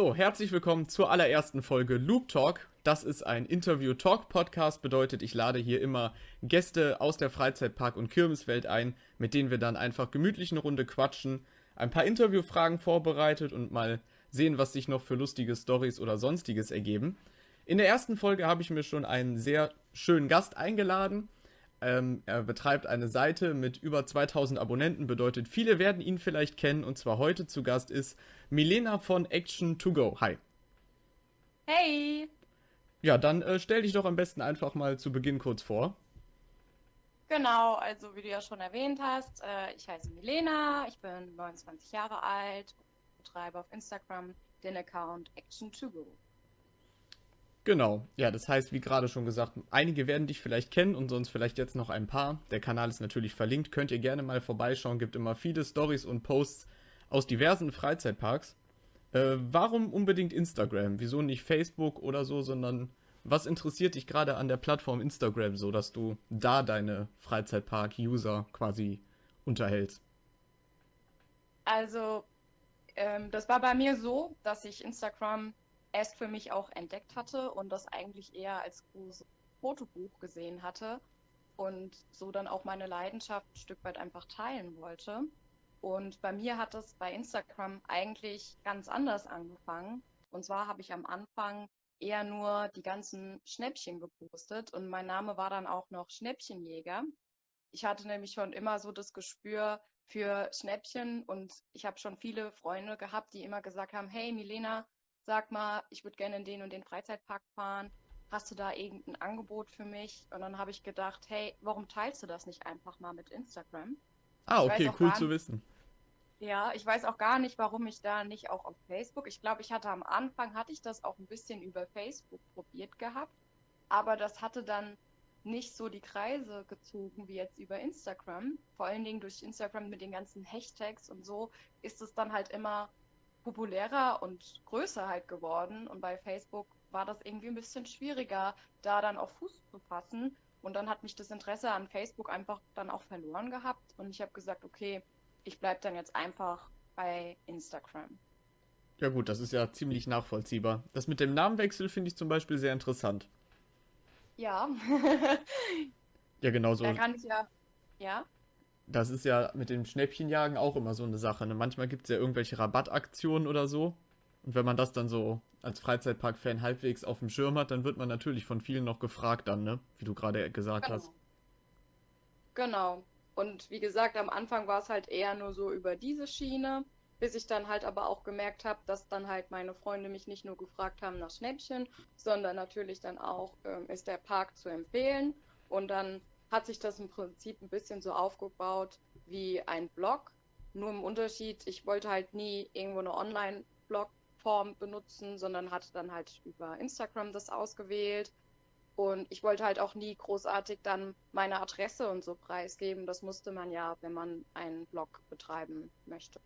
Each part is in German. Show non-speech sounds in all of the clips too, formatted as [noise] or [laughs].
So, herzlich willkommen zur allerersten Folge Loop Talk. Das ist ein Interview-Talk-Podcast, bedeutet, ich lade hier immer Gäste aus der Freizeitpark- und Kirmeswelt ein, mit denen wir dann einfach gemütlich eine Runde quatschen, ein paar Interviewfragen vorbereitet und mal sehen, was sich noch für lustige Stories oder sonstiges ergeben. In der ersten Folge habe ich mir schon einen sehr schönen Gast eingeladen. Ähm, er betreibt eine Seite mit über 2000 Abonnenten, bedeutet, viele werden ihn vielleicht kennen. Und zwar heute zu Gast ist Milena von Action 2 Go. Hi. Hey. Ja, dann äh, stell dich doch am besten einfach mal zu Beginn kurz vor. Genau, also wie du ja schon erwähnt hast, äh, ich heiße Milena, ich bin 29 Jahre alt, betreibe auf Instagram den Account Action2Go. Genau, ja, das heißt, wie gerade schon gesagt, einige werden dich vielleicht kennen und sonst vielleicht jetzt noch ein paar. Der Kanal ist natürlich verlinkt, könnt ihr gerne mal vorbeischauen, gibt immer viele Stories und Posts aus diversen Freizeitparks. Äh, warum unbedingt Instagram? Wieso nicht Facebook oder so, sondern was interessiert dich gerade an der Plattform Instagram, so dass du da deine Freizeitpark-User quasi unterhältst? Also, ähm, das war bei mir so, dass ich Instagram erst für mich auch entdeckt hatte und das eigentlich eher als großes Fotobuch gesehen hatte und so dann auch meine Leidenschaft ein Stück weit einfach teilen wollte. Und bei mir hat es bei Instagram eigentlich ganz anders angefangen. Und zwar habe ich am Anfang eher nur die ganzen Schnäppchen gepostet und mein Name war dann auch noch Schnäppchenjäger. Ich hatte nämlich schon immer so das Gespür für Schnäppchen und ich habe schon viele Freunde gehabt, die immer gesagt haben, hey Milena, sag mal, ich würde gerne in den und den Freizeitpark fahren. Hast du da irgendein Angebot für mich? Und dann habe ich gedacht, hey, warum teilst du das nicht einfach mal mit Instagram? Ah, okay, cool zu wissen. Ja, ich weiß auch gar nicht, warum ich da nicht auch auf Facebook. Ich glaube, ich hatte am Anfang hatte ich das auch ein bisschen über Facebook probiert gehabt, aber das hatte dann nicht so die Kreise gezogen wie jetzt über Instagram. Vor allen Dingen durch Instagram mit den ganzen Hashtags und so ist es dann halt immer populärer und größer halt geworden. Und bei Facebook war das irgendwie ein bisschen schwieriger, da dann auch Fuß zu fassen. Und dann hat mich das Interesse an Facebook einfach dann auch verloren gehabt. Und ich habe gesagt, okay, ich bleibe dann jetzt einfach bei Instagram. Ja gut, das ist ja ziemlich nachvollziehbar. Das mit dem Namenwechsel finde ich zum Beispiel sehr interessant. Ja. [laughs] ja, genau so. Da kann ich ja. Ja das ist ja mit dem Schnäppchenjagen auch immer so eine Sache. Ne? Manchmal gibt es ja irgendwelche Rabattaktionen oder so. Und wenn man das dann so als Freizeitpark-Fan halbwegs auf dem Schirm hat, dann wird man natürlich von vielen noch gefragt dann, ne? Wie du gerade gesagt genau. hast. Genau. Und wie gesagt, am Anfang war es halt eher nur so über diese Schiene, bis ich dann halt aber auch gemerkt habe, dass dann halt meine Freunde mich nicht nur gefragt haben nach Schnäppchen, sondern natürlich dann auch, ähm, ist der Park zu empfehlen. Und dann hat sich das im Prinzip ein bisschen so aufgebaut wie ein Blog. Nur im Unterschied, ich wollte halt nie irgendwo eine Online-Blog-Form benutzen, sondern hatte dann halt über Instagram das ausgewählt. Und ich wollte halt auch nie großartig dann meine Adresse und so preisgeben. Das musste man ja, wenn man einen Blog betreiben möchte.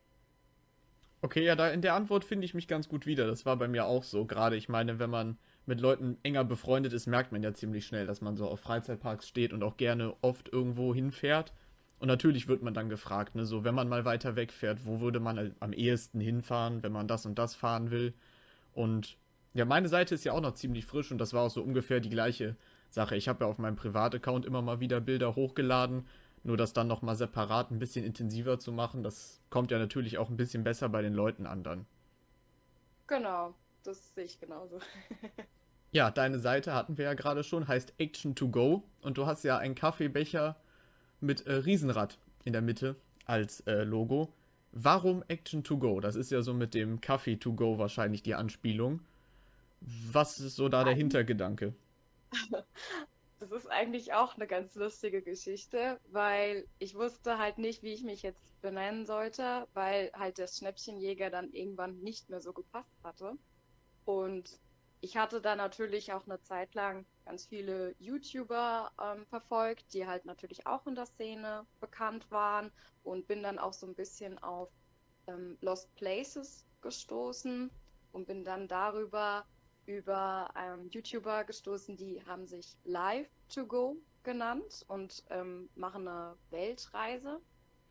Okay, ja, da in der Antwort finde ich mich ganz gut wieder. Das war bei mir auch so. Gerade, ich meine, wenn man mit Leuten enger befreundet ist, merkt man ja ziemlich schnell, dass man so auf Freizeitparks steht und auch gerne oft irgendwo hinfährt. Und natürlich wird man dann gefragt, ne, so wenn man mal weiter wegfährt, wo würde man am ehesten hinfahren, wenn man das und das fahren will. Und ja, meine Seite ist ja auch noch ziemlich frisch und das war auch so ungefähr die gleiche Sache. Ich habe ja auf meinem Privataccount immer mal wieder Bilder hochgeladen, nur das dann nochmal separat ein bisschen intensiver zu machen, das kommt ja natürlich auch ein bisschen besser bei den Leuten an dann. Genau das sehe ich genauso. [laughs] ja, deine Seite hatten wir ja gerade schon, heißt Action to Go und du hast ja einen Kaffeebecher mit äh, Riesenrad in der Mitte als äh, Logo. Warum Action to Go? Das ist ja so mit dem Kaffee to Go wahrscheinlich die Anspielung. Was ist so da der Hintergedanke? [laughs] Das ist eigentlich auch eine ganz lustige Geschichte, weil ich wusste halt nicht, wie ich mich jetzt benennen sollte, weil halt der Schnäppchenjäger dann irgendwann nicht mehr so gepasst hatte. Und ich hatte da natürlich auch eine Zeit lang ganz viele YouTuber ähm, verfolgt, die halt natürlich auch in der Szene bekannt waren und bin dann auch so ein bisschen auf ähm, Lost Places gestoßen und bin dann darüber über ähm, YouTuber gestoßen, die haben sich Live to Go genannt und ähm, machen eine Weltreise.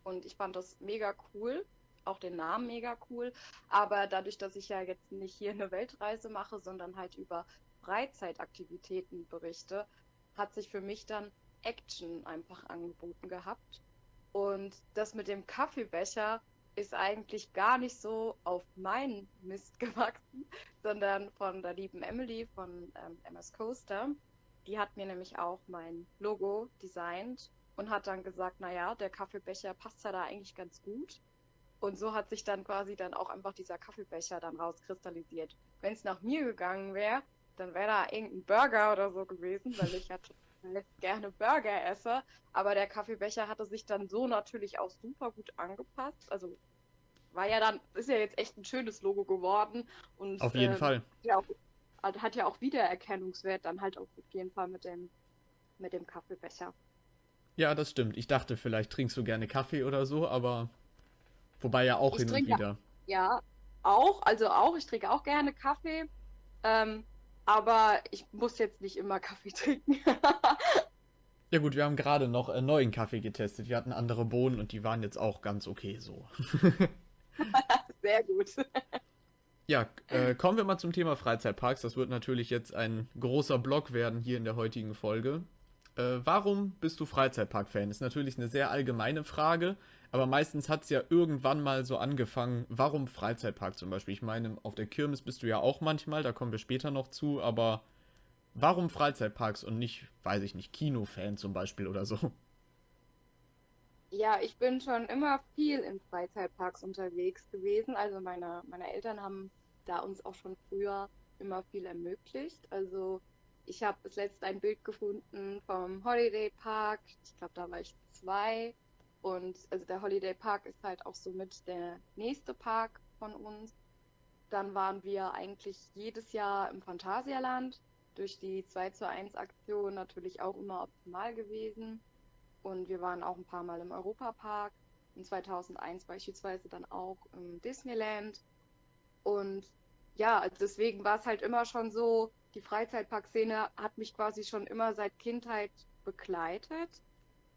Und ich fand das mega cool auch den Namen mega cool. Aber dadurch, dass ich ja jetzt nicht hier eine Weltreise mache, sondern halt über Freizeitaktivitäten berichte, hat sich für mich dann Action einfach angeboten gehabt. Und das mit dem Kaffeebecher ist eigentlich gar nicht so auf meinen Mist [laughs] gewachsen, sondern von der lieben Emily von ähm, MS Coaster. Die hat mir nämlich auch mein Logo designt und hat dann gesagt, naja, der Kaffeebecher passt ja da eigentlich ganz gut. Und so hat sich dann quasi dann auch einfach dieser Kaffeebecher dann rauskristallisiert. Wenn es nach mir gegangen wäre, dann wäre da irgendein Burger oder so gewesen, weil ich ja total [laughs] gerne Burger esse. Aber der Kaffeebecher hatte sich dann so natürlich auch super gut angepasst. Also war ja dann, ist ja jetzt echt ein schönes Logo geworden. Und, Auf jeden äh, Fall. Ja auch, hat ja auch Wiedererkennungswert dann halt auch auf jeden Fall mit dem, mit dem Kaffeebecher. Ja, das stimmt. Ich dachte, vielleicht trinkst du gerne Kaffee oder so, aber wobei ja auch Ich hin und wieder. Ja, auch, also auch, ich trinke auch gerne Kaffee. Ähm, aber ich muss jetzt nicht immer Kaffee [laughs] trinken. Ja gut, wir haben gerade noch äh, neuen Kaffee getestet. Wir hatten andere Bohnen und die waren jetzt auch ganz okay so. [laughs] Sehr gut. Ja, äh, kommen wir mal zum Thema Freizeitparks. Das wird natürlich jetzt ein großer Block werden hier in der heutigen Folge. Äh, warum bist du Freizeitpark-Fan? Ist natürlich eine sehr allgemeine Frage, aber meistens hat es ja irgendwann mal so angefangen. Warum Freizeitpark zum Beispiel? Ich meine, auf der Kirmes bist du ja auch manchmal, da kommen wir später noch zu, aber warum Freizeitparks und nicht, weiß ich nicht, Kinofan zum Beispiel oder so? Ja, ich bin schon immer viel in Freizeitparks unterwegs gewesen. Also meine, meine Eltern haben da uns auch schon früher immer viel ermöglicht. Also ich habe das letzte ein Bild gefunden vom Holiday Park. Ich glaube, da war ich zwei. Und also der Holiday Park ist halt auch somit der nächste Park von uns. Dann waren wir eigentlich jedes Jahr im Phantasialand. Durch die 2 zu 1 Aktion natürlich auch immer optimal gewesen. Und wir waren auch ein paar Mal im Europapark. In 2001 beispielsweise dann auch im Disneyland. Und ja, deswegen war es halt immer schon so, die Freizeitparkszene hat mich quasi schon immer seit Kindheit begleitet.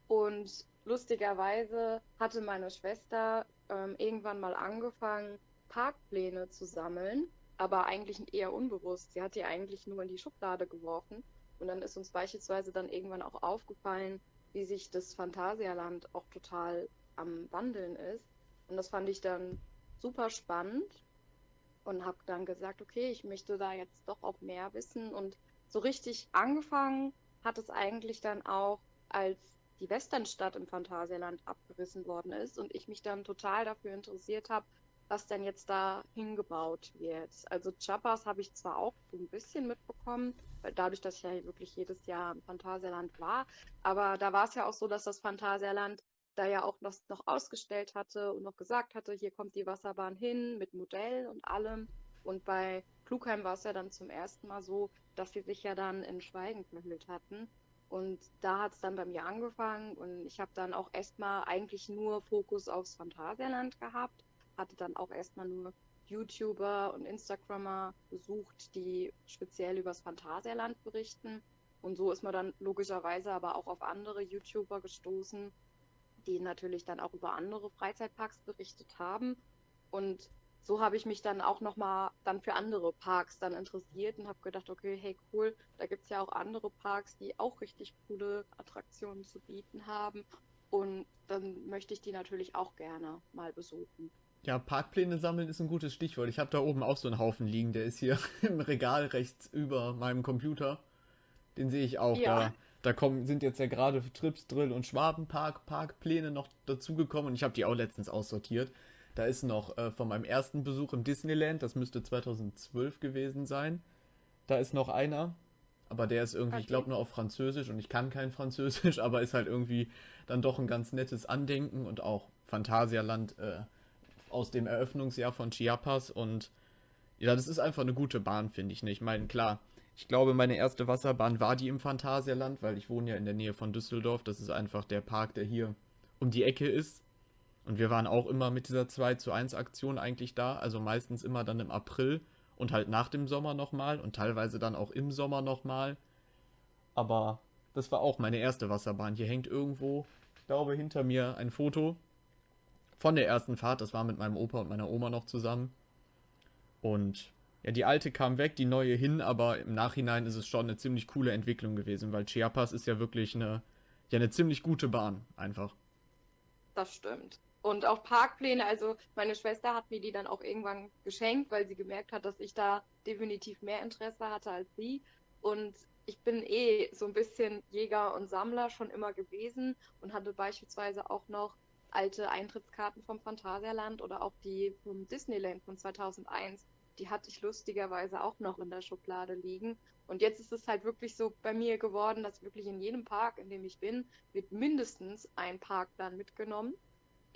Und lustigerweise hatte meine Schwester ähm, irgendwann mal angefangen, Parkpläne zu sammeln, aber eigentlich eher unbewusst. Sie hat die eigentlich nur in die Schublade geworfen. Und dann ist uns beispielsweise dann irgendwann auch aufgefallen, wie sich das Phantasialand auch total am Wandeln ist. Und das fand ich dann super spannend und habe dann gesagt, okay, ich möchte da jetzt doch auch mehr wissen. Und so richtig angefangen hat es eigentlich dann auch, als die Westernstadt im Phantasialand abgerissen worden ist und ich mich dann total dafür interessiert habe, was denn jetzt da hingebaut wird. Also Chappas habe ich zwar auch so ein bisschen mitbekommen, weil dadurch, dass ich ja wirklich jedes Jahr im Phantasialand war, aber da war es ja auch so, dass das Phantasialand da ja auch noch, noch ausgestellt hatte und noch gesagt hatte, hier kommt die Wasserbahn hin mit Modell und allem. Und bei Klugheim war es ja dann zum ersten Mal so, dass sie sich ja dann in Schweigen verhüllt hatten. Und da hat es dann bei mir angefangen und ich habe dann auch erstmal eigentlich nur Fokus aufs Phantasialand gehabt, hatte dann auch erstmal nur YouTuber und Instagrammer besucht, die speziell übers Phantasialand berichten. Und so ist man dann logischerweise aber auch auf andere YouTuber gestoßen, die natürlich dann auch über andere Freizeitparks berichtet haben. Und so habe ich mich dann auch nochmal dann für andere Parks dann interessiert und habe gedacht, okay, hey cool, da gibt es ja auch andere Parks, die auch richtig coole Attraktionen zu bieten haben. Und dann möchte ich die natürlich auch gerne mal besuchen. Ja, Parkpläne sammeln ist ein gutes Stichwort. Ich habe da oben auch so einen Haufen liegen, der ist hier [laughs] im Regal rechts über meinem Computer. Den sehe ich auch. Ja. Da, da kommen, sind jetzt ja gerade Trips, Drill und Schwabenpark Parkpläne noch dazugekommen und ich habe die auch letztens aussortiert. Da ist noch äh, von meinem ersten Besuch im Disneyland, das müsste 2012 gewesen sein. Da ist noch einer, aber der ist irgendwie, ich Okay. glaube, nur auf Französisch und ich kann kein [laughs] Französisch, aber ist halt irgendwie dann doch ein ganz nettes Andenken und auch Phantasialand äh, aus dem Eröffnungsjahr von Chiapas und ja, das ist einfach eine gute Bahn, finde ich. Ne? Ich meine, klar, ich glaube, meine erste Wasserbahn war die im Phantasialand, weil ich wohne ja in der Nähe von Düsseldorf. Das ist einfach der Park, der hier um die Ecke ist. Und wir waren auch immer mit dieser 2 zu 1 Aktion eigentlich da. Also meistens immer dann im April und halt nach dem Sommer nochmal und teilweise dann auch im Sommer nochmal. Aber das war auch meine erste Wasserbahn. Hier hängt irgendwo, ich glaube, hinter mir ein Foto. von der ersten Fahrt. Das war mit meinem Opa und meiner Oma noch zusammen. Und ja, die alte kam weg, die neue hin, aber im Nachhinein ist es schon eine ziemlich coole Entwicklung gewesen, weil Chiapas ist ja wirklich eine, ja, eine ziemlich gute Bahn, einfach. Das stimmt. Und auch Parkpläne, also meine Schwester hat mir die dann auch irgendwann geschenkt, weil sie gemerkt hat, dass ich da definitiv mehr Interesse hatte als sie. Und ich bin eh so ein bisschen Jäger und Sammler schon immer gewesen und hatte beispielsweise auch noch alte Eintrittskarten vom Phantasialand oder auch die vom Disneyland von 2001. Die hatte ich lustigerweise auch noch in der Schublade liegen. Und jetzt ist es halt wirklich so bei mir geworden, dass wirklich in jedem Park, in dem ich bin, wird mindestens ein Parkplan mitgenommen.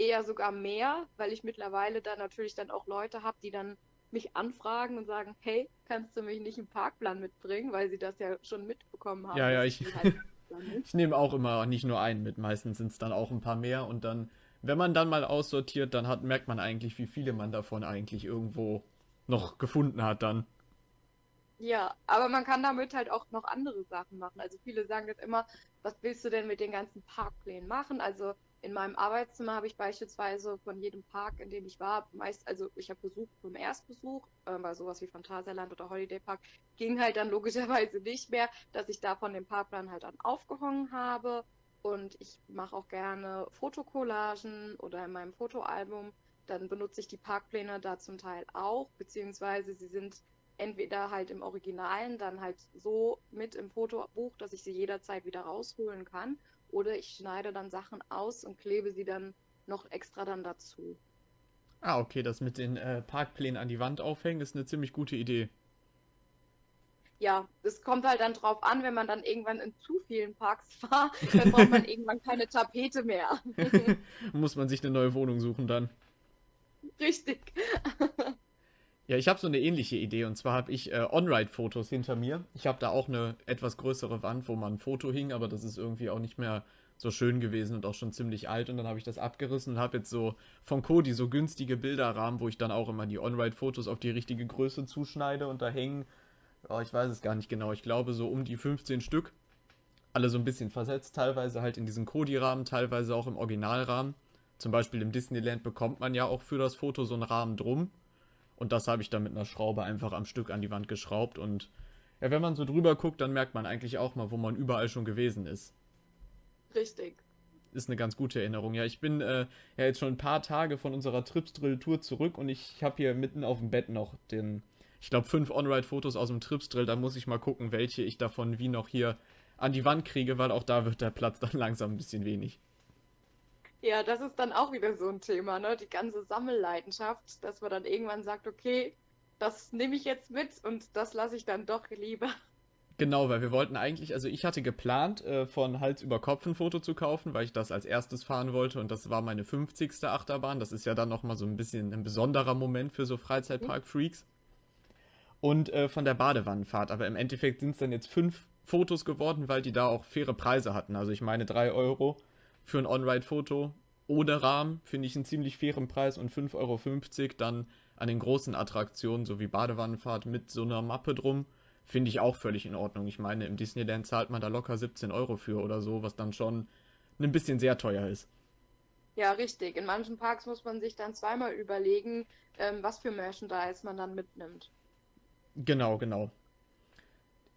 Eher sogar mehr, weil ich mittlerweile dann natürlich dann auch Leute habe, die dann mich anfragen und sagen, hey, kannst du mich nicht einen Parkplan mitbringen, weil sie das ja schon mitbekommen haben. Ja, ja, ich, halt [laughs] ich nehme auch immer nicht nur einen mit, meistens sind es dann auch ein paar mehr und dann, wenn man dann mal aussortiert, dann hat, merkt man eigentlich, wie viele man davon eigentlich irgendwo noch gefunden hat dann. Ja, aber man kann damit halt auch noch andere Sachen machen. Also viele sagen jetzt immer, was willst du denn mit den ganzen Parkplänen machen? Also in meinem Arbeitszimmer habe ich beispielsweise von jedem Park, in dem ich war, meist, also ich habe Besuch vom Erstbesuch, äh, bei sowas wie Phantasialand oder Holiday Park, ging halt dann [laughs] logischerweise nicht mehr, dass ich da von dem Parkplan halt dann aufgehangen habe. Und ich mache auch gerne Fotokollagen oder in meinem Fotoalbum, dann benutze ich die Parkpläne da zum Teil auch, beziehungsweise sie sind entweder halt im Originalen dann halt so mit im Fotobuch, dass ich sie jederzeit wieder rausholen kann oder ich schneide dann Sachen aus und klebe sie dann noch extra dann dazu. Ah, okay, das mit den äh, Parkplänen an die Wand aufhängen ist eine ziemlich gute Idee. Ja, es kommt halt dann drauf an, wenn man dann irgendwann in zu vielen Parks [laughs] war, dann braucht man [laughs] irgendwann keine Tapete mehr. [laughs] Muss man sich eine neue Wohnung suchen dann. Richtig. Ja, ich habe so eine ähnliche Idee und zwar habe ich äh, On-Ride-Fotos hinter mir. Ich habe da auch eine etwas größere Wand, wo man ein Foto hing, aber das ist irgendwie auch nicht mehr so schön gewesen und auch schon ziemlich alt und dann habe ich das abgerissen und habe jetzt so von Kodi so günstige Bilderrahmen, wo ich dann auch immer die On-Ride-Fotos auf die richtige Größe zuschneide und da hängen, oh, ich weiß es gar nicht genau, ich glaube so um die 15 Stück. Alle so ein bisschen versetzt, teilweise halt in diesen Kodi-Rahmen, teilweise auch im Originalrahmen. Zum Beispiel im Disneyland bekommt man ja auch für das Foto so einen Rahmen drum und das habe ich dann mit einer Schraube einfach am Stück an die Wand geschraubt. Und ja, wenn man so drüber guckt, dann merkt man eigentlich auch mal, wo man überall schon gewesen ist. Richtig. Ist eine ganz gute Erinnerung. Ja, ich bin äh, ja jetzt schon ein paar Tage von unserer Trips-Drill-Tour zurück und ich habe hier mitten auf dem Bett noch den, ich glaube, fünf On-Ride-Fotos aus dem Trips-Drill. Da muss ich mal gucken, welche ich davon wie noch hier an die Wand kriege, weil auch da wird der Platz dann [laughs] langsam ein bisschen wenig. Ja, das ist dann auch wieder so ein Thema, ne? Die ganze Sammelleidenschaft, dass man dann irgendwann sagt, okay, das nehme ich jetzt mit und das lasse ich dann doch lieber. Genau, weil wir wollten eigentlich, also ich hatte geplant, äh, von Hals über Kopf ein Foto zu kaufen, weil ich das als erstes fahren wollte und das war meine 50. Achterbahn. Das ist ja dann nochmal so ein bisschen ein besonderer Moment für so Freizeitpark-Freaks. Und äh, von der Badewannenfahrt. Aber im Endeffekt sind es dann jetzt fünf Fotos geworden, weil die da auch faire Preise hatten. Also ich meine drei Euro für ein On-Ride-Foto ohne Rahmen finde ich einen ziemlich fairen Preis und 5,50 Euro dann an den großen Attraktionen, so wie Badewannenfahrt mit so einer Mappe drum, finde ich auch völlig in Ordnung. Ich meine, im Disneyland zahlt man da locker 17 Euro für oder so, was dann schon ein bisschen sehr teuer ist. Ja, richtig. In manchen Parks muss man sich dann zweimal überlegen, ähm, was für Merchandise man dann mitnimmt. Genau, genau.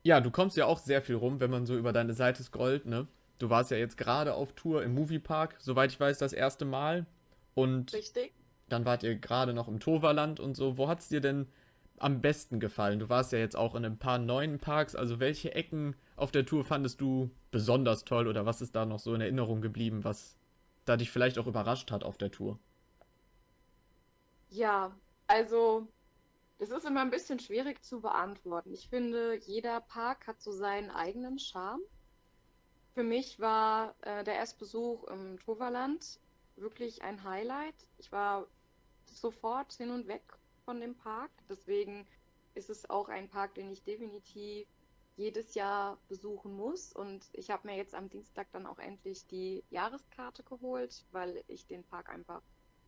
Ja, du kommst ja auch sehr viel rum, wenn man so über deine Seite scrollt, ne? Du warst ja jetzt gerade auf Tour im Moviepark, soweit ich weiß, das erste Mal. Und Richtig. dann wart ihr gerade noch im Toverland und so. Wo hat es dir denn am besten gefallen? Du warst ja jetzt auch in ein paar neuen Parks. Also welche Ecken auf der Tour fandest du besonders toll oder was ist da noch so in Erinnerung geblieben, was da dich vielleicht auch überrascht hat auf der Tour? Ja, also das ist immer ein bisschen schwierig zu beantworten. Ich finde, jeder Park hat so seinen eigenen Charme. Für mich war äh, der Erstbesuch im Toverland wirklich ein Highlight. Ich war sofort hin und weg von dem Park. Deswegen ist es auch ein Park, den ich definitiv jedes Jahr besuchen muss. Und ich habe mir jetzt am Dienstag dann auch endlich die Jahreskarte geholt, weil ich den Park einfach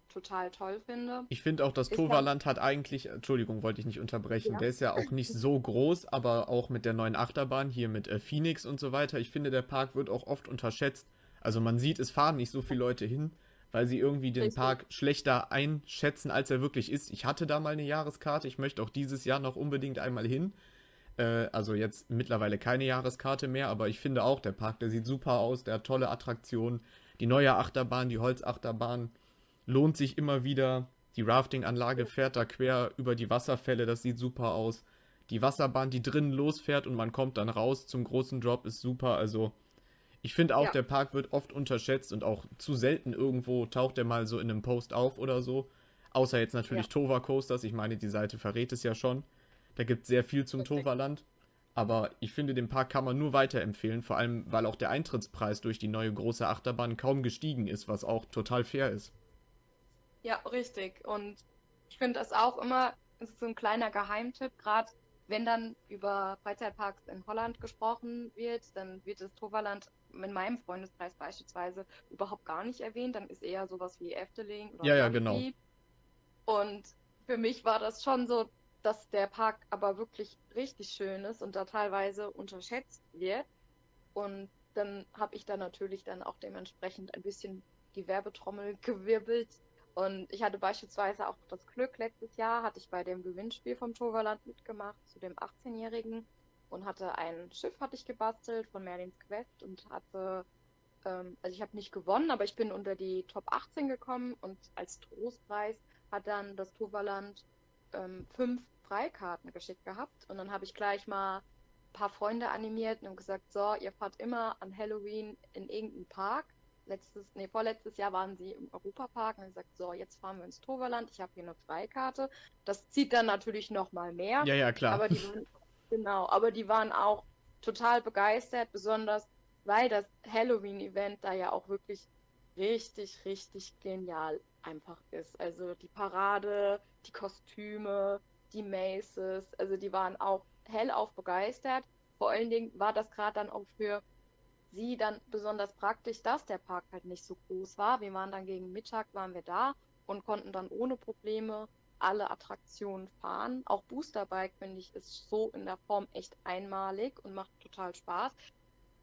total toll finde. Ich finde auch, das Toverland hat eigentlich, Entschuldigung, wollte ich nicht unterbrechen, ja. der ist ja auch nicht so groß, aber auch mit der neuen Achterbahn hier mit äh, Phoenix und so weiter. Ich finde, der Park wird auch oft unterschätzt. Also man sieht, es fahren nicht so viele Leute hin, weil sie irgendwie den Richtig. Park schlechter einschätzen, als er wirklich ist. Ich hatte da mal eine Jahreskarte, ich möchte auch dieses Jahr noch unbedingt einmal hin. Äh, also jetzt mittlerweile keine Jahreskarte mehr, aber ich finde auch, der Park, der sieht super aus, der hat tolle Attraktionen. Die neue Achterbahn, die Holzachterbahn, lohnt sich immer wieder. Die Rafting-Anlage fährt da quer über die Wasserfälle, das sieht super aus. Die Wasserbahn, die drinnen losfährt und man kommt dann raus zum großen Drop, ist super. Also ich finde auch, ja. der Park wird oft unterschätzt und auch zu selten irgendwo taucht er mal so in einem Post auf oder so. Außer jetzt natürlich ja. Tova Coasters. Ich meine, die Seite verrät es ja schon. Da gibt es sehr viel zum Toverland. Aber ich finde, den Park kann man nur weiterempfehlen, vor allem weil auch der Eintrittspreis durch die neue große Achterbahn kaum gestiegen ist, was auch total fair ist. Ja, richtig. Und ich finde das auch immer, es ist so ein kleiner Geheimtipp, gerade wenn dann über Freizeitparks in Holland gesprochen wird, dann wird das Toverland in meinem Freundeskreis beispielsweise überhaupt gar nicht erwähnt. Dann ist eher sowas wie Efteling oder Ja, ja, genau. Und für mich war das schon so, dass der Park aber wirklich richtig schön ist und da teilweise unterschätzt wird. Und dann habe ich da natürlich dann auch dementsprechend ein bisschen die Werbetrommel gewirbelt und ich hatte beispielsweise auch das Glück, letztes Jahr hatte ich bei dem Gewinnspiel vom Toverland mitgemacht, zu dem 18-Jährigen und hatte ein Schiff hatte ich gebastelt von Merlins Quest und hatte, ähm, also ich habe nicht gewonnen, aber ich bin unter die Top 18 gekommen und als Trostpreis hat dann das Toverland ähm, fünf Freikarten geschickt gehabt und dann habe ich gleich mal ein paar Freunde animiert und gesagt, so, ihr fahrt immer an Halloween in irgendeinen Park letztes, nee, vorletztes Jahr waren sie im Europapark und gesagt, so, jetzt fahren wir ins Toverland, ich habe hier eine Freikarte. Das zieht dann natürlich noch mal mehr. Ja, ja, klar. Aber die waren, [laughs] genau, aber die waren auch total begeistert, besonders weil das Halloween-Event da ja auch wirklich richtig, richtig genial einfach ist. Also die Parade, die Kostüme, die Maces, also die waren auch hellauf begeistert. Vor allen Dingen war das gerade dann auch für sie dann besonders praktisch, dass der Park halt nicht so groß war. Wir waren dann gegen Mittag, waren wir da und konnten dann ohne Probleme alle Attraktionen fahren. Auch Boosterbike, finde ich, ist so in der Form echt einmalig und macht total Spaß.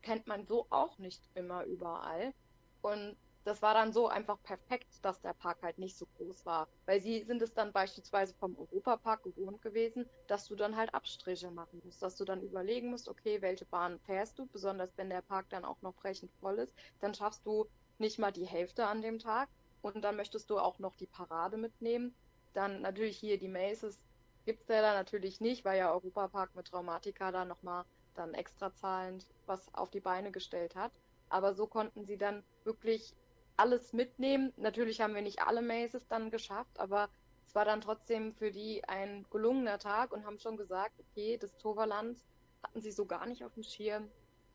Kennt man so auch nicht immer überall. Und das war dann so einfach perfekt, dass der Park halt nicht so groß war. Weil sie sind es dann beispielsweise vom Europapark gewohnt gewesen, dass du dann halt Abstriche machen musst, dass du dann überlegen musst, okay, welche Bahn fährst du, besonders wenn der Park dann auch noch brechend voll ist, dann schaffst du nicht mal die Hälfte an dem Tag und dann möchtest du auch noch die Parade mitnehmen. Dann natürlich hier die Maces gibt es ja da natürlich nicht, weil ja Europapark mit Traumatika da nochmal dann extra zahlend was auf die Beine gestellt hat. Aber so konnten sie dann wirklich alles mitnehmen. Natürlich haben wir nicht alle Mazes dann geschafft, aber es war dann trotzdem für die ein gelungener Tag und haben schon gesagt, okay, das Toverland hatten sie so gar nicht auf dem Schirm,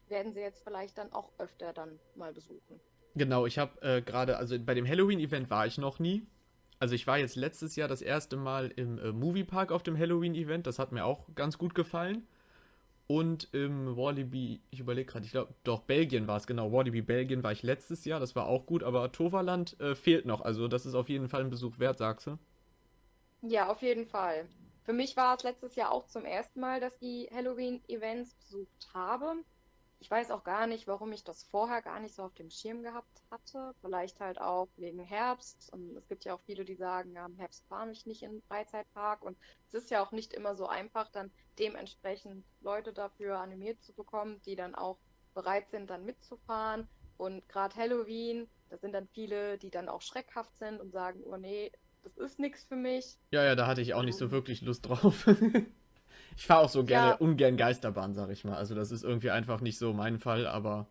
werden sie jetzt vielleicht dann auch öfter dann mal besuchen. Genau, ich habe äh, gerade, also bei dem Halloween-Event war ich noch nie. Also ich war jetzt letztes Jahr das erste Mal im äh, Moviepark auf dem Halloween-Event, das hat mir auch ganz gut gefallen. Und im Walibi, ich überlege gerade, ich glaube, doch, Belgien war es, genau. Walibi Belgien war ich letztes Jahr, das war auch gut, aber Toverland äh, fehlt noch. Also, das ist auf jeden Fall ein Besuch wert, sagst du? Ja, auf jeden Fall. Für mich war es letztes Jahr auch zum ersten Mal, dass ich Halloween-Events besucht habe ich weiß auch gar nicht, warum ich das vorher gar nicht so auf dem Schirm gehabt hatte. Vielleicht halt auch wegen Herbst. Und es gibt ja auch viele, die sagen, ja, im Herbst fahre ich nicht in den Freizeitpark. Und es ist ja auch nicht immer so einfach, dann dementsprechend Leute dafür animiert zu bekommen, die dann auch bereit sind, dann mitzufahren. Und gerade Halloween, da sind dann viele, die dann auch schreckhaft sind und sagen, oh nee, das ist nichts für mich. Ja, ja, da hatte ich auch nicht so wirklich Lust drauf. [laughs] Ich fahre auch so gerne, ja. ungern Geisterbahn, sag ich mal. Also das ist irgendwie einfach nicht so mein Fall, aber.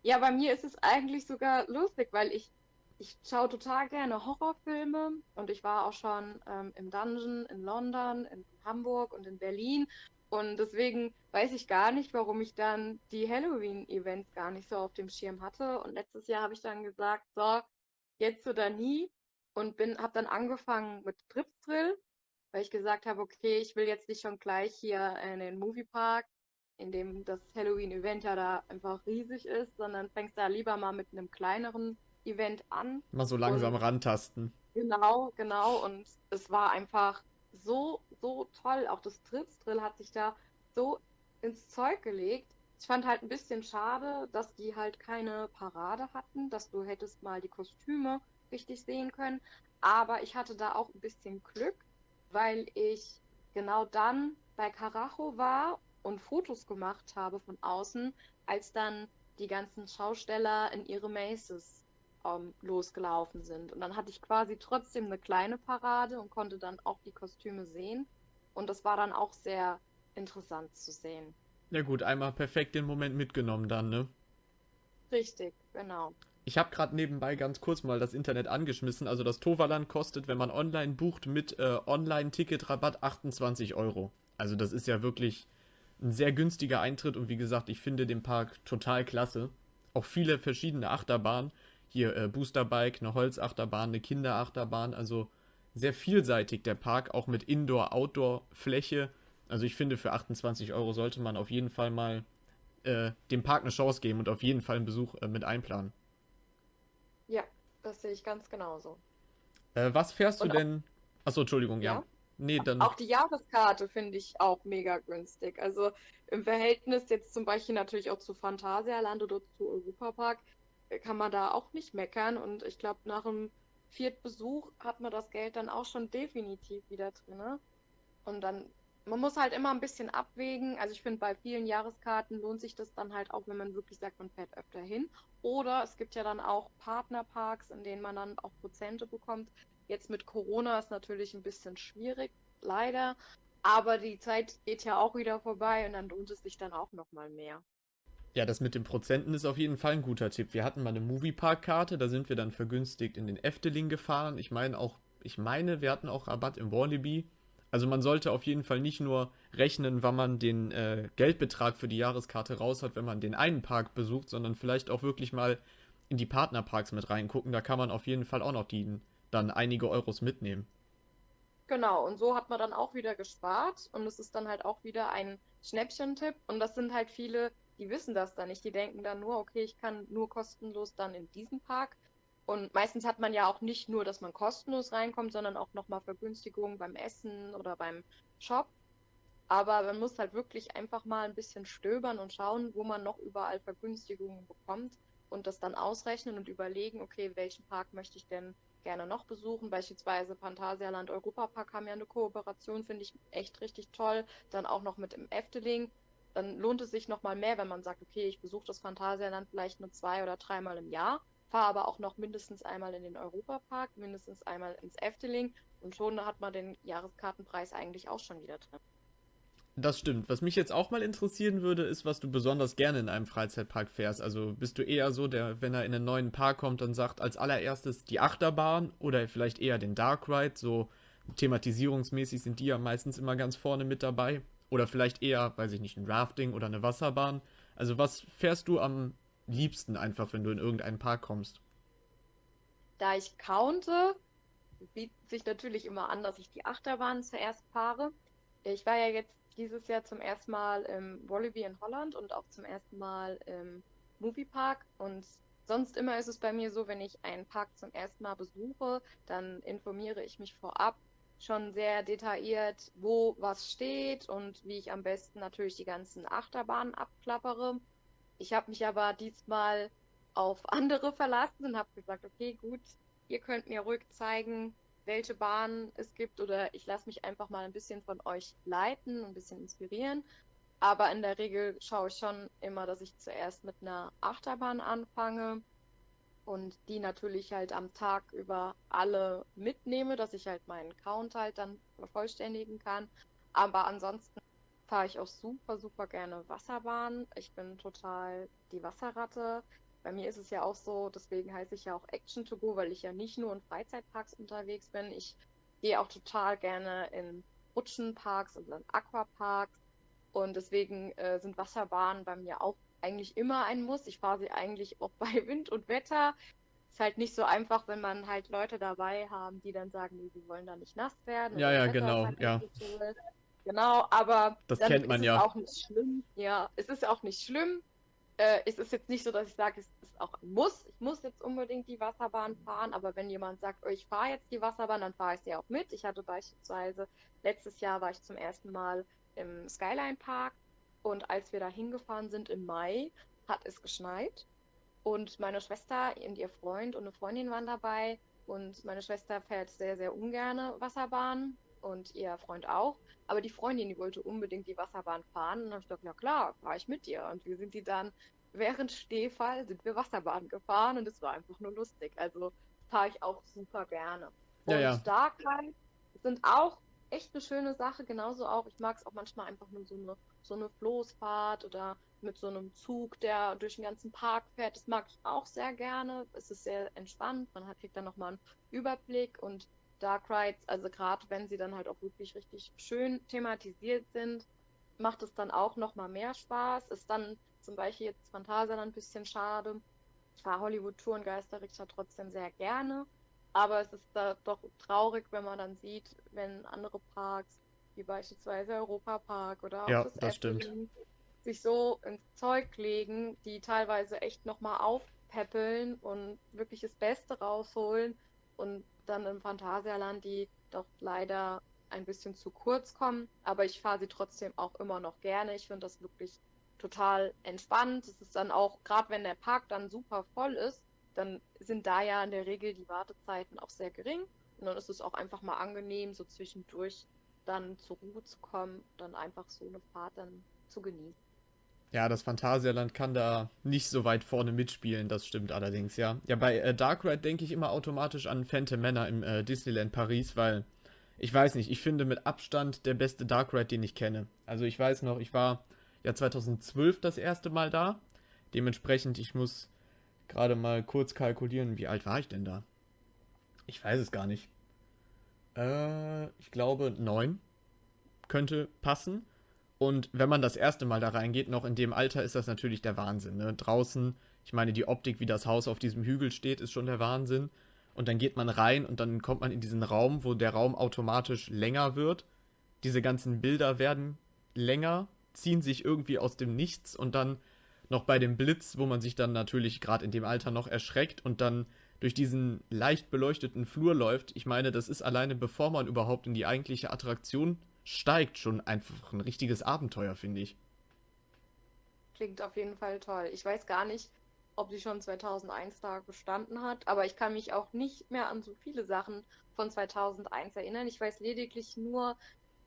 Ja, bei mir ist es eigentlich sogar lustig, weil ich, ich schaue total gerne Horrorfilme und ich war auch schon ähm, im Dungeon in London, in Hamburg und in Berlin. Und deswegen weiß ich gar nicht, warum ich dann die Halloween-Events gar nicht so auf dem Schirm hatte. Und letztes Jahr habe ich dann gesagt, so, jetzt oder nie. Und bin, habe dann angefangen mit Tripsdrill weil ich gesagt habe, okay, ich will jetzt nicht schon gleich hier in den Moviepark, in dem das Halloween-Event ja da einfach riesig ist, sondern fängst da lieber mal mit einem kleineren Event an. Mal so langsam und, rantasten. Genau, genau. Und es war einfach so, so toll. Auch das Trips-Drill hat sich da so ins Zeug gelegt. Ich fand halt ein bisschen schade, dass die halt keine Parade hatten, dass du hättest mal die Kostüme richtig sehen können. Aber ich hatte da auch ein bisschen Glück, weil ich genau dann bei Karacho war und Fotos gemacht habe von außen, als dann die ganzen Schausteller in ihre Maces ähm, losgelaufen sind. Und dann hatte ich quasi trotzdem eine kleine Parade und konnte dann auch die Kostüme sehen. Und das war dann auch sehr interessant zu sehen. Ja gut, einmal perfekt den Moment mitgenommen dann, ne? Richtig, genau. Ich habe gerade nebenbei ganz kurz mal das Internet angeschmissen. Also das Toverland kostet, wenn man online bucht, mit äh, Online-Ticket-Rabatt 28 Euro. Also das ist ja wirklich ein sehr günstiger Eintritt und wie gesagt, ich finde den Park total klasse. Auch viele verschiedene Achterbahnen. Hier äh, Boosterbike, eine Holzachterbahn, eine Kinderachterbahn. Also sehr vielseitig der Park, auch mit Indoor-Outdoor-Fläche. Also ich finde, für 28 Euro sollte man auf jeden Fall mal äh, dem Park eine Chance geben und auf jeden Fall einen Besuch äh, mit einplanen. Ja, das sehe ich ganz genauso. Äh, was fährst und du denn? Achso, Entschuldigung, ja. ja. Nee, dann... Auch die Jahreskarte finde ich auch mega günstig. Also im Verhältnis jetzt zum Beispiel natürlich auch zu Phantasialand oder zu Europapark äh, kann man da auch nicht meckern. Und ich glaube, nach dem Viertbesuch hat man das Geld dann auch schon definitiv wieder drin. Und dann man muss halt immer ein bisschen abwägen. Also ich finde, bei vielen Jahreskarten lohnt sich das dann halt auch, wenn man wirklich sagt, man fährt öfter hin. Oder es gibt ja dann auch Partnerparks, in denen man dann auch Prozente bekommt. Jetzt mit Corona ist natürlich ein bisschen schwierig, leider. Aber die Zeit geht ja auch wieder vorbei und dann lohnt es sich dann auch nochmal mehr. Ja, das mit den Prozenten ist auf jeden Fall ein guter Tipp. Wir hatten mal eine Moviepark-Karte, da sind wir dann vergünstigt in den Efteling gefahren. Ich meine auch, ich meine, wir hatten auch Rabatt im Walibi. Also man sollte auf jeden Fall nicht nur rechnen, wann man den äh, Geldbetrag für die Jahreskarte raus hat, wenn man den einen Park besucht, sondern vielleicht auch wirklich mal in die Partnerparks mit reingucken. Da kann man auf jeden Fall auch noch die, dann einige Euros mitnehmen. Genau, und so hat man dann auch wieder gespart und es ist dann halt auch wieder ein Schnäppchentipp und das sind halt viele, die wissen das dann nicht. Die denken dann nur, okay, ich kann nur kostenlos dann in diesen Park und meistens hat man ja auch nicht nur, dass man kostenlos reinkommt, sondern auch nochmal Vergünstigungen beim Essen oder beim Shop. Aber man muss halt wirklich einfach mal ein bisschen stöbern und schauen, wo man noch überall Vergünstigungen bekommt und das dann ausrechnen und überlegen, okay, welchen Park möchte ich denn gerne noch besuchen. Beispielsweise Phantasialand Europapark haben ja eine Kooperation, finde ich echt richtig toll. Dann auch noch mit dem Efteling. Dann lohnt es sich nochmal mehr, wenn man sagt, okay, ich besuche das Phantasialand vielleicht nur zwei oder dreimal im Jahr fahre aber auch noch mindestens einmal in den Europapark, mindestens einmal ins Efteling und schon hat man den Jahreskartenpreis eigentlich auch schon wieder drin. Das stimmt. Was mich jetzt auch mal interessieren würde, ist, was du besonders gerne in einem Freizeitpark fährst. Also bist du eher so, der, wenn er in einen neuen Park kommt, dann sagt als allererstes die Achterbahn oder vielleicht eher den Dark Ride. So thematisierungsmäßig sind die ja meistens immer ganz vorne mit dabei. Oder vielleicht eher, weiß ich nicht, ein Rafting oder eine Wasserbahn. Also was fährst du am liebsten einfach, wenn du in irgendeinen Park kommst? Da ich counte, bietet sich natürlich immer an, dass ich die Achterbahn zuerst fahre. Ich war ja jetzt dieses Jahr zum ersten Mal im Wallaby in Holland und auch zum ersten Mal im Moviepark und sonst immer ist es bei mir so, wenn ich einen Park zum ersten Mal besuche, dann informiere ich mich vorab schon sehr detailliert, wo was steht und wie ich am besten natürlich die ganzen Achterbahnen abklappere. Ich habe mich aber diesmal auf andere verlassen und habe gesagt, okay, gut, ihr könnt mir ruhig zeigen, welche Bahnen es gibt oder ich lasse mich einfach mal ein bisschen von euch leiten, ein bisschen inspirieren. Aber in der Regel schaue ich schon immer, dass ich zuerst mit einer Achterbahn anfange und die natürlich halt am Tag über alle mitnehme, dass ich halt meinen Count halt dann vervollständigen kann. Aber ansonsten fahre ich auch super, super gerne Wasserbahn. Ich bin total die Wasserratte. Bei mir ist es ja auch so, deswegen heiße ich ja auch Action to Go, weil ich ja nicht nur in Freizeitparks unterwegs bin. Ich gehe auch total gerne in Rutschenparks und in Aquaparks. Und deswegen äh, sind Wasserbahnen bei mir auch eigentlich immer ein Muss. Ich fahre sie eigentlich auch [laughs] bei Wind und Wetter. Ist halt nicht so einfach, wenn man halt Leute dabei haben, die dann sagen, nee, sie wollen da nicht nass werden. Ja, ja, genau, halt ja. Genau, aber das kennt man ja. auch nicht schlimm. Ja, es ist auch nicht schlimm. Äh, es ist jetzt nicht so, dass ich sage, es ist auch ein Muss. Ich muss jetzt unbedingt die Wasserbahn fahren, aber wenn jemand sagt, oh, ich fahre jetzt die Wasserbahn, dann fahre ich sie auch mit. Ich hatte beispielsweise letztes Jahr war ich zum ersten Mal im Skyline Park Und als wir da hingefahren sind im Mai, hat es geschneit. Und meine Schwester und ihr Freund und eine Freundin waren dabei. Und meine Schwester fährt sehr, sehr ungern Wasserbahn und ihr Freund auch. Aber die Freundin, die wollte unbedingt die Wasserbahn fahren. Und dann habe ich gesagt, ja klar, fahre ich mit dir. Und wir sind die dann, während Stehfall, sind wir Wasserbahn gefahren und es war einfach nur lustig. Also fahre ich auch super gerne. Und Ja, ja. Darklight sind auch echt eine schöne Sache. Genauso auch, ich mag es auch manchmal einfach nur so eine, so eine Floßfahrt oder mit so einem Zug, der durch den ganzen Park fährt. Das mag ich auch sehr gerne. Es ist sehr entspannt. Man hat, kriegt dann nochmal einen Überblick und Dark Rides, also gerade wenn sie dann halt auch wirklich richtig schön thematisiert sind, macht es dann auch nochmal mehr Spaß. Ist dann zum Beispiel jetzt Phantasialand ein bisschen schade. Ich fahre Hollywood-Tour und Geisterrichter trotzdem sehr gerne. Aber es ist da doch traurig, wenn man dann sieht, wenn andere Parks, wie beispielsweise Europa Park oder auch Ja, das das stimmt. Sich so ins Zeug legen, die teilweise echt nochmal aufpäppeln und wirklich das Beste rausholen und dann im Phantasialand, die doch leider ein bisschen zu kurz kommen. Aber ich fahre sie trotzdem auch immer noch gerne. Ich finde das wirklich total entspannt. Es ist dann auch, gerade wenn der Park dann super voll ist, dann sind da ja in der Regel die Wartezeiten auch sehr gering. Und dann ist es auch einfach mal angenehm, so zwischendurch dann zur Ruhe zu kommen, dann einfach so eine Fahrt dann zu genießen. Ja, das Phantasialand kann da nicht so weit vorne mitspielen, das stimmt allerdings, ja. Ja, bei äh, Dark Ride denke ich immer automatisch an Phantom Manor im äh, Disneyland Paris, weil ich weiß nicht, ich finde mit Abstand der beste Dark Ride, den ich kenne. Also ich weiß noch, ich war ja 2012 das erste Mal da. Dementsprechend, ich muss gerade mal kurz kalkulieren, wie alt war ich denn da? Ich weiß es gar nicht. Äh, ich glaube neun könnte passen. Und wenn man das erste Mal da reingeht, noch in dem Alter, ist das natürlich der Wahnsinn. Ne? Draußen, ich meine, die Optik, wie das Haus auf diesem Hügel steht, ist schon der Wahnsinn. Und dann geht man rein und dann kommt man in diesen Raum, wo der Raum automatisch länger wird. Diese ganzen Bilder werden länger, ziehen sich irgendwie aus dem Nichts und dann noch bei dem Blitz, wo man sich dann natürlich gerade in dem Alter noch erschreckt und dann durch diesen leicht beleuchteten Flur läuft. Ich meine, das ist alleine, bevor man überhaupt in die eigentliche Attraktion steigt, schon einfach ein richtiges Abenteuer, finde ich. Klingt auf jeden Fall toll. Ich weiß gar nicht, ob sie schon 2001 da gestanden hat, aber ich kann mich auch nicht mehr an so viele Sachen von 2001 erinnern. Ich weiß lediglich nur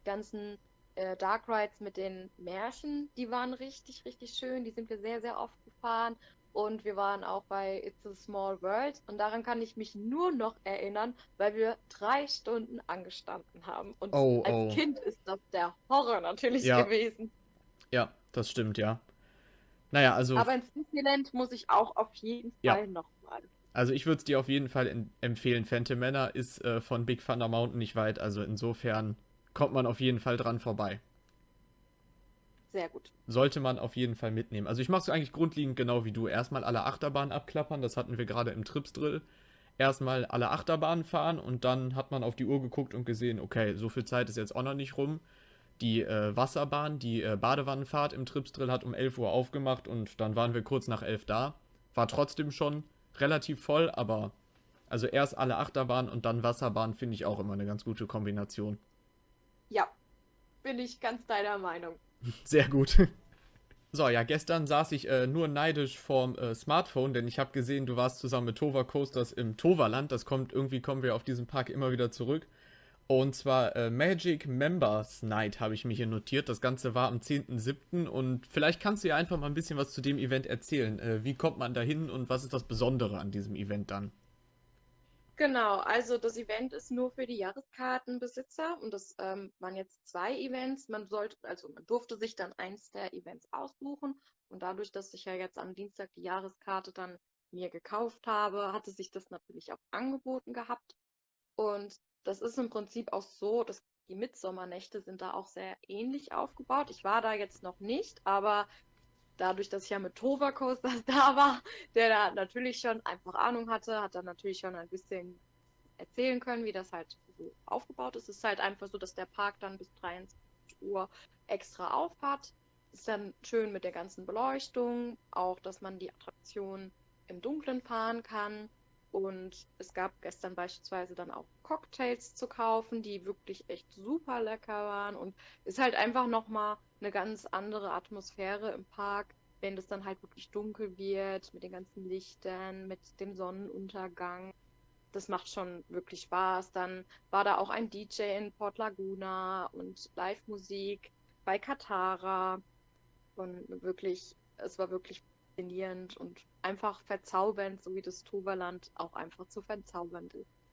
die ganzen äh, Dark Rides mit den Märchen, die waren richtig, richtig schön. Die sind wir sehr, sehr oft gefahren. Und wir waren auch bei It's a Small World. Und daran kann ich mich nur noch erinnern, weil wir drei Stunden angestanden haben. Und Oh, als oh. Kind ist das der Horror natürlich Ja. gewesen. Ja, das stimmt, ja. Naja, also, Aber ins Disneyland muss ich auch auf jeden Ja. Fall nochmal. also ich würde es dir auf jeden Fall en- empfehlen. Phantom Manor ist äh, von Big Thunder Mountain nicht weit, also insofern kommt man auf jeden Fall dran vorbei. Sehr gut. Sollte man auf jeden Fall mitnehmen. Also ich mache es eigentlich grundlegend genau wie du. Erstmal alle Achterbahnen abklappern, das hatten wir gerade im Trips-Drill. Erstmal alle Achterbahnen fahren und dann hat man auf die Uhr geguckt und gesehen, okay, so viel Zeit ist jetzt auch noch nicht rum. Die äh, Wasserbahn, die äh, Badewannenfahrt im Trips-Drill hat um 11 Uhr aufgemacht und dann waren wir kurz nach 11 da. War trotzdem schon relativ voll, aber also erst alle Achterbahnen und dann Wasserbahn finde ich auch immer eine ganz gute Kombination. Ja, bin ich ganz deiner Meinung. Sehr gut. So, ja, gestern saß ich äh, nur neidisch vorm äh, Smartphone, denn ich habe gesehen, du warst zusammen mit Tova Coasters im Toverland. Das kommt, irgendwie kommen wir auf diesen Park immer wieder zurück. Und zwar äh, Magic Members Night habe ich mir hier notiert. Das Ganze war am 10.07. und vielleicht kannst du ja einfach mal ein bisschen was zu dem Event erzählen. Äh, wie kommt man da hin und was ist das Besondere an diesem Event dann? Genau, also das Event ist nur für die Jahreskartenbesitzer und das ähm, waren jetzt zwei Events. Man sollte, also man durfte sich dann eins der Events aussuchen und dadurch, dass ich ja jetzt am Dienstag die Jahreskarte dann mir gekauft habe, hatte sich das natürlich auch angeboten gehabt. Und das ist im Prinzip auch so, dass die Mitsommernächte sind da auch sehr ähnlich aufgebaut. Ich war da jetzt noch nicht, aber dadurch, dass ich ja mit Tova Coasters [laughs] da war, der da natürlich schon einfach Ahnung hatte, hat dann natürlich schon ein bisschen erzählen können, wie das halt so aufgebaut ist. Es ist halt einfach so, dass der Park dann bis 23 Uhr extra auf hat. Ist dann schön mit der ganzen Beleuchtung, auch, dass man die Attraktion im Dunkeln fahren kann. Und es gab gestern beispielsweise dann auch Cocktails zu kaufen, die wirklich echt super lecker waren. Und ist halt einfach nochmal eine ganz andere Atmosphäre im Park, wenn es dann halt wirklich dunkel wird, mit den ganzen Lichtern, mit dem Sonnenuntergang. Das macht schon wirklich Spaß. Dann war da auch ein DJ in Port Laguna und Live-Musik bei Katara. Und wirklich, es war wirklich faszinierend und einfach verzaubernd, so wie das Toverland auch einfach zu verzaubern ist.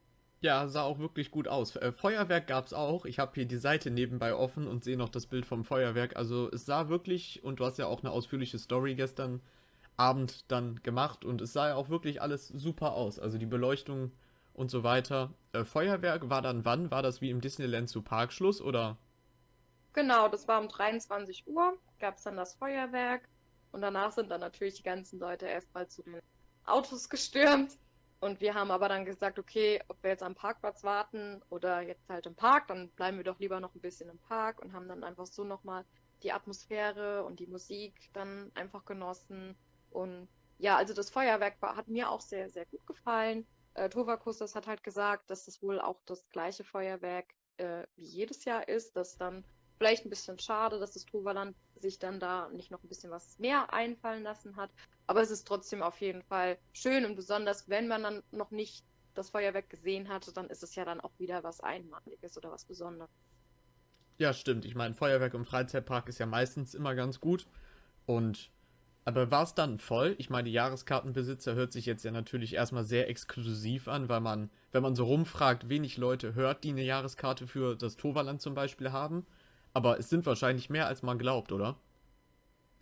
Ja, sah auch wirklich gut aus. Äh, Feuerwerk es auch. Ich habe hier die Seite nebenbei offen und sehe noch das Bild vom Feuerwerk. Also es sah wirklich, und du hast ja auch eine ausführliche Story gestern Abend dann gemacht und es sah ja auch wirklich alles super aus. Also die Beleuchtung und so weiter. Äh, Feuerwerk war dann wann? War das wie im Disneyland zu Parkschluss oder? Genau, das war um 23 Uhr, gab es dann das Feuerwerk und danach sind dann natürlich die ganzen Leute erstmal zu den Autos gestürmt und wir haben aber dann gesagt, okay, ob wir jetzt am Parkplatz warten oder jetzt halt im Park, dann bleiben wir doch lieber noch ein bisschen im Park und haben dann einfach so nochmal die Atmosphäre und die Musik dann einfach genossen. Und ja, also das Feuerwerk war, hat mir auch sehr, sehr gut gefallen. Äh, Tovakustas hat halt gesagt, dass das wohl auch das gleiche Feuerwerk äh, wie jedes Jahr ist, das dann Vielleicht ein bisschen schade, dass das Toverland sich dann da nicht noch ein bisschen was mehr einfallen lassen hat. Aber es ist trotzdem auf jeden Fall schön und besonders, wenn man dann noch nicht das Feuerwerk gesehen hatte, dann ist es ja dann auch wieder was Einmaliges oder was Besonderes. Ja, stimmt. Ich meine, Feuerwerk im Freizeitpark ist ja meistens immer ganz gut. Und aber war es dann voll? Ich meine, die Jahreskartenbesitzer hört sich jetzt ja natürlich erstmal sehr exklusiv an, weil man, wenn man so rumfragt, wenig Leute hört, die eine Jahreskarte für das Toverland zum Beispiel haben. Aber es sind wahrscheinlich mehr, als man glaubt, oder?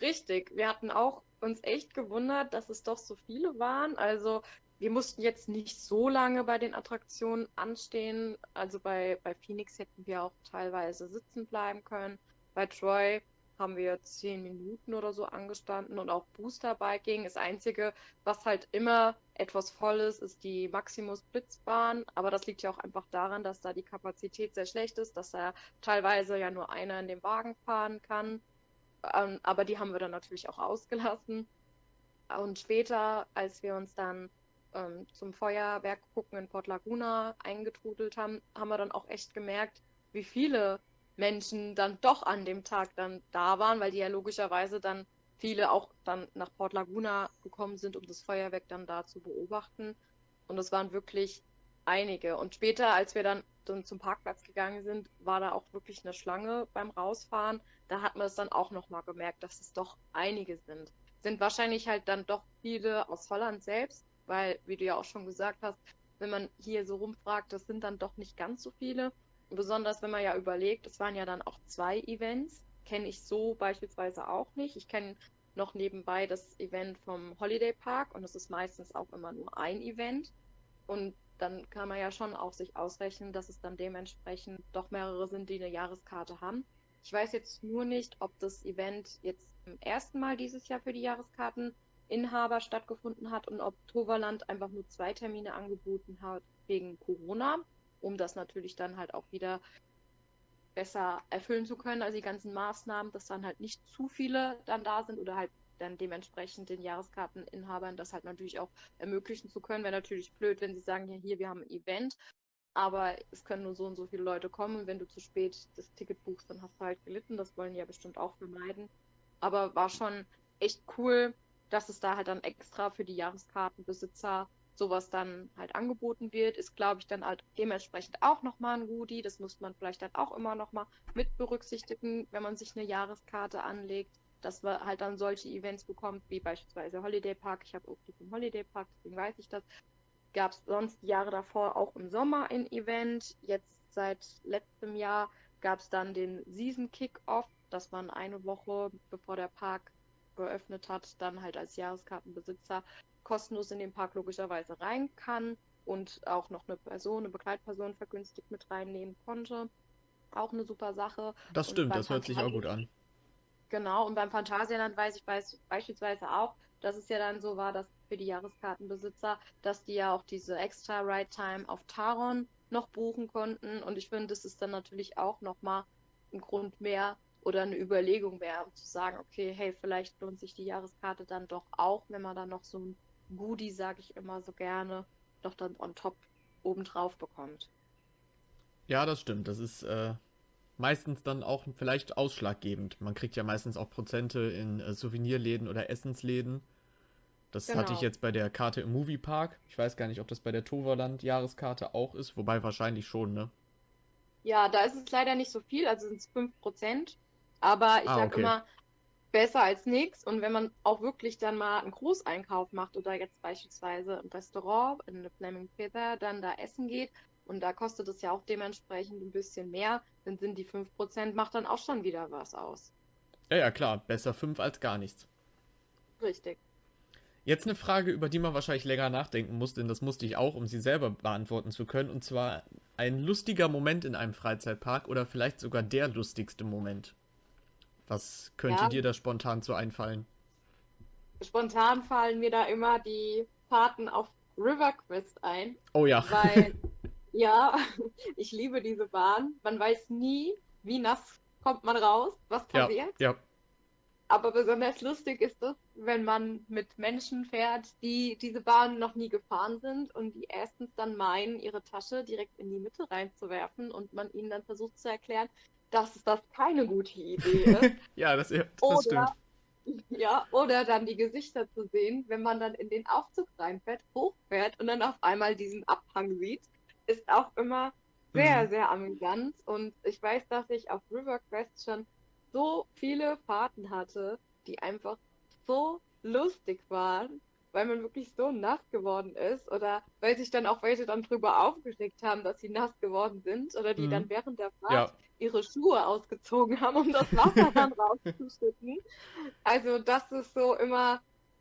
Richtig. Wir hatten auch uns echt gewundert, dass es doch so viele waren. Also wir mussten jetzt nicht so lange bei den Attraktionen anstehen. Also bei, bei Phoenix hätten wir auch teilweise sitzen bleiben können. Bei Troy haben wir zehn Minuten oder so angestanden und auch Booster Biking. Das Einzige, was halt immer etwas voll ist, ist die Maximus Blitzbahn. Aber das liegt ja auch einfach daran, dass da die Kapazität sehr schlecht ist, dass da teilweise ja nur einer in dem Wagen fahren kann. Ähm, aber die haben wir dann natürlich auch ausgelassen. Und später, als wir uns dann ähm, zum Feuerwerk gucken in Port Laguna eingetrudelt haben, haben wir dann auch echt gemerkt, wie viele Menschen dann doch an dem Tag dann da waren, weil die ja logischerweise dann viele auch dann nach Port Laguna gekommen sind, um das Feuerwerk dann da zu beobachten. Und es waren wirklich einige. Und später, als wir dann, dann zum Parkplatz gegangen sind, war da auch wirklich eine Schlange beim Rausfahren. Da hat man es dann auch nochmal gemerkt, dass es doch einige sind. Sind wahrscheinlich halt dann doch viele aus Holland selbst, weil, wie du ja auch schon gesagt hast, wenn man hier so rumfragt, das sind dann doch nicht ganz so viele. Besonders wenn man ja überlegt, es waren ja dann auch zwei Events. Kenne ich so beispielsweise auch nicht. Ich kenne noch nebenbei das Event vom Holiday Park und es ist meistens auch immer nur ein Event. Und dann kann man ja schon auch sich ausrechnen, dass es dann dementsprechend doch mehrere sind, die eine Jahreskarte haben. Ich weiß jetzt nur nicht, ob das Event jetzt zum ersten Mal dieses Jahr für die Jahreskarteninhaber stattgefunden hat und ob Toverland einfach nur zwei Termine angeboten hat wegen Corona um das natürlich dann halt auch wieder besser erfüllen zu können, also die ganzen Maßnahmen, dass dann halt nicht zu viele dann da sind oder halt dann dementsprechend den Jahreskarteninhabern das halt natürlich auch ermöglichen zu können. Wäre natürlich blöd, wenn sie sagen, ja, hier, wir haben ein Event, aber es können nur so und so viele Leute kommen. Wenn du zu spät das Ticket buchst, dann hast du halt gelitten. Das wollen die ja bestimmt auch vermeiden. Aber war schon echt cool, dass es da halt dann extra für die Jahreskartenbesitzer sowas dann halt angeboten wird, ist, glaube ich, dann halt dementsprechend auch nochmal ein Goodie. Das muss man vielleicht dann auch immer nochmal mit berücksichtigen, wenn man sich eine Jahreskarte anlegt, dass man halt dann solche Events bekommt, wie beispielsweise Holiday Park. Ich habe auch die vom Holiday Park, deswegen weiß ich das. Gab es sonst die Jahre davor auch im Sommer ein Event. Jetzt seit letztem Jahr gab es dann den Season Kick-Off, dass man eine Woche bevor der Park geöffnet hat, dann halt als Jahreskartenbesitzer kostenlos in den Park logischerweise rein kann und auch noch eine Person, eine Begleitperson vergünstigt mit reinnehmen konnte. Auch eine super Sache. Das stimmt, das hört sich auch gut an. Genau, und beim Phantasialand weiß ich weiß, beispielsweise auch, dass es ja dann so war, dass für die Jahreskartenbesitzer, dass die ja auch diese extra Ride Time auf Taron noch buchen konnten. Und ich finde, das ist dann natürlich auch nochmal ein Grund mehr oder eine Überlegung mehr, um zu sagen, okay, hey, vielleicht lohnt sich die Jahreskarte dann doch auch, wenn man dann noch so ein Goodie, sage ich immer so gerne, doch dann on top obendrauf bekommt. Ja, das stimmt. Das ist äh, meistens dann auch vielleicht ausschlaggebend. Man kriegt ja meistens auch Prozente in äh, Souvenirläden oder Essensläden. Das genau. hatte ich jetzt bei der Karte im Moviepark. Ich weiß gar nicht, ob das bei der Toverland Jahreskarte auch ist, wobei wahrscheinlich schon, ne? Ja, da ist es leider nicht so viel, also sind es 5%. Aber ich ah, sage okay. immer, besser als nichts. Und wenn man auch wirklich dann mal einen Großeinkauf macht oder jetzt beispielsweise im Restaurant, in eine Flaming Pizza, dann da essen geht und da kostet es ja auch dementsprechend ein bisschen mehr, dann sind die 5% macht dann auch schon wieder was aus. Ja, ja, klar. Besser 5 als gar nichts. Richtig. Jetzt eine Frage, über die man wahrscheinlich länger nachdenken muss, denn das musste ich auch, um sie selber beantworten zu können. Und zwar ein lustiger Moment in einem Freizeitpark oder vielleicht sogar der lustigste Moment. Was könnte ja. dir da spontan so einfallen? Spontan fallen mir da immer die Fahrten auf River Quest ein. Oh ja. Weil, [laughs] ja, [laughs] ich liebe diese Bahn. Man weiß nie, wie nass kommt man raus, was passiert. Ja, ja. Aber besonders lustig ist es, wenn man mit Menschen fährt, die diese Bahn noch nie gefahren sind und die erstens dann meinen, ihre Tasche direkt in die Mitte reinzuwerfen und man ihnen dann versucht zu erklären, dass das keine gute Idee [laughs] ist. ja, das, das oder, stimmt. [laughs] Ja, oder dann die Gesichter zu sehen, wenn man dann in den Aufzug reinfährt, hochfährt und dann auf einmal diesen Abhang sieht, ist auch immer sehr, mhm. sehr amüsant. Und ich weiß, dass ich auf River Quest schon so viele Fahrten hatte, die einfach so lustig waren weil man wirklich so nass geworden ist oder weil sich dann auch welche dann drüber aufgeregt haben, dass sie nass geworden sind oder die mhm. dann während der Fahrt ja. ihre Schuhe ausgezogen haben, um das Wasser dann [laughs] rauszuschütten. Also das ist so immer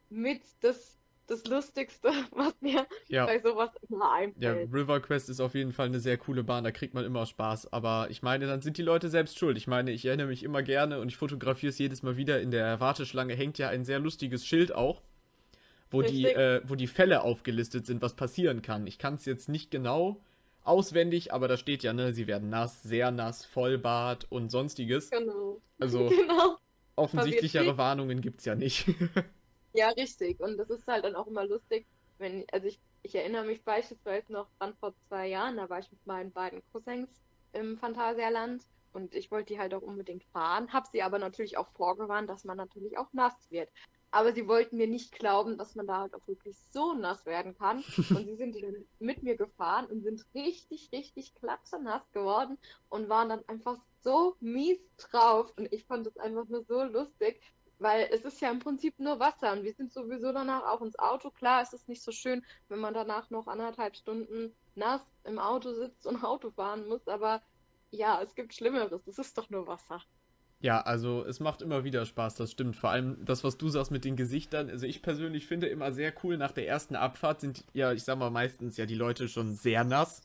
mit das, das Lustigste, [laughs] was mir ja. bei sowas immer einfällt. Ja, River Quest ist auf jeden Fall eine sehr coole Bahn, da kriegt man immer Spaß. Aber ich meine, dann sind die Leute selbst schuld. Ich meine, ich erinnere mich immer gerne und ich fotografiere es jedes Mal wieder. In der Warteschlange hängt ja ein sehr lustiges Schild auch wo die, äh, wo die Fälle aufgelistet sind, was passieren kann. Ich kann es jetzt nicht genau auswendig, aber da steht ja, ne, sie werden nass, sehr nass, Vollbart und sonstiges. Genau. [laughs] Also genau. offensichtlichere Warnungen gibt es ja nicht. [laughs] ja, richtig. Und das ist halt dann auch immer lustig, wenn, also ich, ich erinnere mich beispielsweise noch an vor zwei Jahren, da war ich mit meinen beiden Cousins im Phantasialand und ich wollte die halt auch unbedingt fahren, habe sie aber natürlich auch vorgewarnt, dass man natürlich auch nass wird. Aber sie wollten mir nicht glauben, dass man da halt auch wirklich so nass werden kann. [laughs] Und sie sind dann mit mir gefahren und sind richtig, richtig nass geworden und waren dann einfach so mies drauf. Und ich fand es einfach nur so lustig, weil es ist ja im Prinzip nur Wasser und wir sind sowieso danach auch ins Auto. Klar, es ist nicht so schön, wenn man danach noch anderthalb Stunden nass im Auto sitzt und [laughs] Auto fahren muss, aber ja, es gibt Schlimmeres. Es ist doch nur Wasser. Ja, also es macht immer wieder Spaß, das stimmt. Vor allem das, was du sagst mit den Gesichtern. Also ich persönlich finde immer sehr cool, nach der ersten Abfahrt sind ja, ich sag mal, meistens ja die Leute schon sehr nass.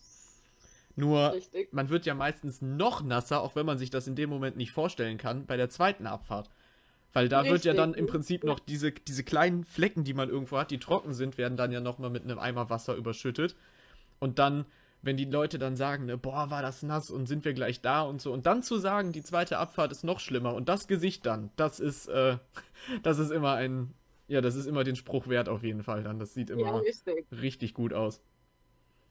Nur Richtig. man wird ja meistens noch nasser, auch wenn man sich das in dem Moment nicht vorstellen kann, bei der zweiten Abfahrt. Weil da Richtig. wird ja dann im Prinzip noch diese, diese kleinen Flecken, die man irgendwo hat, die trocken sind, werden dann ja nochmal mit einem Eimer Wasser überschüttet. Und dann wenn die Leute dann sagen, ne, boah, war das nass und sind wir gleich da und so. Und dann zu sagen, die zweite Abfahrt ist noch schlimmer und das Gesicht dann, das ist, äh, [laughs] das ist immer ein, ja, das ist immer den Spruch wert auf jeden Fall dann. Das sieht immer ja, richtig. richtig gut aus.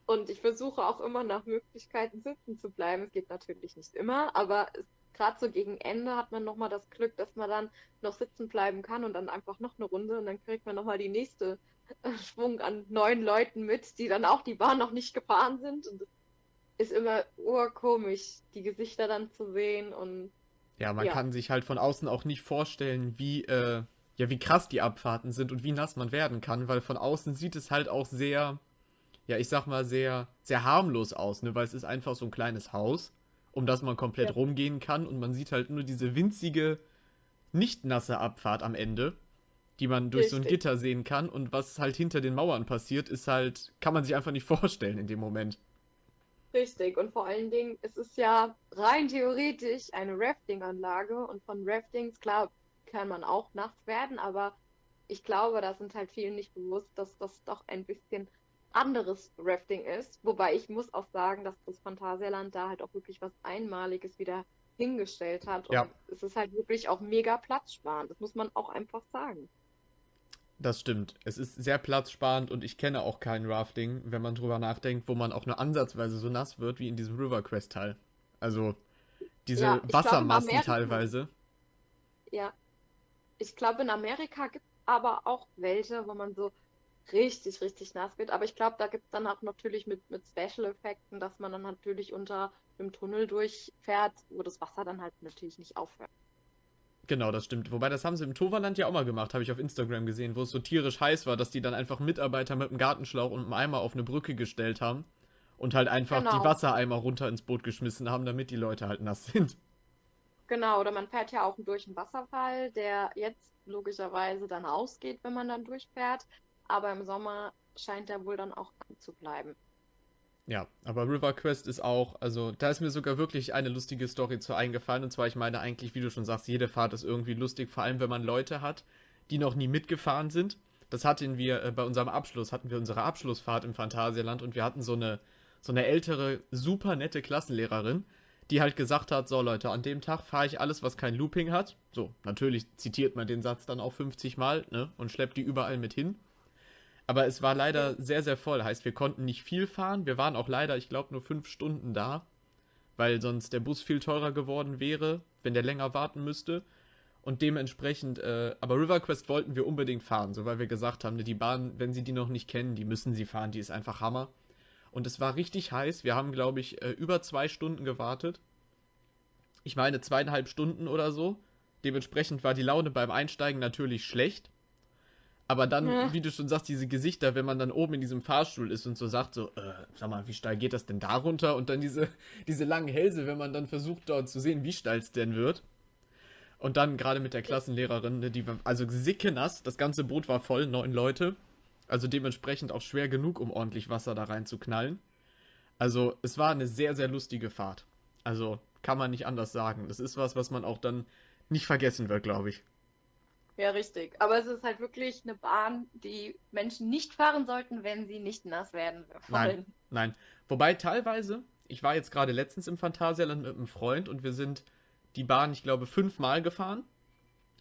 Und ich versuche auch immer nach Möglichkeiten sitzen zu bleiben. Es geht natürlich nicht immer, aber gerade so gegen Ende hat man nochmal das Glück, dass man dann noch sitzen bleiben kann und dann einfach noch eine Runde und dann kriegt man nochmal die nächste Schwung an neuen Leuten mit, die dann auch die Bahn noch nicht gefahren sind. Und es ist immer urkomisch, die Gesichter dann zu sehen und. Ja, man ja. kann sich halt von außen auch nicht vorstellen, wie, äh, ja, wie krass die Abfahrten sind und wie nass man werden kann, weil von außen sieht es halt auch sehr, ja, ich sag mal, sehr, sehr harmlos aus, ne, weil es ist einfach so ein kleines Haus, um das man komplett ja. rumgehen kann und man sieht halt nur diese winzige, nicht nasse Abfahrt am Ende die man durch Richtig. so ein Gitter sehen kann. Und was halt hinter den Mauern passiert, ist halt, kann man sich einfach nicht [laughs] vorstellen in dem Moment. Richtig, und vor allen Dingen, es ist ja rein theoretisch eine Rafting-Anlage und von Raftings, klar, kann man auch nachts werden, aber ich glaube, da sind halt vielen nicht bewusst, dass das doch ein bisschen anderes Rafting ist. Wobei ich muss auch sagen, dass das Phantasialand da halt auch wirklich was Einmaliges wieder hingestellt hat. Und ja. es ist halt wirklich auch mega platzsparend. Das muss man auch einfach sagen. Das stimmt. Es ist sehr platzsparend und ich kenne auch kein Rafting, wenn man drüber nachdenkt, wo man auch nur ansatzweise so nass wird wie in diesem River Quest Teil. Also, Diese ja, Wassermassen glaub, teilweise. Ja. Ich glaube, in Amerika gibt es aber auch welche, wo man so richtig, richtig nass wird. Aber ich glaube, da gibt es dann auch natürlich mit, mit Special-Effekten, dass man dann natürlich unter dem Tunnel durchfährt, wo das Wasser dann halt natürlich nicht aufhört. Genau, das stimmt. Wobei, das haben sie im Toverland ja auch mal gemacht, habe ich auf Instagram gesehen, wo es so tierisch heiß war, dass die dann einfach Mitarbeiter mit einem Gartenschlauch und einem Eimer auf eine Brücke gestellt haben und halt einfach genau. die Wassereimer runter ins Boot geschmissen haben, damit die Leute halt nass sind. Genau, oder man fährt ja auch durch einen Wasserfall, der jetzt logischerweise dann ausgeht, wenn man dann durchfährt. Aber im Sommer scheint er wohl dann auch zu bleiben. Ja, aber River Quest ist auch, also da ist mir sogar wirklich eine lustige Story zu eingefallen. Und zwar, ich meine eigentlich, wie du schon sagst, jede Fahrt ist irgendwie lustig, vor allem wenn man Leute hat, die noch nie mitgefahren sind. Das hatten wir äh, bei unserem Abschluss, hatten wir unsere Abschlussfahrt im Phantasialand und wir hatten so eine, so eine ältere, super nette Klassenlehrerin, die halt gesagt hat, so Leute, an dem Tag fahre ich alles, was kein Looping hat. So, natürlich zitiert man den Satz dann auch 50 Mal, ne, und schleppt die überall mit hin. Aber es war leider sehr, sehr voll. Heißt, wir konnten nicht viel fahren. Wir waren auch leider, ich glaube, nur fünf Stunden da, weil sonst der Bus viel teurer geworden wäre, wenn der länger warten müsste. Und dementsprechend, äh, aber River Quest wollten wir unbedingt fahren, so weil wir gesagt haben, ne, die Bahn, wenn sie die noch nicht kennen, die müssen sie fahren, die ist einfach Hammer. Und es war richtig heiß. Wir haben, glaube ich, äh, über zwei Stunden gewartet. Ich meine zweieinhalb Stunden oder so. Dementsprechend war die Laune beim Einsteigen natürlich schlecht. Aber dann, ja. wie du schon sagst, diese Gesichter, wenn man dann oben in diesem Fahrstuhl ist und so sagt, so, äh, sag mal, wie steil geht das denn da runter? Und dann diese, [laughs] diese langen Hälse, wenn man dann versucht, dort zu sehen, wie steil es denn wird. Und dann gerade mit der Klassenlehrerin, ne, die war, also sickenass, das ganze Boot war voll, neun Leute. Also dementsprechend auch schwer genug, um ordentlich Wasser da rein zu knallen. Also es war eine sehr, sehr lustige Fahrt. Also kann man nicht anders sagen. Das ist was, was man auch dann nicht vergessen wird, glaube ich. Ja, richtig. Aber es ist halt wirklich eine Bahn, die Menschen nicht fahren sollten, wenn sie nicht nass werden wollen. Nein, nein. Wobei teilweise, ich war jetzt gerade letztens im Phantasialand mit einem Freund und wir sind die Bahn, ich glaube, fünfmal gefahren,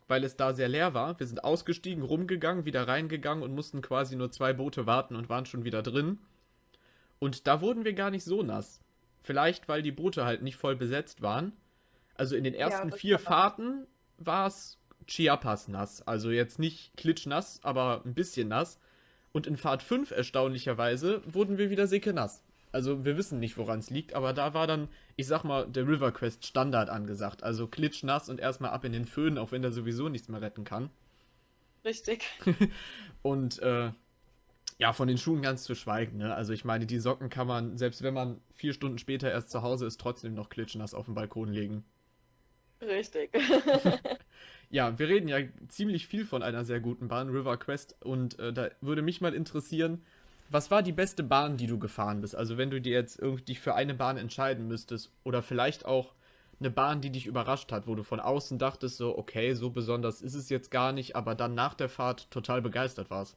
weil es da sehr leer war. Wir sind ausgestiegen, rumgegangen, wieder reingegangen und mussten quasi nur zwei Boote warten und waren schon wieder drin. Und da wurden wir gar nicht so nass. Vielleicht, weil die Boote halt nicht voll besetzt waren. Also in den ersten ja, vier Fahrten war es Chiapas nass. Also jetzt nicht klitschnass, aber ein bisschen nass. Und in Fahrt 5 erstaunlicherweise wurden wir wieder sicke nass. Also wir wissen nicht, woran es liegt, aber da war dann, ich sag mal, der River Quest Standard angesagt. Also klitschnass und erstmal ab in den Föhn, auch wenn der sowieso nichts mehr retten kann. Richtig. [laughs] und äh, ja, von den Schuhen ganz zu schweigen. Ne? Also ich meine, die Socken kann man, selbst wenn man vier Stunden später erst zu Hause ist, trotzdem noch klitschnass auf den Balkon legen. Richtig. [laughs] ja, wir reden ja ziemlich viel von einer sehr guten Bahn, River Quest, und äh, da würde mich mal interessieren, was war die beste Bahn, die du gefahren bist? Also wenn du dir jetzt irgendwie für eine Bahn entscheiden müsstest oder vielleicht auch eine Bahn, die dich überrascht hat, wo du von außen dachtest so, okay, so besonders ist es jetzt gar nicht, aber dann nach der Fahrt total begeistert warst.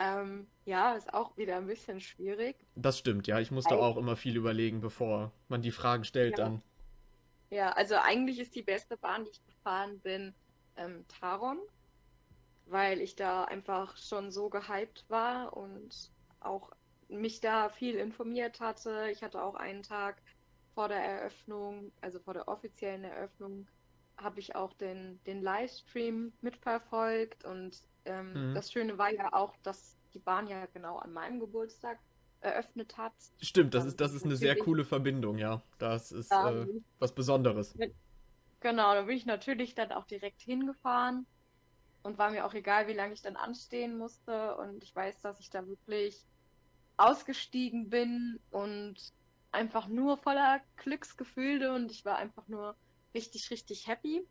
Ähm, ja, ist auch wieder ein bisschen schwierig. Das stimmt, ja. Ich musste auch immer viel überlegen, bevor man die Fragen stellt ja. dann. Ja, also eigentlich ist die beste Bahn, die ich gefahren bin, ähm, Taron, weil ich da einfach schon so gehypt war und auch mich da viel informiert hatte. Ich hatte auch einen Tag vor der Eröffnung, also vor der offiziellen Eröffnung, habe ich auch den, den Livestream mitverfolgt und ähm, mhm. das Schöne war ja auch, dass die Bahn ja genau an meinem Geburtstag eröffnet hat. Stimmt, das ist, das ist eine sehr coole Verbindung, ja. Das ist äh, was Besonderes. Genau, da bin ich natürlich dann auch direkt hingefahren und war mir auch egal, wie lange ich dann anstehen musste. Und ich weiß, dass ich da wirklich ausgestiegen bin und einfach nur voller Glücksgefühle und ich war einfach nur richtig, richtig happy.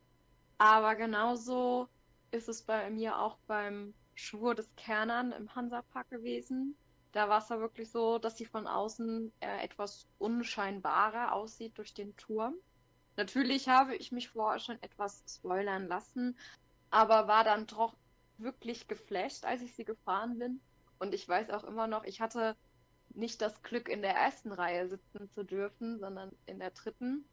Aber genauso ist es bei mir auch beim Schwur des Kernern im Hansapark gewesen. Da war es ja wirklich so, dass sie von außen äh, etwas unscheinbarer aussieht durch den Turm. Natürlich habe ich mich vorher schon etwas spoilern lassen, aber war dann doch wirklich geflasht, als ich sie gefahren bin. Und ich weiß auch immer noch, ich hatte nicht das Glück, in der ersten Reihe sitzen zu dürfen, sondern in der dritten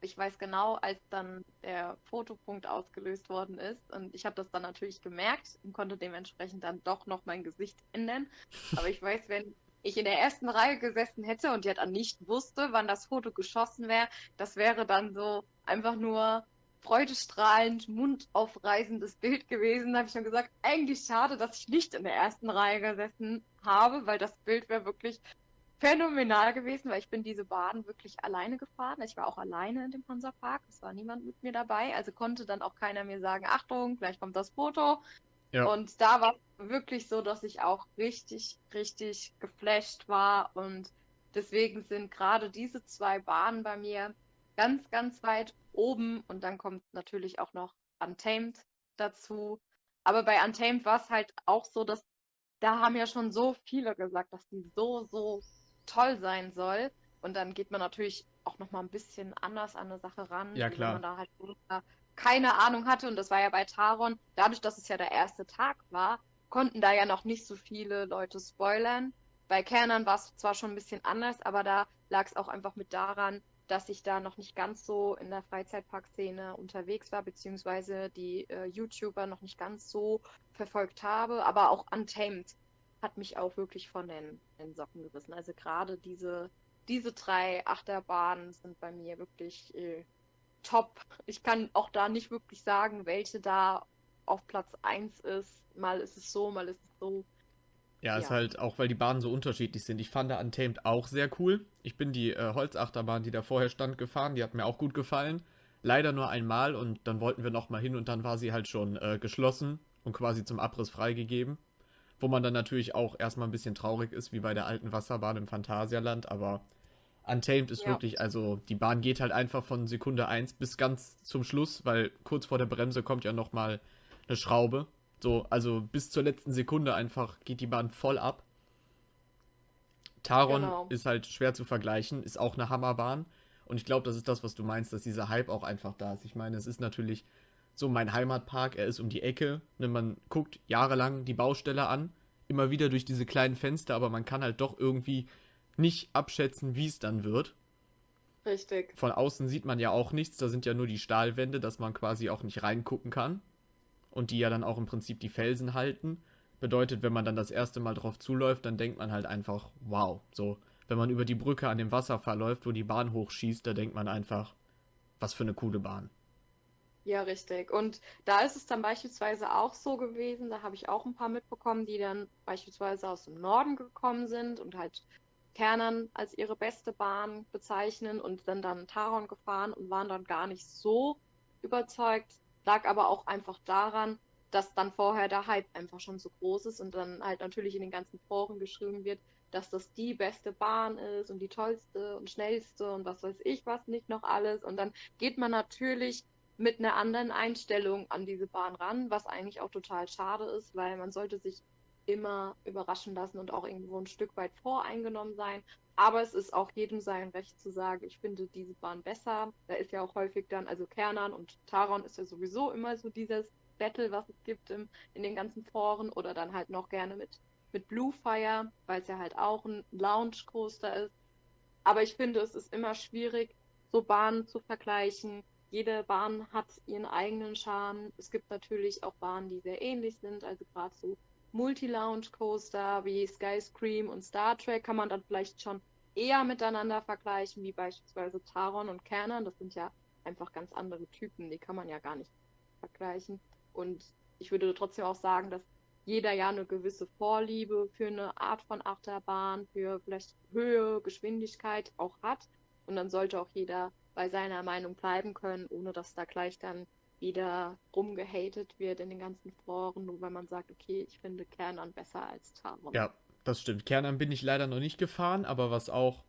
ich weiß genau, als dann der Fotopunkt ausgelöst worden ist und ich habe das dann natürlich gemerkt und konnte dementsprechend dann doch noch mein Gesicht ändern. Aber ich weiß, wenn ich in der ersten Reihe gesessen hätte und ja dann nicht wusste, wann das Foto geschossen wäre, das wäre dann so einfach nur freudestrahlend, mundaufreißendes Bild gewesen. Da habe ich dann gesagt, eigentlich schade, dass ich nicht in der ersten Reihe gesessen habe, weil das Bild wäre wirklich phänomenal gewesen, weil ich bin diese Bahn wirklich alleine gefahren. Ich war auch alleine in dem Hansapark. Es war niemand mit mir dabei, also konnte dann auch keiner mir sagen, Achtung, gleich kommt das Foto. Ja. Und da war es wirklich so, dass ich auch richtig, richtig geflasht war. Und deswegen sind gerade diese zwei Bahnen bei mir ganz, ganz weit oben. Und dann kommt natürlich auch noch Untamed dazu. Aber bei Untamed war es halt auch so, dass da haben ja schon so viele gesagt, dass die so, so toll sein soll. Und dann geht man natürlich auch noch mal ein bisschen anders an eine Sache ran. Ja, klar. Wenn man da halt keine Ahnung hatte, und das war ja bei Taron, dadurch, dass es ja der erste Tag war, konnten da ja noch nicht so viele Leute spoilern. Bei Kernern war es zwar schon ein bisschen anders, aber da lag es auch einfach mit daran, dass ich da noch nicht ganz so in der Freizeitparkszene unterwegs war, beziehungsweise die äh, YouTuber noch nicht ganz so verfolgt habe. Aber auch Untamed hat mich auch wirklich von den, den Socken gerissen. Also gerade diese, diese drei Achterbahnen sind bei mir wirklich äh, top. Ich kann auch da nicht wirklich sagen, welche da auf Platz 1 ist. Mal ist es so, mal ist es so. Ja, ja, ist halt auch, weil die Bahnen so unterschiedlich sind. Ich fand da Untamed auch sehr cool. Ich bin die äh, Holzachterbahn, die da vorher stand, gefahren. Die hat mir auch gut gefallen. Leider nur einmal und dann wollten wir nochmal hin und dann war sie halt schon äh, geschlossen und quasi zum Abriss freigegeben. Wo man dann natürlich auch erstmal ein bisschen traurig ist, wie bei der alten Wasserbahn im Phantasialand, aber Untamed ist ja. wirklich, also die Bahn geht halt einfach von Sekunde 1 bis ganz zum Schluss, weil kurz vor der Bremse kommt ja nochmal eine Schraube. So, also bis zur letzten Sekunde einfach geht die Bahn voll ab. Taron genau. ist halt schwer zu vergleichen, ist auch eine Hammerbahn. Und ich glaube, das ist das, was du meinst, dass dieser Hype auch einfach da ist. Ich meine, es ist natürlich so mein Heimatpark, er ist um die Ecke. Ne, man guckt jahrelang die Baustelle an, immer wieder durch diese kleinen Fenster, aber man kann halt doch irgendwie nicht abschätzen, wie es dann wird. Richtig. Von außen sieht man ja auch nichts, da sind ja nur die Stahlwände, dass man quasi auch nicht reingucken kann. Und die ja dann auch im Prinzip die Felsen halten. Bedeutet, wenn man dann das erste Mal drauf zuläuft, dann denkt man halt einfach, wow. So, wenn man über die Brücke an dem Wasser verläuft, wo die Bahn hochschießt, da denkt man einfach, was für eine coole Bahn. Ja, richtig. Und da ist es dann beispielsweise auch so gewesen, da habe ich auch ein paar mitbekommen, die dann beispielsweise aus dem Norden gekommen sind und halt Kernern als ihre beste Bahn bezeichnen und sind dann Taron gefahren und waren dann gar nicht so überzeugt. Lag aber auch einfach daran, dass dann vorher der Hype einfach schon so groß ist und dann halt natürlich in den ganzen Foren geschrieben wird, dass das die beste Bahn ist und die tollste und schnellste und was weiß ich was nicht noch alles. Und dann geht man natürlich mit einer anderen Einstellung an diese Bahn ran, was eigentlich auch total schade ist, weil man sollte sich immer überraschen lassen und auch irgendwo ein Stück weit voreingenommen sein. Aber es ist auch jedem sein Recht zu sagen, ich finde diese Bahn besser. Da ist ja auch häufig dann, also Kernan und Taron ist ja sowieso immer so dieses Battle, was es gibt im, in den ganzen Foren oder dann halt noch gerne mit, mit Bluefire, weil es ja halt auch ein Lounge-Coaster ist. Aber ich finde, es ist immer schwierig, so Bahnen zu vergleichen. Jede Bahn hat ihren eigenen Charme. Es gibt natürlich auch Bahnen, die sehr ähnlich sind, also gerade so Multi-Lounge-Coaster wie Skyscream und Star Trek kann man dann vielleicht schon eher miteinander vergleichen, wie beispielsweise Taron und Kernan. Das sind ja einfach ganz andere Typen, die kann man ja gar nicht vergleichen. Und ich würde trotzdem auch sagen, dass jeder ja eine gewisse Vorliebe für eine Art von Achterbahn, für vielleicht Höhe, Geschwindigkeit auch hat. Und dann sollte auch jeder bei seiner Meinung bleiben können, ohne dass da gleich dann wieder rumgehatet wird in den ganzen Foren, nur weil man sagt, okay, ich finde Kernan besser als Taron. Ja, das stimmt. Kernan bin ich leider noch nicht gefahren, aber was auch,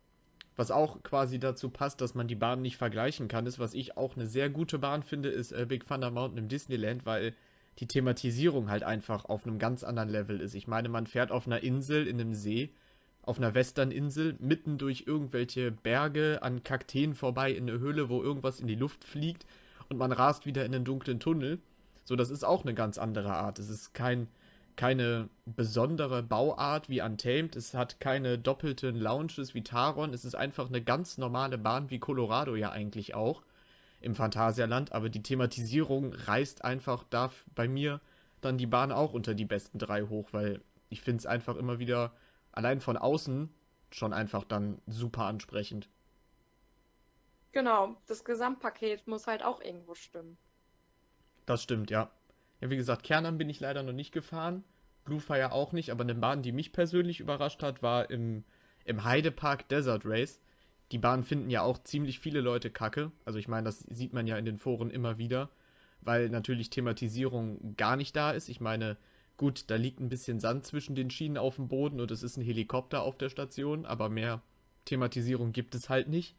was auch quasi dazu passt, dass man die Bahn nicht vergleichen kann, ist, was ich auch eine sehr gute Bahn finde, ist äh, Big Thunder Mountain im Disneyland, weil die Thematisierung halt einfach auf einem ganz anderen Level ist. Ich meine, man fährt auf einer Insel in einem See, auf einer Westerninsel, mitten durch irgendwelche Berge an Kakteen vorbei in eine Höhle, wo irgendwas in die Luft fliegt und man rast wieder in den dunklen Tunnel. So, das ist auch eine ganz andere Art. Es ist kein, keine besondere Bauart wie Untamed. Es hat keine doppelten Lounges wie Taron. Es ist einfach eine ganz normale Bahn wie Colorado ja eigentlich auch im Phantasialand. Aber die Thematisierung reißt einfach da bei mir dann die Bahn auch unter die besten drei hoch, weil ich finde es einfach immer wieder allein von außen schon einfach dann super ansprechend. Genau, das Gesamtpaket muss halt auch irgendwo stimmen. Das stimmt, ja. Ja, wie gesagt, Kernern bin ich leider noch nicht gefahren. Bluefire auch nicht, aber eine Bahn, die mich persönlich überrascht hat, war im, im Heidepark Desert Race. Die Bahn finden ja auch ziemlich viele Leute kacke. Also ich meine, das sieht man ja in den Foren immer wieder, weil natürlich Thematisierung gar nicht da ist. Ich meine, gut, da liegt ein bisschen Sand zwischen den Schienen auf dem Boden und es ist ein Helikopter auf der Station, aber mehr Thematisierung gibt es halt nicht.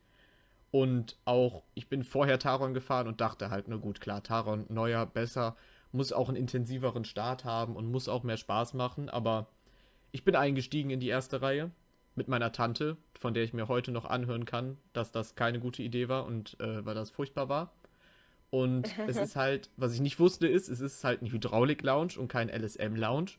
Und auch, ich bin vorher Taron gefahren und dachte halt, na gut, klar, Taron neuer, besser, muss auch einen intensiveren Start haben und muss auch mehr Spaß machen, aber ich bin eingestiegen in die erste Reihe mit meiner Tante, von der ich mir heute noch anhören kann, dass das keine gute Idee war und äh, weil das furchtbar war. Und [laughs] es ist halt, was ich nicht wusste, ist, es ist halt ein Hydraulik-Lounge und kein LSM-Lounge.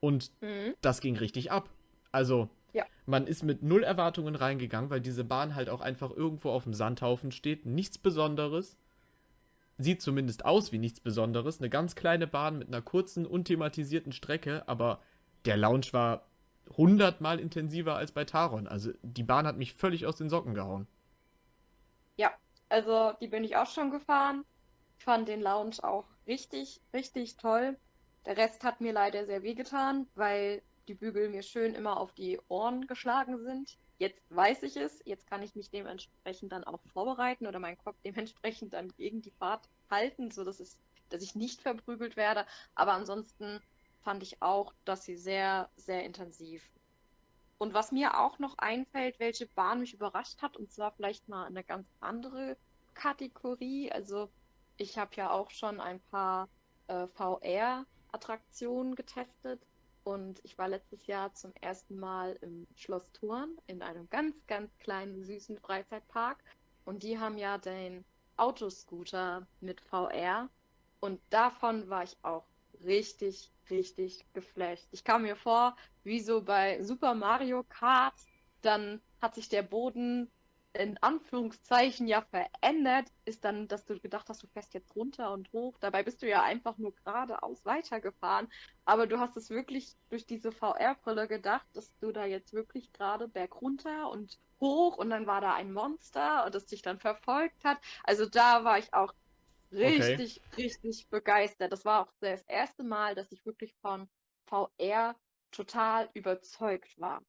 Und mhm. das ging richtig ab. Also, ja. man ist mit null Erwartungen reingegangen, weil diese Bahn halt auch einfach irgendwo auf dem Sandhaufen steht. Nichts Besonderes. Sieht zumindest aus wie nichts Besonderes. Eine ganz kleine Bahn mit einer kurzen, unthematisierten Strecke, aber der Lounge war hundertmal intensiver als bei Taron. Also die Bahn hat mich völlig aus den Socken gehauen. Ja, also die bin ich auch schon gefahren. Ich fand den Lounge auch richtig, richtig toll. Der Rest hat mir leider sehr wehgetan, weil die Bügel mir schön immer auf die Ohren geschlagen sind. Jetzt weiß ich es, jetzt kann ich mich dementsprechend dann auch vorbereiten oder meinen Kopf dementsprechend dann gegen die Fahrt halten, sodass es, dass ich nicht verprügelt werde. Aber ansonsten fand ich auch, dass sie sehr, sehr intensiv. Und was mir auch noch einfällt, welche Bahn mich überrascht hat, und zwar vielleicht mal eine ganz andere Kategorie. Also ich habe ja auch schon ein paar äh, VR-Attraktionen getestet und ich war letztes Jahr zum ersten Mal im Schloss Thurn in einem ganz, ganz kleinen, süßen Freizeitpark. Und die haben ja den Autoscooter mit VR. Und davon war ich auch richtig, richtig geflasht. Ich kam mir vor, wie so bei Super Mario Kart, dann hat sich der Boden in Anführungszeichen ja verändert, ist dann, dass du gedacht hast, du fährst jetzt runter und hoch. Dabei bist du ja einfach nur geradeaus weitergefahren. Aber du hast es wirklich durch diese VR-Brille gedacht, dass du da jetzt wirklich gerade berg runter und hoch und dann war da ein Monster und das dich dann verfolgt hat. Also da war ich auch richtig, okay. richtig begeistert. Das war auch das erste Mal, dass ich wirklich von VR total überzeugt war.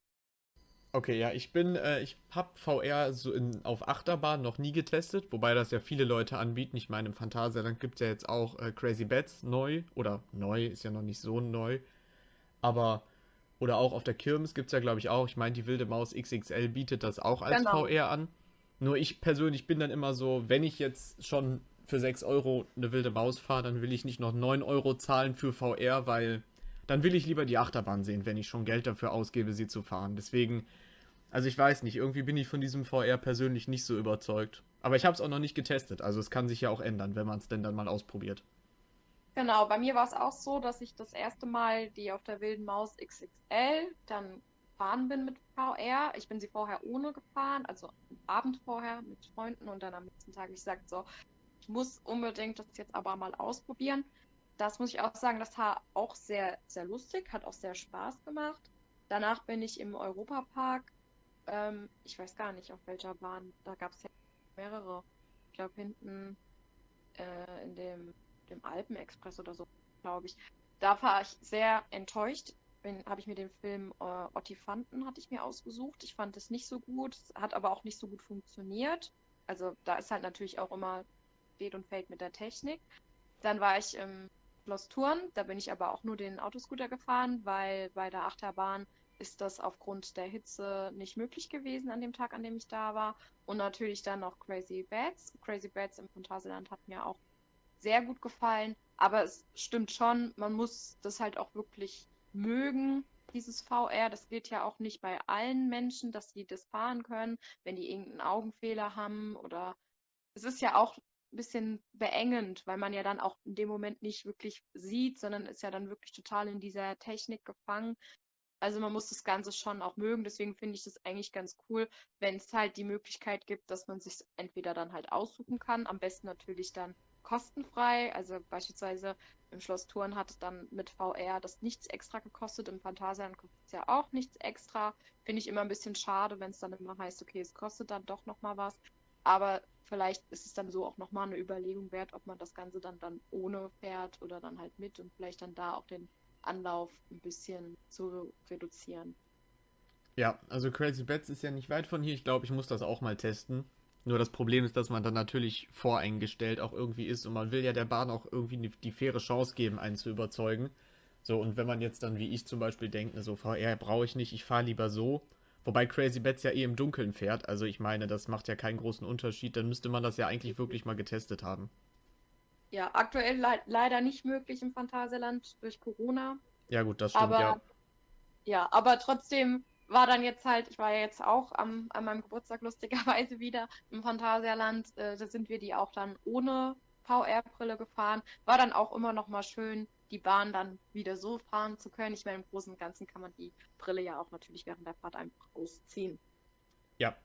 Okay, ja, ich bin, äh, ich habe VR so in, auf Achterbahn noch nie getestet, wobei das ja viele Leute anbieten. Ich meine, im Phantasialand gibt es ja jetzt auch äh, Crazy Bats neu, oder neu, ist ja noch nicht so neu, aber, oder auch auf der Kirmes gibt es ja, glaube ich, auch. Ich meine, die Wilde Maus XXL bietet das auch als genau. VR an. Nur ich persönlich bin dann immer so, wenn ich jetzt schon für 6 Euro eine wilde Maus fahre, dann will ich nicht noch 9 Euro zahlen für VR, weil dann will ich lieber die Achterbahn sehen, wenn ich schon Geld dafür ausgebe, sie zu fahren. Deswegen, also ich weiß nicht, irgendwie bin ich von diesem VR persönlich nicht so überzeugt. Aber ich habe es auch noch nicht getestet, also es kann sich ja auch ändern, wenn man es denn dann mal ausprobiert. Genau, bei mir war es auch so, dass ich das erste Mal die auf der wilden Maus XXL dann gefahren bin mit VR. Ich bin sie vorher ohne gefahren, also am Abend vorher mit Freunden und dann am nächsten Tag ich gesagt so, ich muss unbedingt das jetzt aber mal ausprobieren das muss ich auch sagen, das war auch sehr, sehr lustig, hat auch sehr Spaß gemacht. Danach bin ich im Europapark, ähm, ich weiß gar nicht auf welcher Bahn, da gab es ja mehrere. Ich glaube hinten äh, in dem, dem Alpenexpress oder so, glaube ich. Da war ich sehr enttäuscht. Habe ich mir den Film äh, Ottifanten hatte ich mir ausgesucht. Ich fand es nicht so gut, hat aber auch nicht so gut funktioniert. Also da ist halt natürlich auch immer steht und fällt mit der Technik. Dann war ich im Schloss Thurn. Da bin ich aber auch nur den Autoscooter gefahren, weil bei der Achterbahn ist das aufgrund der Hitze nicht möglich gewesen an dem Tag, an dem ich da war. Und natürlich dann noch Crazy Bats. Crazy Bats im Phantasialand hat mir auch sehr gut gefallen. Aber es stimmt schon, man muss das halt auch wirklich mögen, dieses VR. Das geht ja auch nicht bei allen Menschen, dass sie das fahren können, wenn die irgendeinen Augenfehler haben oder es ist ja auch ein bisschen beengend, weil man ja dann auch in dem Moment nicht wirklich sieht, sondern ist ja dann wirklich total in dieser Technik gefangen. Also man muss das Ganze schon auch mögen. Deswegen finde ich das eigentlich ganz cool, wenn es halt die Möglichkeit gibt, dass man sich entweder dann halt aussuchen kann, am besten natürlich dann kostenfrei. Also beispielsweise im Schloss Thurn hat dann mit VR das nichts extra gekostet. Im Phantasialand kostet es ja auch nichts extra. Finde ich immer ein bisschen schade, wenn es dann immer heißt, okay, es kostet dann doch nochmal was. Aber vielleicht ist es dann so auch nochmal eine Überlegung wert, ob man das Ganze dann, dann ohne fährt oder dann halt mit und vielleicht dann da auch den Anlauf ein bisschen zu reduzieren. Ja, also Crazy Bats ist ja nicht weit von hier. Ich glaube, ich muss das auch mal testen. Nur das Problem ist, dass man dann natürlich voreingestellt auch irgendwie ist und man will ja der Bahn auch irgendwie die faire Chance geben, einen zu überzeugen. So, und wenn man jetzt dann, wie ich zum Beispiel denke, so VR brauche ich nicht, ich fahre lieber so. Wobei Crazy Bats ja eh im Dunkeln fährt. Also ich meine, das macht ja keinen großen Unterschied. Dann müsste man das ja eigentlich wirklich mal getestet haben. Ja, aktuell le leider nicht möglich im Phantasialand durch Corona. Ja gut, das stimmt, aber, ja. Ja, aber trotzdem war dann jetzt halt, ich war ja jetzt auch am, an meinem Geburtstag lustigerweise wieder im Phantasialand. Äh, da sind wir die auch dann ohne VR-Brille gefahren. War dann auch immer noch mal schön, die Bahn dann wieder so fahren zu können. Ich meine, im Großen und Ganzen kann man die Brille ja auch natürlich während der Fahrt einfach ausziehen. Ja.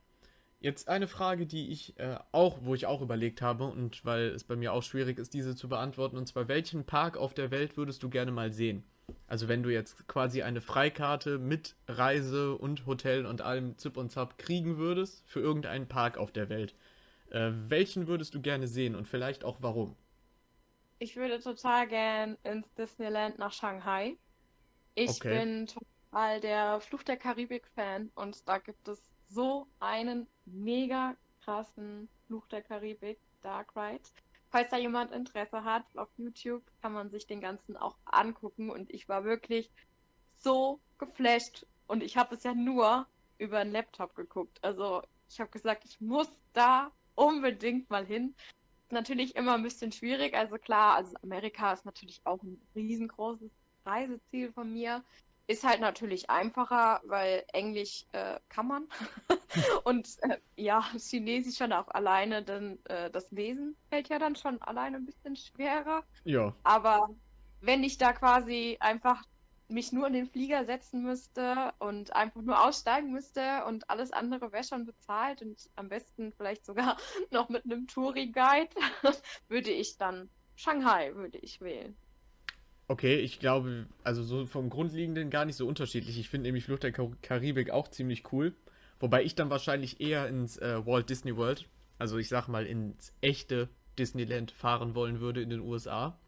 Jetzt eine Frage, die ich äh, auch, wo ich auch überlegt habe und weil es bei mir auch schwierig ist, diese zu beantworten, und zwar welchen Park auf der Welt würdest du gerne mal sehen? Also wenn du jetzt quasi eine Freikarte mit Reise und Hotel und allem Zip und Zap kriegen würdest für irgendeinen Park auf der Welt, äh, welchen würdest du gerne sehen und vielleicht auch warum? Ich würde total gern ins Disneyland nach Shanghai. Ich Okay. bin total der Fluch der Karibik-Fan und da gibt es so einen mega krassen Fluch der Karibik Dark Ride. Falls da jemand Interesse hat, auf YouTube kann man sich den ganzen auch angucken und ich war wirklich so geflasht und ich habe es ja nur über einen Laptop geguckt. Also ich habe gesagt, ich muss da unbedingt mal hin. Natürlich immer ein bisschen schwierig. Also klar, also Amerika ist natürlich auch ein riesengroßes Reiseziel von mir. Ist halt natürlich einfacher, weil Englisch äh, kann man. [laughs] Und äh, ja, Chinesisch schon auch alleine, denn äh, das Lesen fällt ja dann schon alleine ein bisschen schwerer. Ja, Aber wenn ich da quasi einfach mich nur in den Flieger setzen müsste und einfach nur aussteigen müsste und alles andere wäre schon bezahlt und am besten vielleicht sogar [laughs] noch mit einem Touri-Guide, [laughs] würde ich dann Shanghai würde ich wählen. okay, ich glaube, also so vom Grundlegenden gar nicht so unterschiedlich. Ich finde nämlich Flucht der Kar Karibik auch ziemlich cool. Wobei ich dann wahrscheinlich eher ins äh, Walt Disney World, also ich sag mal ins echte Disneyland fahren wollen würde in den USA.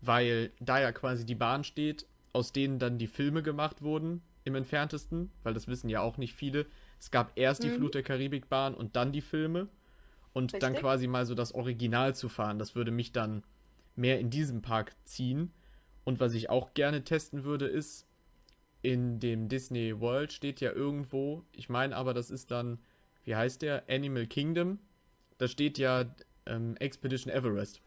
Weil da ja quasi die Bahn steht, aus denen dann die Filme gemacht wurden, im entferntesten, weil das wissen ja auch nicht viele. Es gab erst die Mhm. Flucht der Karibikbahn und dann die Filme. Und dann Richtig. quasi mal so das Original zu fahren, das würde mich dann mehr in diesem Park ziehen. Und was ich auch gerne testen würde, ist, in dem Disney World steht ja irgendwo, ich meine aber, das ist dann, wie heißt der? Animal Kingdom. Da steht ja ähm, Expedition Everest.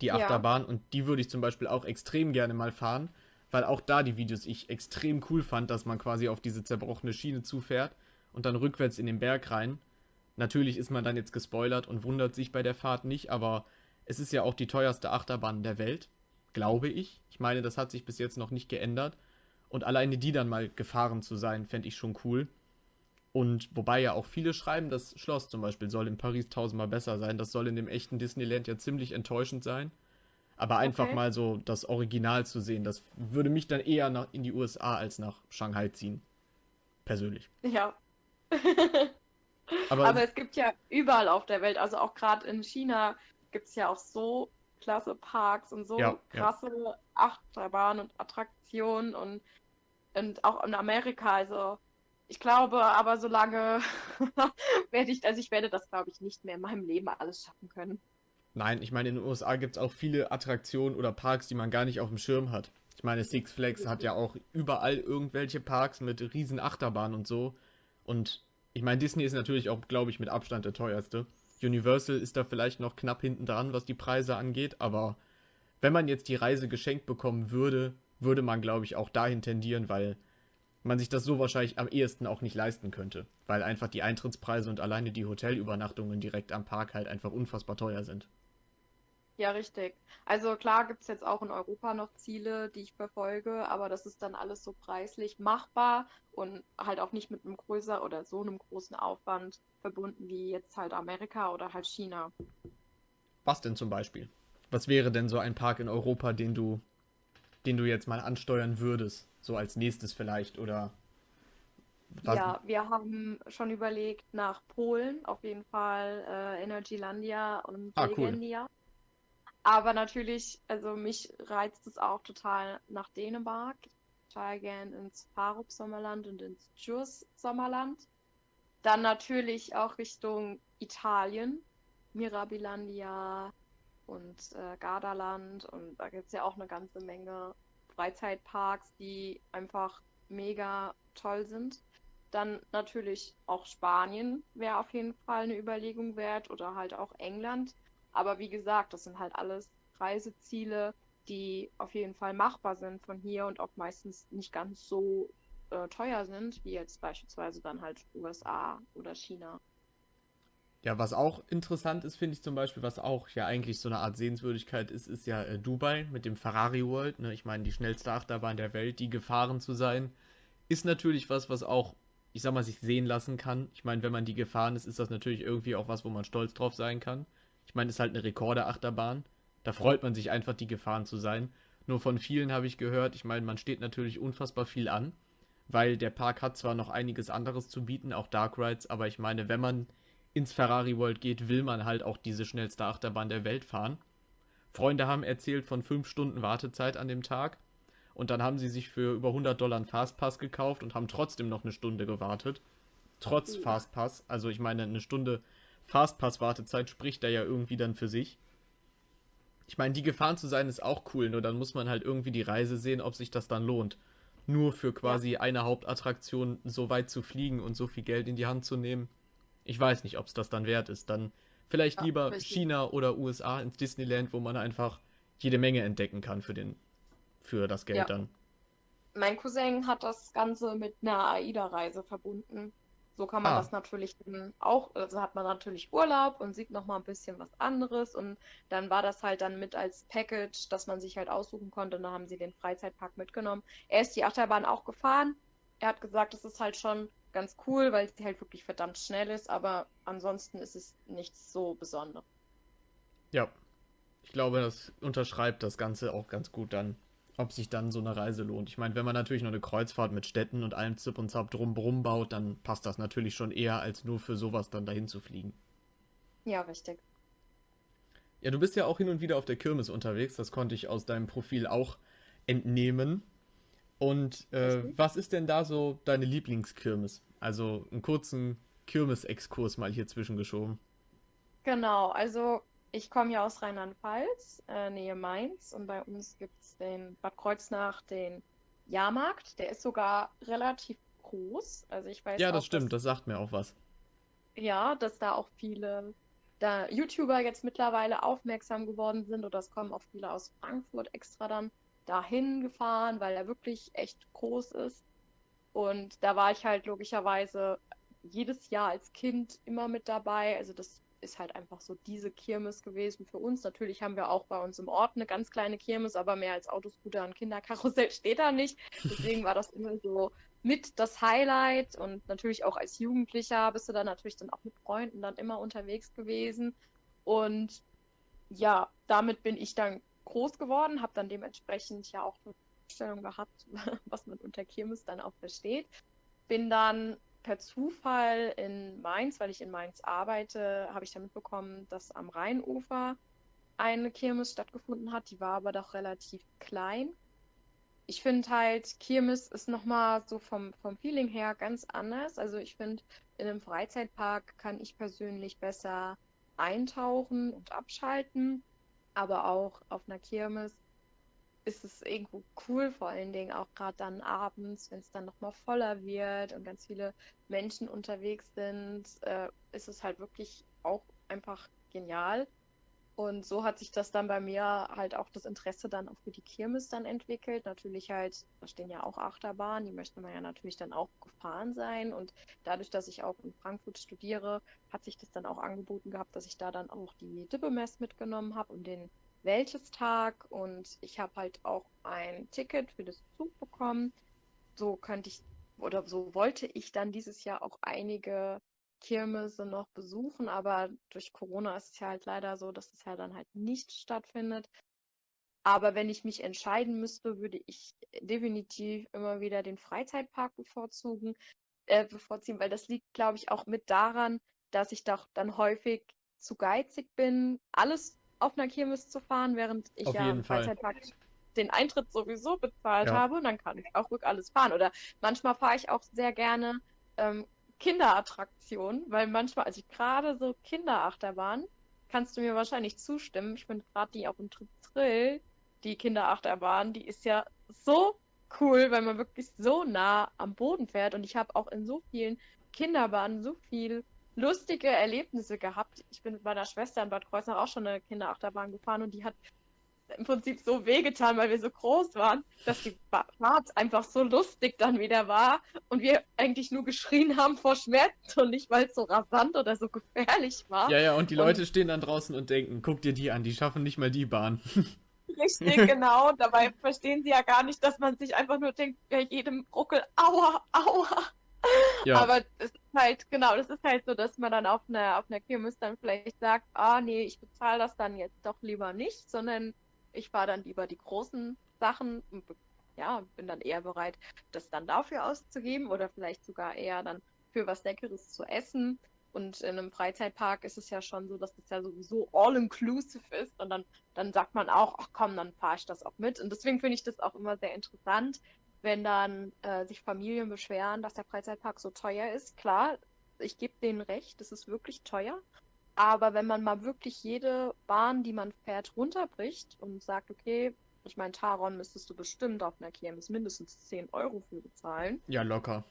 Die Ja. Achterbahn. Und die würde ich zum Beispiel auch extrem gerne mal fahren, weil auch da die Videos ich extrem cool fand, dass man quasi auf diese zerbrochene Schiene zufährt und dann rückwärts in den Berg rein. Natürlich ist man dann jetzt gespoilert und wundert sich bei der Fahrt nicht, aber es ist ja auch die teuerste Achterbahn der Welt, glaube ich. Ich meine, das hat sich bis jetzt noch nicht geändert. Und alleine die dann mal gefahren zu sein, fände ich schon cool. Und wobei ja auch viele schreiben, das Schloss zum Beispiel soll in Paris tausendmal besser sein. Das soll in dem echten Disneyland ja ziemlich enttäuschend sein. Aber einfach Okay. mal so das Original zu sehen, das würde mich dann eher nach, in die USA als nach Shanghai ziehen. Persönlich. Ja. Aber, [laughs] Aber es gibt ja überall auf der Welt, also auch gerade in China gibt es ja auch so klasse Parks und so Ja, ja. krasse Achterbahnen und Attraktionen und, und auch in Amerika. Also ich glaube, aber solange [laughs] werde ich, also ich werde das, glaube ich, nicht mehr in meinem Leben alles schaffen können. Nein, ich meine, in den USA gibt es auch viele Attraktionen oder Parks, die man gar nicht auf dem Schirm hat. Ich meine, Six Flags hat ja auch überall irgendwelche Parks mit riesen Achterbahnen und so. Und ich meine, Disney ist natürlich auch, glaube ich, mit Abstand der teuerste. Universal ist da vielleicht noch knapp hinten dran, was die Preise angeht, aber wenn man jetzt die Reise geschenkt bekommen würde, würde man, glaube ich, auch dahin tendieren, weil man sich das so wahrscheinlich am ehesten auch nicht leisten könnte, weil einfach die Eintrittspreise und alleine die Hotelübernachtungen direkt am Park halt einfach unfassbar teuer sind. Ja, richtig. Also klar gibt es jetzt auch in Europa noch Ziele, die ich verfolge, aber das ist dann alles so preislich machbar und halt auch nicht mit einem größer oder so einem großen Aufwand verbunden wie jetzt halt Amerika oder halt China. Was denn zum Beispiel? Was wäre denn so ein Park in Europa, den du, den du jetzt mal ansteuern würdest? So als nächstes vielleicht oder was? Ja, wir haben schon überlegt nach Polen, auf jeden Fall äh, Energylandia und ah, Legendia. Cool. Aber natürlich, also mich reizt es auch total nach Dänemark. Total gern ins Farup Sommerland und ins Jurs Sommerland. Dann natürlich auch Richtung Italien, Mirabilandia und äh, Gardaland. Und da gibt es ja auch eine ganze Menge Freizeitparks, die einfach mega toll sind. Dann natürlich auch Spanien wäre auf jeden Fall eine Überlegung wert oder halt auch England. Aber wie gesagt, das sind halt alles Reiseziele, die auf jeden Fall machbar sind von hier und auch meistens nicht ganz so äh, teuer sind, wie jetzt beispielsweise dann halt USA oder China. Ja, was auch interessant ist, finde ich zum Beispiel, was auch ja eigentlich so eine Art Sehenswürdigkeit ist, ist ja äh, Dubai mit dem Ferrari World. Ne? Ich meine, die schnellste Achterbahn der Welt, die gefahren zu sein, ist natürlich was, was auch, ich sag mal, sich sehen lassen kann. Ich meine, wenn man die gefahren ist, ist das natürlich irgendwie auch was, wo man stolz drauf sein kann. Ich meine, es ist halt eine Rekorde-Achterbahn. Da freut man sich einfach, die gefahren zu sein. Nur von vielen habe ich gehört, ich meine, man steht natürlich unfassbar viel an, weil der Park hat zwar noch einiges anderes zu bieten, auch Dark Rides, aber ich meine, wenn man ins Ferrari World geht, will man halt auch diese schnellste Achterbahn der Welt fahren. Freunde haben erzählt von 5 Stunden Wartezeit an dem Tag. Und dann haben sie sich für über 100 Dollar einen Fastpass gekauft und haben trotzdem noch eine Stunde gewartet. Trotz Fastpass. Also ich meine, eine Stunde Fastpass-Wartezeit spricht da ja irgendwie dann für sich. Ich meine, die gefahren zu sein ist auch cool, nur dann muss man halt irgendwie die Reise sehen, ob sich das dann lohnt. Nur für quasi ja. eine Hauptattraktion so weit zu fliegen und so viel Geld in die Hand zu nehmen. Ich weiß nicht, ob es das dann wert ist. Dann vielleicht ja, lieber richtig. China oder USA ins Disneyland, wo man einfach jede Menge entdecken kann für den für das Geld ja. dann. Mein Cousin hat das Ganze mit einer AIDA-Reise verbunden. So kann man ah. das natürlich auch, also hat man natürlich Urlaub und sieht nochmal ein bisschen was anderes und dann war das halt dann mit als Package, dass man sich halt aussuchen konnte und dann haben sie den Freizeitpark mitgenommen. Er ist die Achterbahn auch gefahren. Er hat gesagt, es ist halt schon ganz cool, weil sie halt wirklich verdammt schnell ist, aber ansonsten ist es nichts so Besonderes. Ja, ich glaube, das unterschreibt das Ganze auch ganz gut dann ob sich dann so eine Reise lohnt. Ich meine, wenn man natürlich noch eine Kreuzfahrt mit Städten und allem Zip und Zap drumrum baut, dann passt das natürlich schon eher, als nur für sowas dann dahin zu fliegen. Ja, richtig. Ja, du bist ja auch hin und wieder auf der Kirmes unterwegs, das konnte ich aus deinem Profil auch entnehmen. Und äh, was ist denn da so deine Lieblingskirmes? Also einen kurzen Kirmes-Exkurs mal hier zwischengeschoben. Genau, also ich komme ja aus Rheinland-Pfalz, äh, Nähe Mainz, und bei uns gibt es den Bad Kreuznach, den Jahrmarkt. Der ist sogar relativ groß. Also ich weiß Ja, das auch, stimmt, dass, das sagt mir auch was. Ja, dass da auch viele da YouTuber jetzt mittlerweile aufmerksam geworden sind oder es kommen auch viele aus Frankfurt extra dann dahin gefahren, weil er wirklich echt groß ist. Und da war ich halt logischerweise jedes Jahr als Kind immer mit dabei. Also das ist halt einfach so diese Kirmes gewesen für uns. Natürlich haben wir auch bei uns im Ort eine ganz kleine Kirmes, aber mehr als Autoscooter und Kinderkarussell [laughs] steht da nicht. Deswegen war das immer so mit das Highlight und natürlich auch als Jugendlicher bist du dann natürlich dann auch mit Freunden dann immer unterwegs gewesen. Und ja, damit bin ich dann groß geworden, habe dann dementsprechend ja auch eine Vorstellung gehabt, [laughs] was man unter Kirmes dann auch versteht. Bin dann per Zufall in Mainz, weil ich in Mainz arbeite, habe ich dann mitbekommen, dass am Rheinufer eine Kirmes stattgefunden hat. Die war aber doch relativ klein. Ich finde halt, Kirmes ist nochmal so vom, vom Feeling her ganz anders. Also ich finde, in einem Freizeitpark kann ich persönlich besser eintauchen und abschalten. Aber auch auf einer Kirmes ist es irgendwo cool, vor allen Dingen auch gerade dann abends, wenn es dann nochmal voller wird und ganz viele Menschen unterwegs sind, äh, ist es halt wirklich auch einfach genial. Und so hat sich das dann bei mir halt auch das Interesse dann auch für die Kirmes dann entwickelt. Natürlich halt, da stehen ja auch Achterbahnen, die möchte man ja natürlich dann auch gefahren sein. Und dadurch, dass ich auch in Frankfurt studiere, hat sich das dann auch angeboten gehabt, dass ich da dann auch die Dippemess mitgenommen habe und den Wäldchestag und ich habe halt auch ein Ticket für das Zug bekommen. So könnte ich oder so wollte ich dann dieses Jahr auch einige Kirmesse noch besuchen, aber durch Corona ist es ja halt leider so, dass es ja dann halt nicht stattfindet. Aber wenn ich mich entscheiden müsste, würde ich definitiv immer wieder den Freizeitpark bevorzugen, äh, bevorziehen, weil das liegt, glaube ich, auch mit daran, dass ich doch dann häufig zu geizig bin, alles auf einer Kirmes zu fahren, während ich Auf ja Fall. Freizeitpark den Eintritt sowieso bezahlt Ja. habe und dann kann ich auch ruhig alles fahren. Oder manchmal fahre ich auch sehr gerne ähm, Kinderattraktionen, weil manchmal, also gerade so Kinderachterbahn, kannst du mir wahrscheinlich zustimmen. Ich finde gerade die auf dem Trip Trill, die Kinderachterbahn, die ist ja so cool, weil man wirklich so nah am Boden fährt. Und ich habe auch in so vielen Kinderbahnen so viel lustige Erlebnisse gehabt. Ich bin mit meiner Schwester in Bad Kreuznach auch schon eine Kinderachterbahn gefahren und die hat im Prinzip so wehgetan, weil wir so groß waren, dass die Fahrt einfach so lustig dann wieder war und wir eigentlich nur geschrien haben vor Schmerz und nicht, weil es so rasant oder so gefährlich war. Ja, ja, und die Und- Leute stehen dann draußen und denken, guck dir die an, die schaffen nicht mal die Bahn. [laughs] Richtig, genau. Dabei verstehen sie ja gar nicht, dass man sich einfach nur denkt, bei jedem Ruckel, aua, aua. Ja, Aber es ist halt, genau, das ist halt so, dass man dann auf einer, auf einer Kirmes dann vielleicht sagt, ah nee, ich bezahle das dann jetzt doch lieber nicht, sondern ich fahre dann lieber die großen Sachen und ja, bin dann eher bereit, das dann dafür auszugeben oder vielleicht sogar eher dann für was Leckeres zu essen. Und in einem Freizeitpark ist es ja schon so, dass das ja sowieso all-inclusive ist und dann, dann sagt man auch, ach komm, dann fahre ich das auch mit. Und deswegen finde ich das auch immer sehr interessant, wenn dann äh, sich Familien beschweren, dass der Freizeitpark so teuer ist. Klar, ich gebe denen recht, es ist wirklich teuer. Aber wenn man mal wirklich jede Bahn, die man fährt, runterbricht und sagt, okay, ich meine, Taron müsstest du bestimmt auf einer Kirmes mindestens 10 Euro für bezahlen. ja, locker.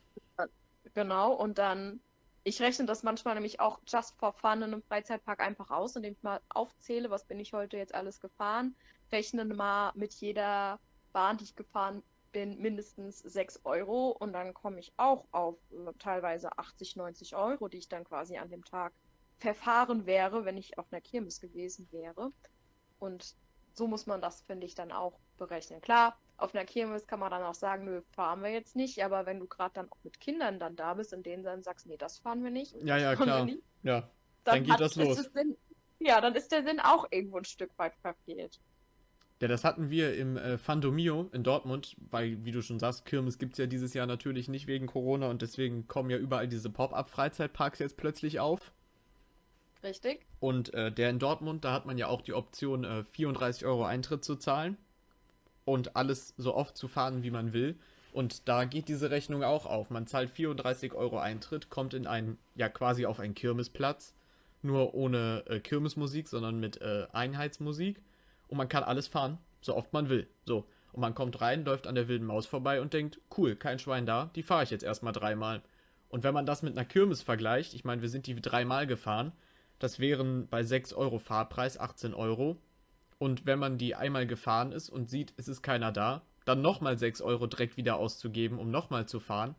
Genau, und dann, ich rechne das manchmal nämlich auch just for fun in einem Freizeitpark einfach aus, indem ich mal aufzähle, was bin ich heute jetzt alles gefahren, rechne mal mit jeder Bahn, die ich gefahren bin, mindestens 6 Euro und dann komme ich auch auf äh, teilweise 80, 90 Euro, die ich dann quasi an dem Tag verfahren wäre, wenn ich auf einer Kirmes gewesen wäre. Und so muss man das, finde ich, dann auch berechnen. Klar, auf einer Kirmes kann man dann auch sagen, nö, fahren wir jetzt nicht, aber wenn du gerade dann auch mit Kindern dann da bist und denen dann sagst, nee, das fahren wir nicht, Ja, ja, klar. nicht, Ja, dann, Dann geht das los. Sinn, ja, dann ist der Sinn auch irgendwo ein Stück weit verfehlt. Ja, das hatten wir im äh, Fandomio in Dortmund, weil, wie du schon sagst, Kirmes gibt es ja dieses Jahr natürlich nicht wegen Corona und deswegen kommen ja überall diese Pop-up-Freizeitparks jetzt plötzlich auf. Richtig? Und äh, der in Dortmund, da hat man ja auch die Option, äh, 34 Euro Eintritt zu zahlen und alles so oft zu fahren, wie man will. Und da geht diese Rechnung auch auf. Man zahlt 34 Euro Eintritt, kommt in einen, ja quasi auf einen Kirmesplatz, nur ohne äh, Kirmesmusik, sondern mit äh, Einheitsmusik. Und man kann alles fahren, so oft man will. So. Und man kommt rein, läuft an der wilden Maus vorbei und denkt, cool, kein Schwein da, die fahre ich jetzt erstmal dreimal. Und wenn man das mit einer Kirmes vergleicht, ich meine, wir sind die dreimal gefahren, das wären bei 6 Euro Fahrpreis 18 Euro. Und wenn man die einmal gefahren ist und sieht, es ist keiner da, dann nochmal 6 Euro direkt wieder auszugeben, um nochmal zu fahren,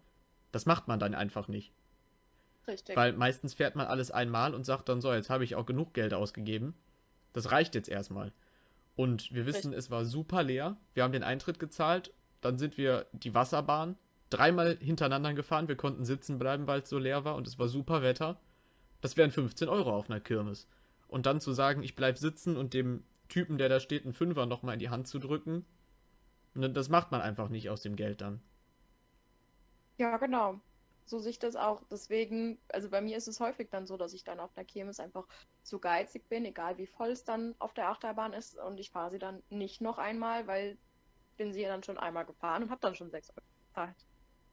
das macht man dann einfach nicht. Richtig. Weil meistens fährt man alles einmal und sagt dann so, jetzt habe ich auch genug Geld ausgegeben. Das reicht jetzt erstmal. Und wir wissen, es war super leer. Wir haben den Eintritt gezahlt. Dann sind wir die Wasserbahn dreimal hintereinander gefahren. Wir konnten sitzen bleiben, weil es so leer war und es war super Wetter. Das wären 15 Euro auf einer Kirmes. Und dann zu sagen, ich bleib sitzen und dem Typen, der da steht, einen Fünfer nochmal in die Hand zu drücken, ne, das macht man einfach nicht aus dem Geld dann. Ja, genau. So sehe ich das auch. Deswegen, also bei mir ist es häufig dann so, dass ich dann auf der Kirmes einfach zu geizig bin, egal wie voll es dann auf der Achterbahn ist. Und ich fahre sie dann nicht noch einmal, weil bin sie dann schon einmal gefahren und habe dann schon 6 Euro bezahlt.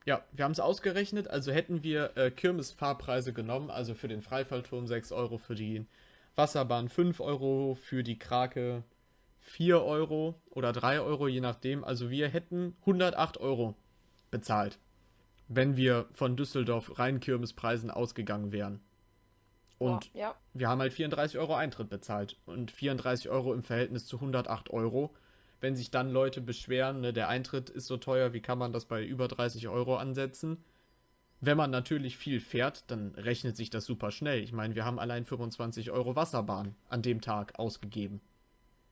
Ja, wir haben es ausgerechnet, also hätten wir äh, Kirmes-Fahrpreise genommen, also für den Freifallturm 6 Euro, für die Wasserbahn 5 Euro, für die Krake 4 Euro oder 3 Euro, je nachdem. Also wir hätten 108 Euro bezahlt, wenn wir von Düsseldorf rein Kirmespreisen ausgegangen wären. Und Boah, ja, wir haben halt 34 Euro Eintritt bezahlt und 34 Euro im Verhältnis zu 108 Euro. Wenn sich dann Leute beschweren, ne, der Eintritt ist so teuer, wie kann man das bei über 30 Euro ansetzen? Wenn man natürlich viel fährt, dann rechnet sich das super schnell. Ich meine, wir haben allein 25 Euro Wasserbahn an dem Tag ausgegeben.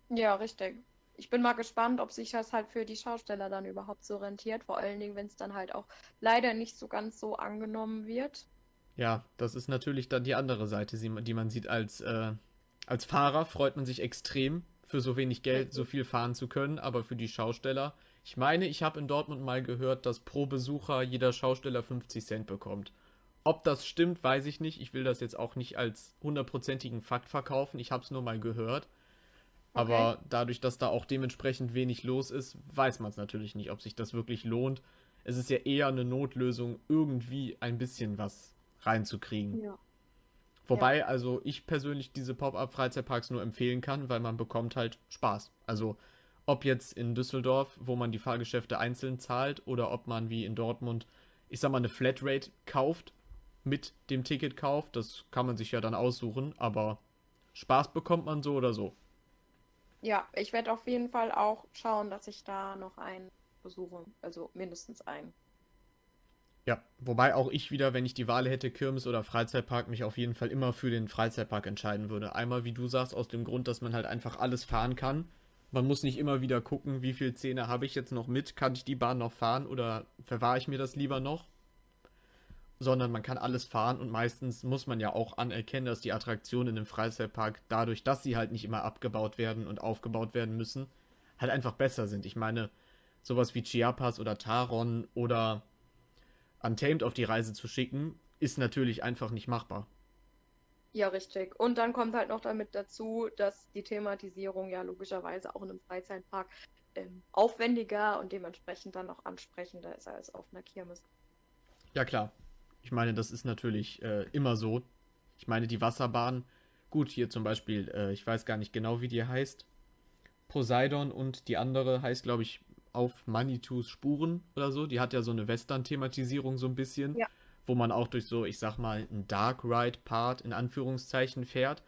ja, richtig. Ich bin mal gespannt, ob sich das halt für die Schausteller dann überhaupt so rentiert. Vor allen Dingen, wenn es dann halt auch leider nicht so ganz so angenommen wird. Ja, das ist natürlich dann die andere Seite, die man sieht als, äh, als Fahrer freut man sich extrem, für so wenig Geld so viel fahren zu können, aber für die Schausteller, ich meine, ich habe in Dortmund mal gehört, dass pro Besucher jeder Schausteller 50 Cent bekommt. Ob das stimmt, weiß ich nicht. Ich will das jetzt auch nicht als hundertprozentigen Fakt verkaufen. Ich habe es nur mal gehört. Okay. Aber dadurch, dass da auch dementsprechend wenig los ist, weiß man es natürlich nicht, ob sich das wirklich lohnt. Es ist ja eher eine Notlösung, irgendwie ein bisschen was reinzukriegen. Ja. Wobei, ja. also ich persönlich diese Pop-up-Freizeitparks nur empfehlen kann, weil man bekommt halt Spaß. Also ob jetzt in Düsseldorf, wo man die Fahrgeschäfte einzeln zahlt, oder ob man wie in Dortmund, ich sag mal, eine Flatrate kauft mit dem Ticketkauf. Das kann man sich ja dann aussuchen, aber Spaß bekommt man so oder so. Ja, ich werde auf jeden Fall auch schauen, dass ich da noch einen besuche. Also mindestens einen. Ja, wobei auch ich wieder, wenn ich die Wahl hätte, Kirmes oder Freizeitpark, mich auf jeden Fall immer für den Freizeitpark entscheiden würde. Einmal, wie du sagst, aus dem Grund, dass man halt einfach alles fahren kann. Man muss nicht immer wieder gucken, wie viel Zähne habe ich jetzt noch mit, kann ich die Bahn noch fahren oder verwahre ich mir das lieber noch? Sondern man kann alles fahren und meistens muss man ja auch anerkennen, dass die Attraktionen in dem Freizeitpark dadurch, dass sie halt nicht immer abgebaut werden und aufgebaut werden müssen, halt einfach besser sind. Ich meine, sowas wie Chiapas oder Taron oder Untamed auf die Reise zu schicken, ist natürlich einfach nicht machbar. Ja, richtig. Und dann kommt halt noch damit dazu, dass die Thematisierung ja logischerweise auch in einem Freizeitpark ähm, aufwendiger und dementsprechend dann auch ansprechender ist als auf einer Kirmes. Ja, klar. Ich meine, das ist natürlich äh, immer so. Ich meine, die Wasserbahn, gut, hier zum Beispiel, äh, ich weiß gar nicht genau, wie die heißt. Poseidon und die andere heißt, glaube ich, auf Manitus Spuren oder so. Die hat ja so eine Western-Thematisierung so ein bisschen, ja. wo man auch durch so, ich sag mal, einen Dark Ride-Part in Anführungszeichen fährt,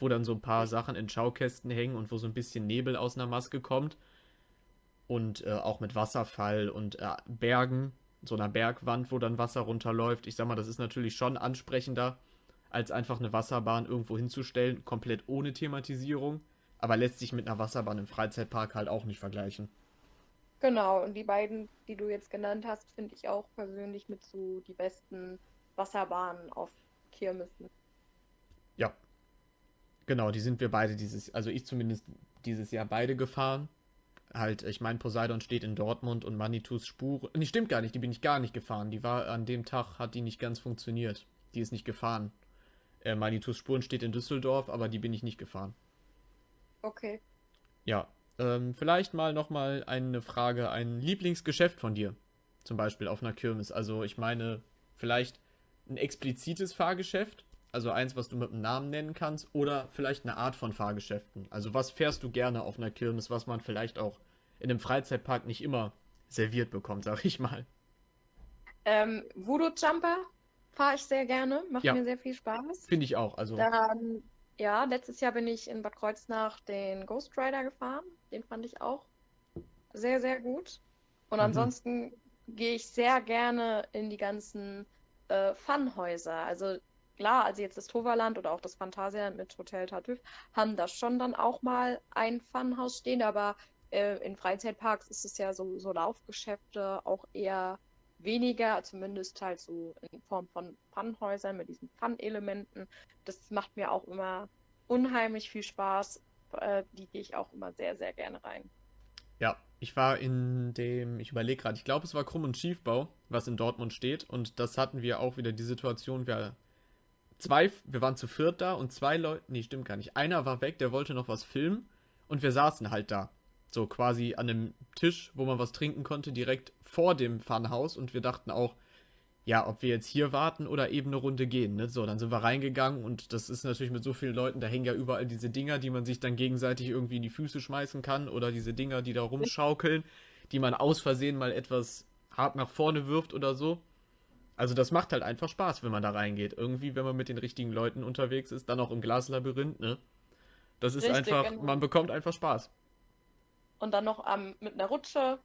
wo dann so ein paar Sachen in Schaukästen hängen und wo so ein bisschen Nebel aus einer Maske kommt. Und äh, auch mit Wasserfall und äh, Bergen, so einer Bergwand, wo dann Wasser runterläuft. Ich sag mal, das ist natürlich schon ansprechender, als einfach eine Wasserbahn irgendwo hinzustellen, komplett ohne Thematisierung. Aber lässt sich mit einer Wasserbahn im Freizeitpark halt auch nicht vergleichen. Genau, und die beiden, die du jetzt genannt hast, finde ich auch persönlich mit so die besten Wasserbahnen auf Kirmessen. Ja. Genau, die sind wir beide dieses, also ich zumindest dieses Jahr beide gefahren. Halt, ich meine, Poseidon steht in Dortmund und Manitus Spur. Nee, stimmt gar nicht, die bin ich gar nicht gefahren. Die war an dem Tag, hat die nicht ganz funktioniert. Die ist nicht gefahren. Äh, Manitus Spuren steht in Düsseldorf, aber die bin ich nicht gefahren. Okay. Ja, ähm, vielleicht mal nochmal eine Frage, ein Lieblingsgeschäft von dir. Zum Beispiel auf einer Kirmes. Also ich meine, vielleicht ein explizites Fahrgeschäft, also eins, was du mit einem Namen nennen kannst, oder vielleicht eine Art von Fahrgeschäften. Also was fährst du gerne auf einer Kirmes, was man vielleicht auch in einem Freizeitpark nicht immer serviert bekommt, [laughs] sag ich mal. Ähm, Voodoo Jumper fahre ich sehr gerne, macht ja. mir sehr viel Spaß. Finde ich auch. Also Dann ja, letztes Jahr bin ich in Bad Kreuznach den Ghost Rider gefahren. Den fand ich auch sehr, sehr gut. Und mhm. ansonsten gehe ich sehr gerne in die ganzen äh, Funhäuser. Also klar, also jetzt das Toverland oder auch das Phantasialand mit Hotel Tartuffe haben da schon dann auch mal ein Funhaus stehen, aber äh, in Freizeitparks ist es ja so, so Laufgeschäfte auch eher weniger, zumindest halt so in Form von Funhäusern mit diesen Fun-Elementen. Das macht mir auch immer unheimlich viel Spaß. Äh, die gehe ich auch immer sehr, sehr gerne rein. Ja, ich war in dem, ich überlege gerade, ich glaube, es war Krumm und Schiefbau, was in Dortmund steht. Und das hatten wir auch wieder die Situation, wir zwei, wir waren zu viert da und zwei Leute, nee, stimmt gar nicht. Einer war weg, der wollte noch was filmen und wir saßen halt da. So quasi an einem Tisch, wo man was trinken konnte, direkt vor dem Funhaus und wir dachten auch, ja, ob wir jetzt hier warten oder eben eine Runde gehen. Ne? So, dann sind wir reingegangen und das ist natürlich mit so vielen Leuten, da hängen ja überall diese Dinger, die man sich dann gegenseitig irgendwie in die Füße schmeißen kann oder diese Dinger, die da rumschaukeln, die man aus Versehen mal etwas hart nach vorne wirft oder so. Also das macht halt einfach Spaß, wenn man da reingeht. Irgendwie, wenn man mit den richtigen Leuten unterwegs ist, dann auch im Glaslabyrinth, ne? Das ist Richtig, einfach, genau. man bekommt einfach Spaß und dann noch ähm, mit einer Rutsche.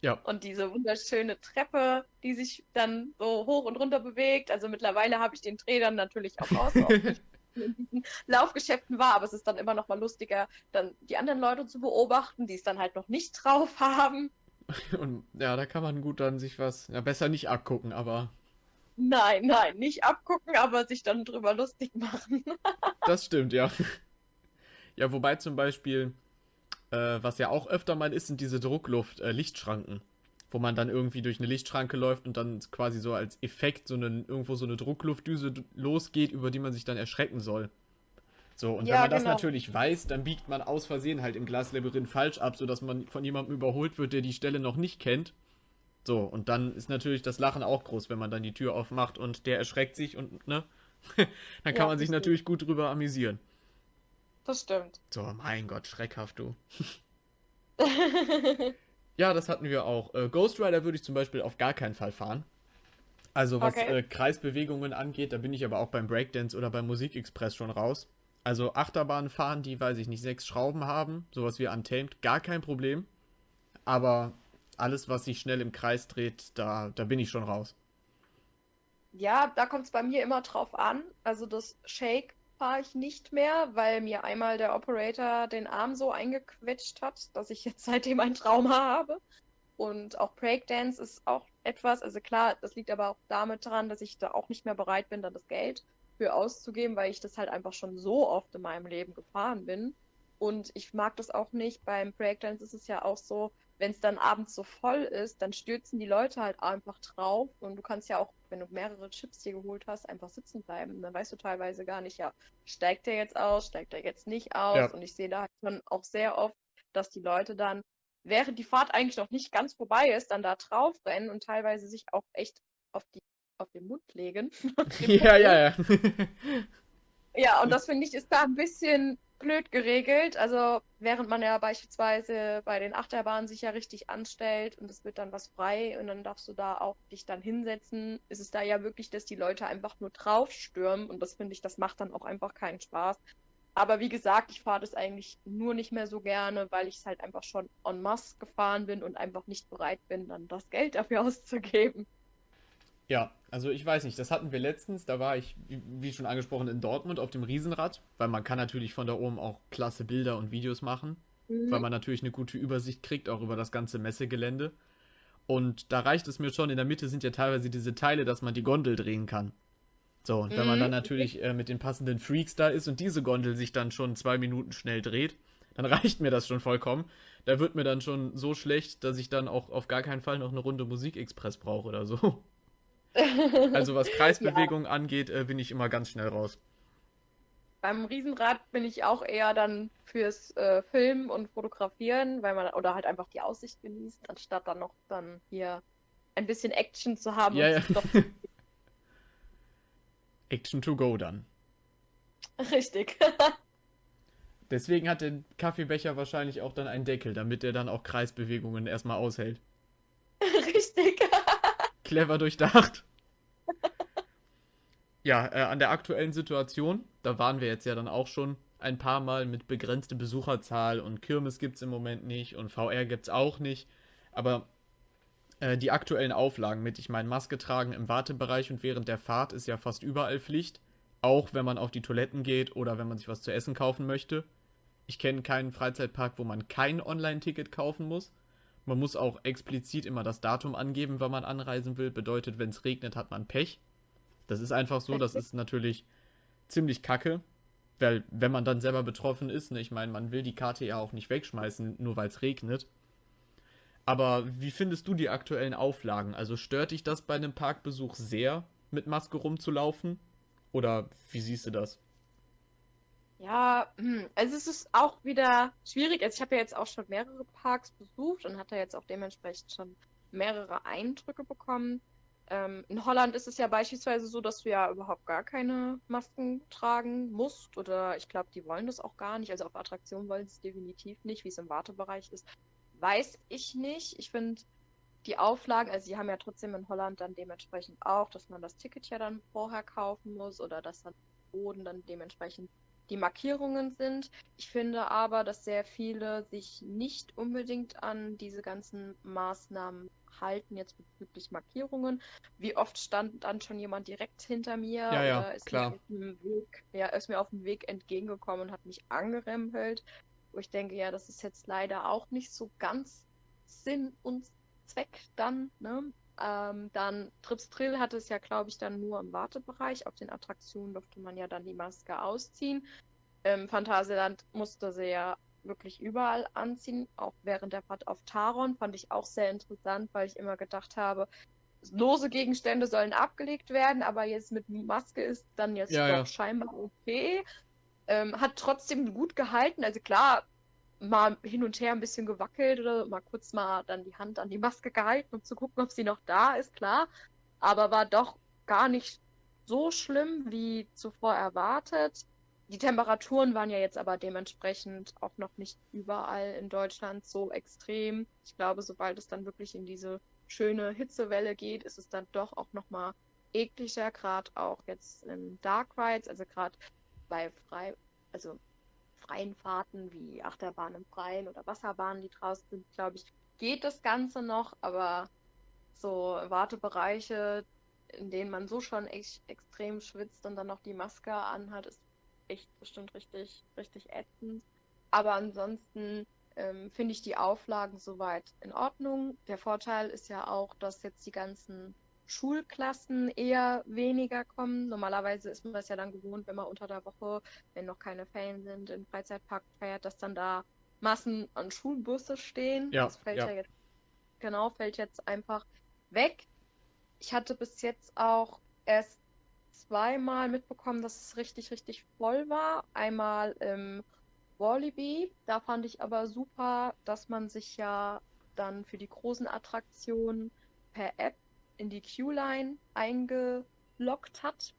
Ja. Und diese wunderschöne Treppe, die sich dann so hoch und runter bewegt. Also mittlerweile habe ich den Dreh dann natürlich auch aus. [laughs] in diesen Laufgeschäften war, aber es ist dann immer noch mal lustiger, dann die anderen Leute zu beobachten, die es dann halt noch nicht drauf [laughs] haben. [laughs] Und ja, da kann man gut dann sich was, ja, besser nicht abgucken, aber Nein, nein, nicht abgucken, aber sich dann drüber lustig machen. [laughs] Das stimmt, ja. Ja, wobei zum Beispiel, äh, was ja auch öfter mal ist, sind diese Druckluft-Lichtschranken. wo man dann irgendwie durch eine Lichtschranke läuft und dann quasi so als Effekt so eine, irgendwo so eine Druckluftdüse losgeht, über die man sich dann erschrecken soll. So, und wenn Ja, man das genau. natürlich weiß, dann biegt man aus Versehen halt im Glaslabyrinth falsch ab, sodass man von jemandem überholt wird, der die Stelle noch nicht kennt. So, und dann ist natürlich das Lachen auch groß, wenn man dann die Tür aufmacht und der erschreckt sich und, ne? [laughs] dann kann Ja, man sich natürlich gut drüber amüsieren. Das stimmt. So, mein Gott, schreckhaft, du. [laughs] Ja, das hatten wir auch. Äh, Ghost Rider würde ich zum Beispiel auf gar keinen Fall fahren. Also was Okay. äh, Kreisbewegungen angeht, da bin ich aber auch beim Breakdance oder beim Musikexpress schon raus. Also Achterbahnen fahren, die, weiß ich nicht, sechs Schrauben haben, sowas wie Untamed, gar kein Problem. Aber alles, was sich schnell im Kreis dreht, da, da bin ich schon raus. Ja, da kommt es bei mir immer drauf an. Also das Shake fahre ich nicht mehr, weil mir einmal der Operator den Arm so eingequetscht hat, dass ich jetzt [laughs] seitdem ein Trauma habe. Und auch Breakdance ist auch etwas, also klar, das liegt aber auch damit dran, dass ich da auch nicht mehr bereit bin, dann das Geld für auszugeben, weil ich das halt einfach schon so oft in meinem Leben gefahren bin. Und ich mag das auch nicht. Beim Breakdance ist es ja auch so, wenn es dann abends so voll ist, dann stürzen die Leute halt einfach drauf und du kannst ja auch, wenn du mehrere Chips dir geholt hast, einfach sitzen bleiben. Dann weißt du teilweise gar nicht, ja, steigt der jetzt aus, steigt der jetzt nicht aus. Ja. Und ich sehe da halt schon auch sehr oft, dass die Leute dann, während die Fahrt eigentlich noch nicht ganz vorbei ist, dann da drauf rennen und teilweise sich auch echt auf die auf den Mund legen. [laughs] [laughs] ja, ja, ja. [laughs] Ja, und das finde ich ist da ein bisschen blöd geregelt. Also während man ja beispielsweise bei den Achterbahnen sich ja richtig anstellt und es wird dann was frei und dann darfst du da auch dich dann hinsetzen, ist es da ja wirklich, dass die Leute einfach nur draufstürmen und das finde ich, das macht dann auch einfach keinen Spaß. Aber wie gesagt, ich fahre das eigentlich nur nicht mehr so gerne, weil ich es halt einfach schon en masse gefahren bin und einfach nicht bereit bin, dann das Geld dafür auszugeben. Ja, also ich weiß nicht, das hatten wir letztens, da war ich, wie schon angesprochen, in Dortmund auf dem Riesenrad, weil man kann natürlich von da oben auch klasse Bilder und Videos machen, weil man natürlich eine gute Übersicht kriegt, auch über das ganze Messegelände. Und da reicht es mir schon, in der Mitte sind ja teilweise diese Teile, dass man die Gondel drehen kann. So, und wenn man Mhm, dann natürlich äh, mit den passenden Freaks da ist und diese Gondel sich dann schon zwei Minuten schnell dreht, dann [laughs] reicht mir das schon vollkommen. Da wird mir dann schon so schlecht, dass ich dann auch auf gar keinen Fall noch eine Runde Musikexpress brauche oder so. Also was Kreisbewegung [laughs] angeht, äh, bin ich immer ganz schnell raus. Beim Riesenrad bin ich auch eher dann fürs äh, Filmen und Fotografieren, weil man oder halt einfach die Aussicht genießt, anstatt dann noch dann hier ein bisschen Action zu haben Ja, und ja. doch [laughs] Action to go dann. richtig. [laughs] Deswegen hat der Kaffeebecher wahrscheinlich auch dann einen Deckel, damit er dann auch Kreisbewegungen erstmal aushält. richtig. Clever durchdacht. [laughs] Ja, äh, an der aktuellen Situation, da waren wir jetzt ja dann auch schon ein paar Mal mit begrenzte Besucherzahl und Kirmes gibt's im Moment nicht und VR gibt's auch nicht. Aber äh, die aktuellen Auflagen mit, ich meine, Maske tragen im Wartebereich und während der Fahrt ist ja fast überall Pflicht. Auch wenn man auf die Toiletten geht oder wenn man sich was zu essen kaufen möchte. Ich kenne keinen Freizeitpark, wo man kein Online-Ticket kaufen muss. Man muss auch explizit immer das Datum angeben, wann man anreisen will. Bedeutet, wenn es regnet, hat man Pech. Das ist einfach so, das ist natürlich ziemlich kacke. Weil, wenn man dann selber betroffen ist, ne, ich meine, man will die Karte ja auch nicht wegschmeißen, nur weil es regnet. Aber wie findest du die aktuellen Auflagen? Also stört dich das bei einem Parkbesuch sehr, mit Maske rumzulaufen? Oder wie siehst du das? Ja, hm, also es ist auch wieder schwierig. Also ich habe ja jetzt auch schon mehrere Parks besucht und hatte jetzt auch dementsprechend schon mehrere Eindrücke bekommen. Ähm, in Holland ist es ja beispielsweise so, dass du ja überhaupt gar keine Masken tragen musst. Oder ich glaube, die wollen das auch gar nicht. Also auf Attraktionen wollen sie es definitiv nicht. Wie es im Wartebereich ist, weiß ich nicht. Ich finde die Auflagen, also sie haben ja trotzdem in Holland dann dementsprechend auch, dass man das Ticket ja dann vorher kaufen muss oder dass dann Boden dann dementsprechend die Markierungen sind. Ich finde aber, dass sehr viele sich nicht unbedingt an diese ganzen Maßnahmen halten, jetzt bezüglich Markierungen. Wie oft stand dann schon jemand direkt hinter mir Ja, ja, oder ist klar. mir auf dem Weg, ja, ist mir auf dem Weg entgegengekommen und hat mich angerempelt. Wo ich denke, ja, das ist jetzt leider auch nicht so ganz Sinn und Zweck dann, ne? Ähm, dann Trips Drill hatte es ja, glaube ich, dann nur im Wartebereich. Auf den Attraktionen durfte man ja dann die Maske ausziehen. Ähm, Phantasialand musste sie ja wirklich überall anziehen, auch während der Fahrt auf Taron. Fand ich auch sehr interessant, weil ich immer gedacht habe, lose Gegenstände sollen abgelegt werden, aber jetzt mit Maske ist dann jetzt Ja, doch ja. scheinbar okay. Ähm, hat trotzdem gut gehalten. Also klar, mal hin und her ein bisschen gewackelt oder mal kurz mal dann die Hand an die Maske gehalten, um zu gucken, ob sie noch da ist, klar. Aber war doch gar nicht so schlimm wie zuvor erwartet. Die Temperaturen waren ja jetzt aber dementsprechend auch noch nicht überall in Deutschland so extrem. Ich glaube, sobald es dann wirklich in diese schöne Hitzewelle geht, ist es dann doch auch nochmal ekliger, gerade auch jetzt in Dark Rides, also gerade bei frei, also freien Fahrten wie Achterbahn im Freien oder Wasserbahnen, die draußen sind, glaube ich, geht das Ganze noch, aber so Wartebereiche, in denen man so schon echt extrem schwitzt und dann noch die Maske anhat, ist echt bestimmt richtig, richtig ätzend. Aber ansonsten ähm, finde ich die Auflagen soweit in Ordnung. Der Vorteil ist ja auch, dass jetzt die ganzen Schulklassen eher weniger kommen. Normalerweise ist man das ja dann gewohnt, wenn man unter der Woche, wenn noch keine Ferien sind, im Freizeitpark feiert, dass dann da Massen an Schulbusse stehen. Ja, das fällt ja. ja jetzt, genau, fällt jetzt einfach weg. Ich hatte bis jetzt auch erst zweimal mitbekommen, dass es richtig, richtig voll war. Einmal im Wallaby. Da fand ich aber super, dass man sich ja dann für die großen Attraktionen per App in die Queue-Line eingeloggt hat.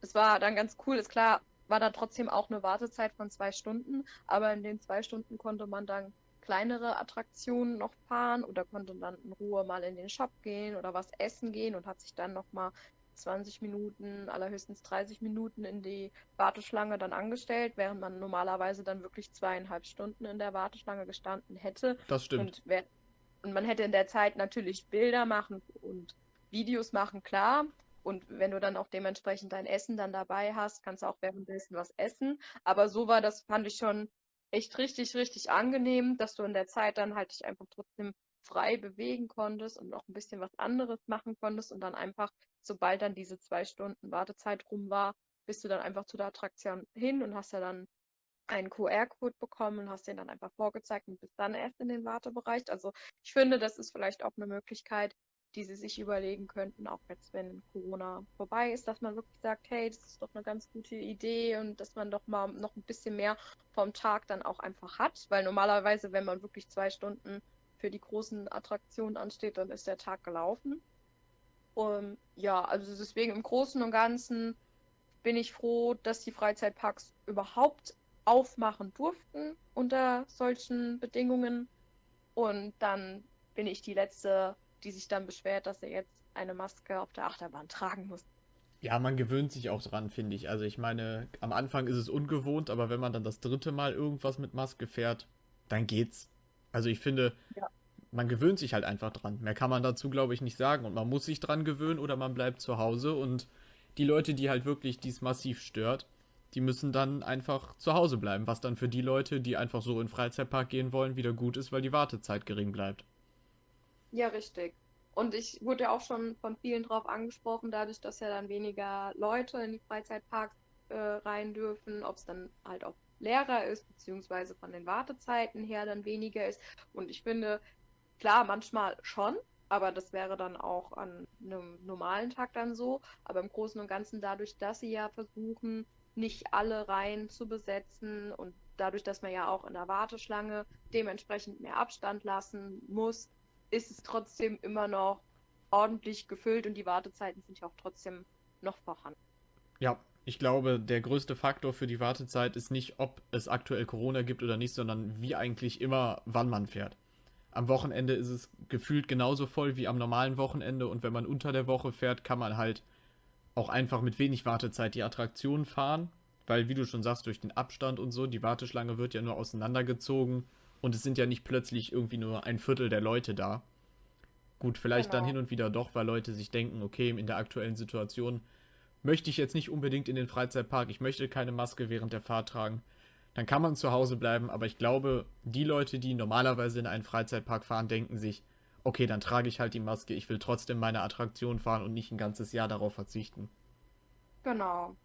Es war dann ganz cool, ist klar, war da trotzdem auch eine Wartezeit von zwei Stunden, aber in den zwei Stunden konnte man dann kleinere Attraktionen noch fahren oder konnte dann in Ruhe mal in den Shop gehen oder was essen gehen und hat sich dann nochmal 20 Minuten, allerhöchstens 30 Minuten in die Warteschlange dann angestellt, während man normalerweise dann wirklich zweieinhalb Stunden in der Warteschlange gestanden hätte. Das stimmt. Und, wer, und man hätte in der Zeit natürlich Bilder machen und Videos machen, klar. Und wenn du dann auch dementsprechend dein Essen dann dabei hast, kannst du auch währenddessen was essen. Aber so war das, fand ich schon echt richtig, richtig angenehm, dass du in der Zeit dann halt dich einfach trotzdem frei bewegen konntest und auch ein bisschen was anderes machen konntest und dann einfach, sobald dann diese zwei Stunden Wartezeit rum war, bist du dann einfach zu der Attraktion hin und hast ja dann einen QR-Code bekommen und hast den dann einfach vorgezeigt und bist dann erst in den Wartebereich. Also ich finde, das ist vielleicht auch eine Möglichkeit, die sie sich überlegen könnten, auch jetzt, wenn Corona vorbei ist, dass man wirklich sagt, hey, das ist doch eine ganz gute Idee und dass man doch mal noch ein bisschen mehr vom Tag dann auch einfach hat, weil normalerweise, wenn man wirklich zwei Stunden für die großen Attraktionen ansteht, dann ist der Tag gelaufen. Um, ja, also deswegen im Großen und Ganzen bin ich froh, dass die Freizeitparks überhaupt aufmachen durften unter solchen Bedingungen. Und dann bin ich die Letzte, die sich dann beschwert, dass er jetzt eine Maske auf der Achterbahn tragen muss. Ja, man gewöhnt sich auch dran, finde ich. Also ich meine, am Anfang ist es ungewohnt, aber wenn man dann das dritte Mal irgendwas mit Maske fährt, dann geht's. Also ich finde, Ja. man gewöhnt sich halt einfach dran. Mehr kann man dazu, glaube ich, nicht sagen. Und man muss sich dran gewöhnen oder man bleibt zu Hause. Und die Leute, die halt wirklich dies massiv stört, die müssen dann einfach zu Hause bleiben. Was dann für die Leute, die einfach so in den Freizeitpark gehen wollen, wieder gut ist, weil die Wartezeit gering bleibt. Ja, richtig. Und ich wurde ja auch schon von vielen drauf angesprochen, dadurch, dass ja dann weniger Leute in die Freizeitparks äh, rein dürfen, ob es dann halt auch leerer ist, beziehungsweise von den Wartezeiten her dann weniger ist. Und ich finde, klar, manchmal schon, aber das wäre dann auch an einem normalen Tag dann so. Aber im Großen und Ganzen dadurch, dass sie ja versuchen, nicht alle Reihen zu besetzen und dadurch, dass man ja auch in der Warteschlange dementsprechend mehr Abstand lassen muss, ist es trotzdem immer noch ordentlich gefüllt und die Wartezeiten sind ja auch trotzdem noch vorhanden. Ja, ich glaube, der größte Faktor für die Wartezeit ist nicht, ob es aktuell Corona gibt oder nicht, sondern wie eigentlich immer, wann man fährt. Am Wochenende ist es gefühlt genauso voll wie am normalen Wochenende und wenn man unter der Woche fährt, kann man halt auch einfach mit wenig Wartezeit die Attraktion fahren, weil wie du schon sagst, durch den Abstand und so, die Warteschlange wird ja nur auseinandergezogen und es sind ja nicht plötzlich irgendwie nur ein Viertel der Leute da. Gut, vielleicht dann Genau. hin und wieder doch, weil Leute sich denken, okay, in der aktuellen Situation möchte ich jetzt nicht unbedingt in den Freizeitpark, ich möchte keine Maske während der Fahrt tragen, dann kann man zu Hause bleiben, aber ich glaube, die Leute, die normalerweise in einen Freizeitpark fahren, denken sich, okay, dann trage ich halt die Maske. Ich will trotzdem meine Attraktion fahren und nicht ein ganzes Jahr darauf verzichten. Genau.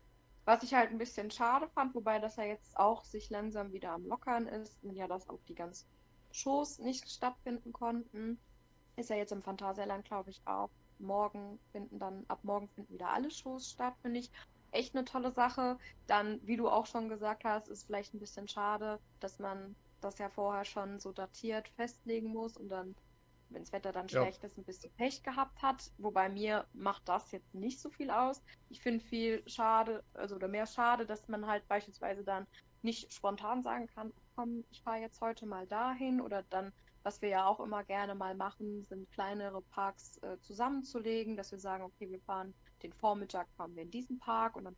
Was ich halt ein bisschen schade fand, wobei das ja jetzt auch sich langsam wieder am Lockern ist, und ja, dass auch die ganzen Shows nicht stattfinden konnten, ist ja jetzt im Phantasialand, glaube ich, auch. Morgen finden dann, ab morgen finden wieder alle Shows statt, finde ich echt eine tolle Sache. Dann, wie du auch schon gesagt hast, ist vielleicht ein bisschen schade, dass man das ja vorher schon so datiert festlegen muss und dann wenn das Wetter dann ja. schlecht ist, ein bisschen Pech gehabt hat. Wobei mir macht das jetzt nicht so viel aus. Ich finde viel schade, also oder mehr schade, dass man halt beispielsweise dann nicht spontan sagen kann, komm, ich fahre jetzt heute mal dahin oder dann, was wir ja auch immer gerne mal machen, sind kleinere Parks äh, zusammenzulegen, dass wir sagen, okay, wir fahren den Vormittag fahren wir in diesen Park und dann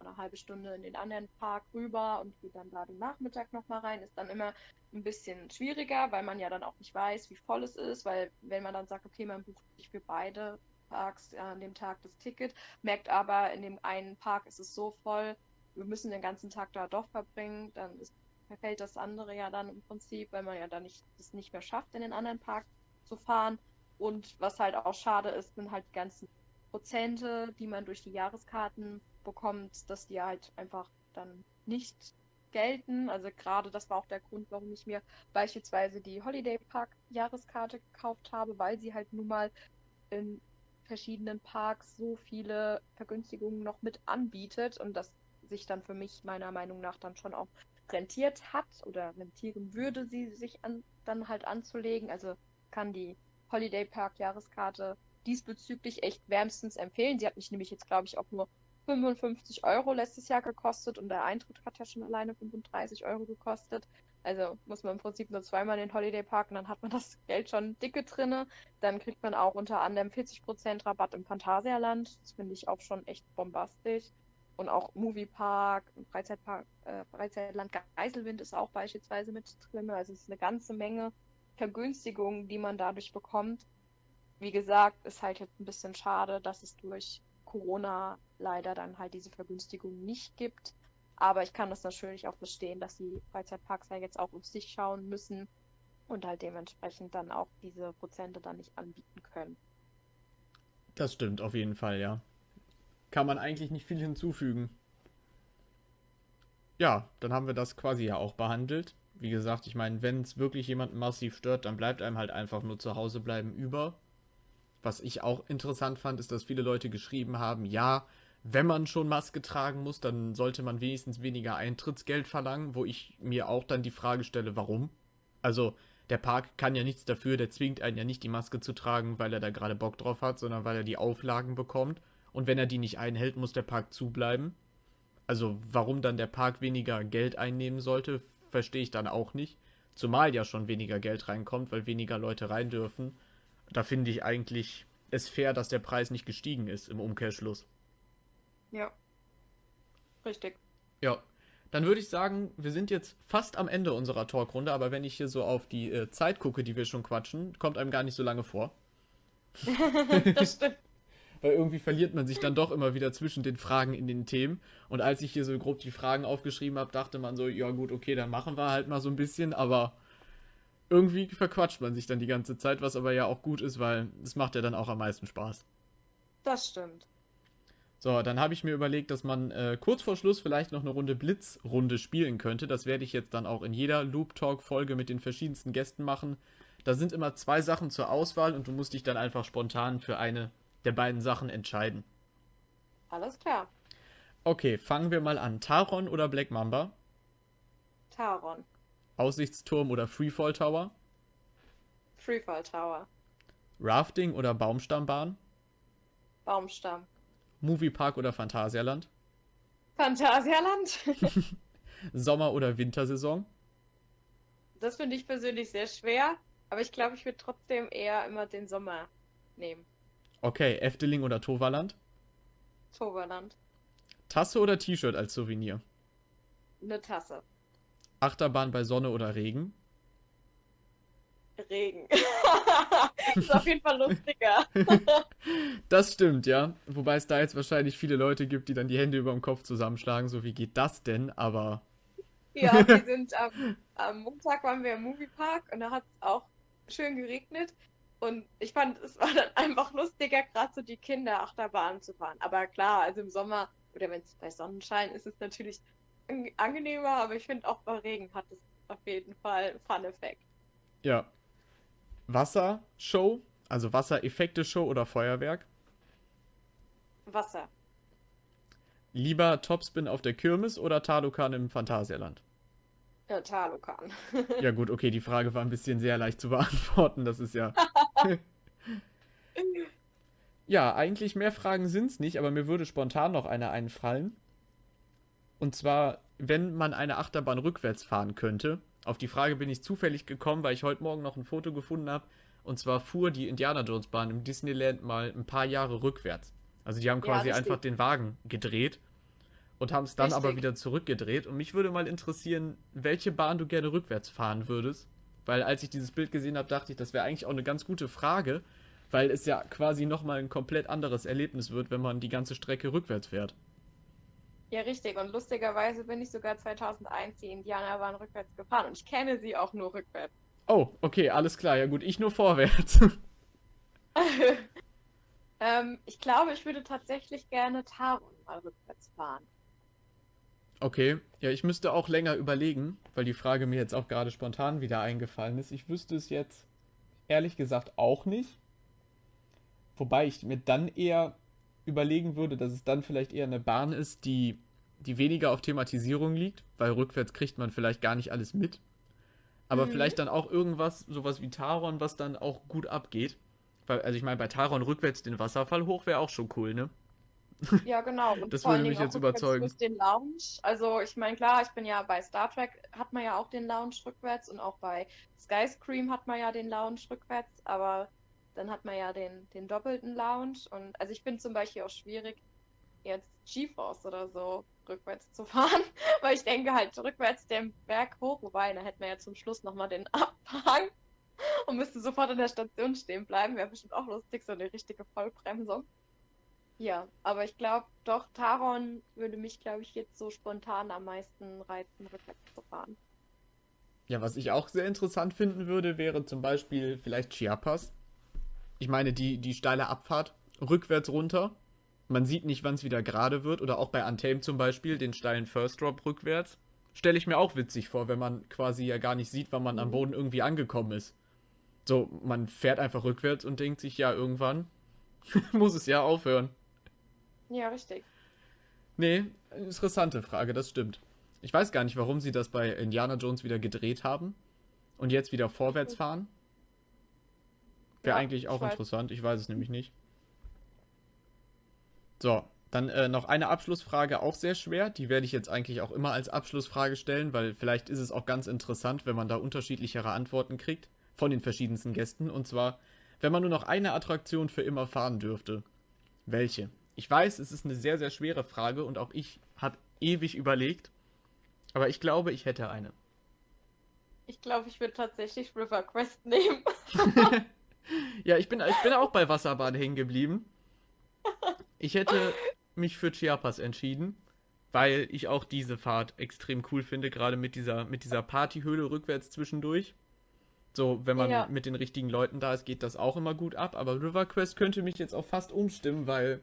eine halbe Stunde in den anderen Park rüber und geht dann da den Nachmittag nochmal rein, ist dann immer ein bisschen schwieriger, weil man ja dann auch nicht weiß, wie voll es ist, weil wenn man dann sagt, okay, man bucht sich für beide Parks an dem Tag das Ticket, merkt aber, in dem einen Park ist es so voll, wir müssen den ganzen Tag da doch verbringen, dann ist, verfällt das andere ja dann im Prinzip, weil man ja dann nicht, das nicht mehr schafft, in den anderen Park zu fahren. Und was halt auch schade ist, sind halt die ganzen Prozente, die man durch die Jahreskarten bekommt, dass die halt einfach dann nicht gelten. Also gerade das war auch der Grund, warum ich mir beispielsweise die Holiday Park Jahreskarte gekauft habe, weil sie halt nun mal in verschiedenen Parks so viele Vergünstigungen noch mit anbietet und das sich dann für mich meiner Meinung nach dann schon auch rentiert hat oder rentieren würde, sie sich an, dann halt anzulegen. Also kann die Holiday Park Jahreskarte diesbezüglich echt wärmstens empfehlen. Sie hat mich nämlich jetzt, glaube ich, auch nur 55 Euro letztes Jahr gekostet und der Eintritt hat ja schon alleine 35 Euro gekostet. Also muss man im Prinzip nur zweimal in den Holiday Park und dann hat man das [laughs] Geld schon dicke drinne. Dann kriegt man auch unter anderem 40% Rabatt im Phantasialand. Das finde ich auch schon echt bombastisch. Und auch Moviepark, Freizeitpark, äh, Freizeitland Geiselwind ist auch beispielsweise mit drin. Also es ist eine ganze Menge Vergünstigungen, die man dadurch bekommt. Wie gesagt, ist halt jetzt ein bisschen schade, dass es durch Corona leider dann halt diese Vergünstigung nicht gibt. Aber ich kann das natürlich auch verstehen, dass die Freizeitparks ja jetzt auch auf sich schauen müssen und halt dementsprechend dann auch diese Prozente dann nicht anbieten können. Das stimmt auf jeden Fall, ja. Kann man eigentlich nicht viel hinzufügen. Ja, dann haben wir das quasi ja auch behandelt. Wie gesagt, ich meine, wenn es wirklich jemanden massiv stört, dann bleibt einem halt einfach nur zu Hause bleiben über. Was ich auch interessant fand, ist, dass viele Leute geschrieben haben, ja, wenn man schon Maske tragen muss, dann sollte man wenigstens weniger Eintrittsgeld verlangen, wo ich mir auch dann die Frage stelle, warum? Also, der Park kann ja nichts dafür, der zwingt einen ja nicht die Maske zu tragen, weil er da gerade Bock drauf hat, sondern weil er die Auflagen bekommt. Und wenn er die nicht einhält, muss der Park zubleiben. Also, warum dann der Park weniger Geld einnehmen sollte, verstehe ich dann auch nicht. Zumal ja schon weniger Geld reinkommt, weil weniger Leute rein dürfen da finde ich eigentlich es fair, dass der Preis nicht gestiegen ist im Umkehrschluss. Ja. Richtig. Ja. Dann würde ich sagen, wir sind jetzt fast am Ende unserer Talkrunde, aber wenn ich hier so auf die äh, Zeit gucke, die wir schon quatschen, kommt einem gar nicht so lange vor. [laughs] das stimmt. Weil irgendwie verliert man sich dann doch immer wieder zwischen den Fragen in den Themen. Und als ich hier so grob die Fragen aufgeschrieben habe, dachte man so, ja gut, okay, dann machen wir halt mal so ein bisschen, aber irgendwie verquatscht man sich dann die ganze Zeit, was aber ja auch gut ist, weil es macht ja dann auch am meisten Spaß. Das stimmt. So, dann habe ich mir überlegt, dass man äh, kurz vor Schluss vielleicht noch eine Runde Blitzrunde spielen könnte. Das werde ich jetzt dann auch in jeder Loop Talk Folge mit den verschiedensten Gästen machen. Da sind immer zwei Sachen zur Auswahl und du musst dich dann einfach spontan für eine der beiden Sachen entscheiden. Alles klar. Okay, fangen wir mal an. Taron oder Black Mamba? Taron. Aussichtsturm oder Freefall Tower? Freefall Tower. Rafting oder Baumstammbahn? Baumstamm. Moviepark oder Phantasialand? Phantasialand. [laughs] Sommer- oder Wintersaison? Das finde ich persönlich sehr schwer, aber ich glaube, ich würde trotzdem eher immer den Sommer nehmen. Okay, Efteling oder Toverland? Toverland. Tasse oder T-Shirt als Souvenir? Eine Tasse. Achterbahn bei Sonne oder Regen? Regen. [laughs] ist auf jeden Fall lustiger. [laughs] das stimmt, ja. Wobei es da jetzt wahrscheinlich viele Leute gibt, die dann die Hände über dem Kopf zusammenschlagen, so wie geht das denn? Aber. ja, wir [laughs] sind am, am Montag waren wir im Moviepark und da hat es auch schön geregnet. Und ich fand, es war dann einfach lustiger, gerade so die Kinderachterbahn zu fahren. Aber klar, also im Sommer oder wenn es bei Sonnenschein ist, ist es natürlich angenehmer, aber ich finde auch bei Regen hat es auf jeden Fall Fun-Effekt. Ja. Wassershow, also Wassereffekte-Show oder Feuerwerk? Wasser. Lieber Topspin auf der Kirmes oder Talokan im Phantasialand? Ja, Talokan. [laughs] ja gut, okay, die Frage war ein bisschen sehr leicht zu beantworten, das ist ja... [laughs] ja, eigentlich mehr Fragen sind es nicht, aber mir würde spontan noch eine einfallen. Und zwar, wenn man eine Achterbahn rückwärts fahren könnte. Auf die Frage bin ich zufällig gekommen, weil ich heute Morgen noch ein Foto gefunden habe. Und zwar fuhr die Indiana Jones Bahn im Disneyland mal ein paar Jahre rückwärts. Also die haben quasi ja, einfach den Wagen gedreht und haben es dann richtig. aber wieder zurückgedreht. Und mich würde mal interessieren, welche Bahn du gerne rückwärts fahren würdest. Weil als ich dieses Bild gesehen habe, dachte ich, das wäre eigentlich auch eine ganz gute Frage, weil es ja quasi nochmal ein komplett anderes Erlebnis wird, wenn man die ganze Strecke rückwärts fährt. Ja, richtig. Und lustigerweise bin ich sogar 2001 die Indianerbahn rückwärts gefahren und ich kenne sie auch nur rückwärts. Oh, okay, alles klar. Ja gut, ich nur vorwärts. [laughs] [laughs] ähm, ich glaube, ich würde tatsächlich gerne Taron mal rückwärts fahren. Okay, ja, ich müsste auch länger überlegen, weil die Frage mir jetzt auch gerade spontan wieder eingefallen ist. Ich wüsste es jetzt ehrlich gesagt auch nicht. Wobei ich mir dann eher überlegen würde, dass es dann vielleicht eher eine Bahn ist, die, die weniger auf Thematisierung liegt, weil rückwärts kriegt man vielleicht gar nicht alles mit. Aber mhm. vielleicht dann auch irgendwas, sowas wie Taron, was dann auch gut abgeht. Weil, also ich meine, bei Taron rückwärts den Wasserfall hoch wäre auch schon cool, ne? [laughs] Ja, genau. Und das würde mich jetzt überzeugen. Den Lounge. Also ich meine, klar, ich bin ja bei Star Trek hat man ja auch den Lounge rückwärts und auch bei Skyscream hat man ja den Lounge rückwärts, aber dann hat man ja den, den doppelten Lounge. Und also ich finde zum Beispiel auch schwierig, jetzt GeForce oder so rückwärts zu [laughs] fahren, weil ich denke halt rückwärts den Berg hoch, wobei, da hätten wir ja zum Schluss nochmal den Abhang und müsste sofort an der Station stehen bleiben. Wäre bestimmt auch lustig, so eine richtige Vollbremsung. Ja, aber ich glaube doch, Taron würde mich, glaube ich, jetzt so spontan am meisten reizen, rückwärts zu fahren. Ja, was ich auch sehr interessant finden würde, wäre zum Beispiel vielleicht Chiapas ich meine, die, die steile Abfahrt rückwärts runter. Man sieht nicht, wann es wieder gerade wird. Oder auch bei Untamed zum Beispiel, den steilen First Drop rückwärts. Stelle ich mir auch witzig vor, wenn man quasi ja gar nicht sieht, wann man am mhm. Boden irgendwie angekommen ist. So, man fährt einfach rückwärts und denkt sich, ja, irgendwann [laughs] muss es ja aufhören. Ja, richtig. Nee, interessante Frage, das stimmt. Ich weiß gar nicht, warum sie das bei Indiana Jones wieder gedreht haben und jetzt wieder vorwärts fahren. Wäre ja, eigentlich auch ich interessant, ich weiß es nämlich nicht. So, dann äh, noch eine Abschlussfrage, auch sehr schwer. Die werde ich jetzt eigentlich auch immer als Abschlussfrage stellen, weil vielleicht ist es auch ganz interessant, wenn man da unterschiedlichere Antworten kriegt von den verschiedensten Gästen. Und zwar, wenn man nur noch eine Attraktion für immer fahren dürfte, welche? Ich weiß, es ist eine sehr, sehr schwere Frage und auch ich habe ewig überlegt, aber ich glaube, ich hätte eine. Ich glaube, ich würde tatsächlich River Quest nehmen. [laughs] [laughs] Ja, ich bin, ich bin auch bei Wasserbahn hängen geblieben. Ich hätte mich für Chiapas entschieden, weil ich auch diese Fahrt extrem cool finde, gerade mit dieser, mit dieser Partyhöhle rückwärts zwischendurch. So, wenn man ja. mit den richtigen Leuten da ist, geht das auch immer gut ab. Aber River Quest könnte mich jetzt auch fast umstimmen, weil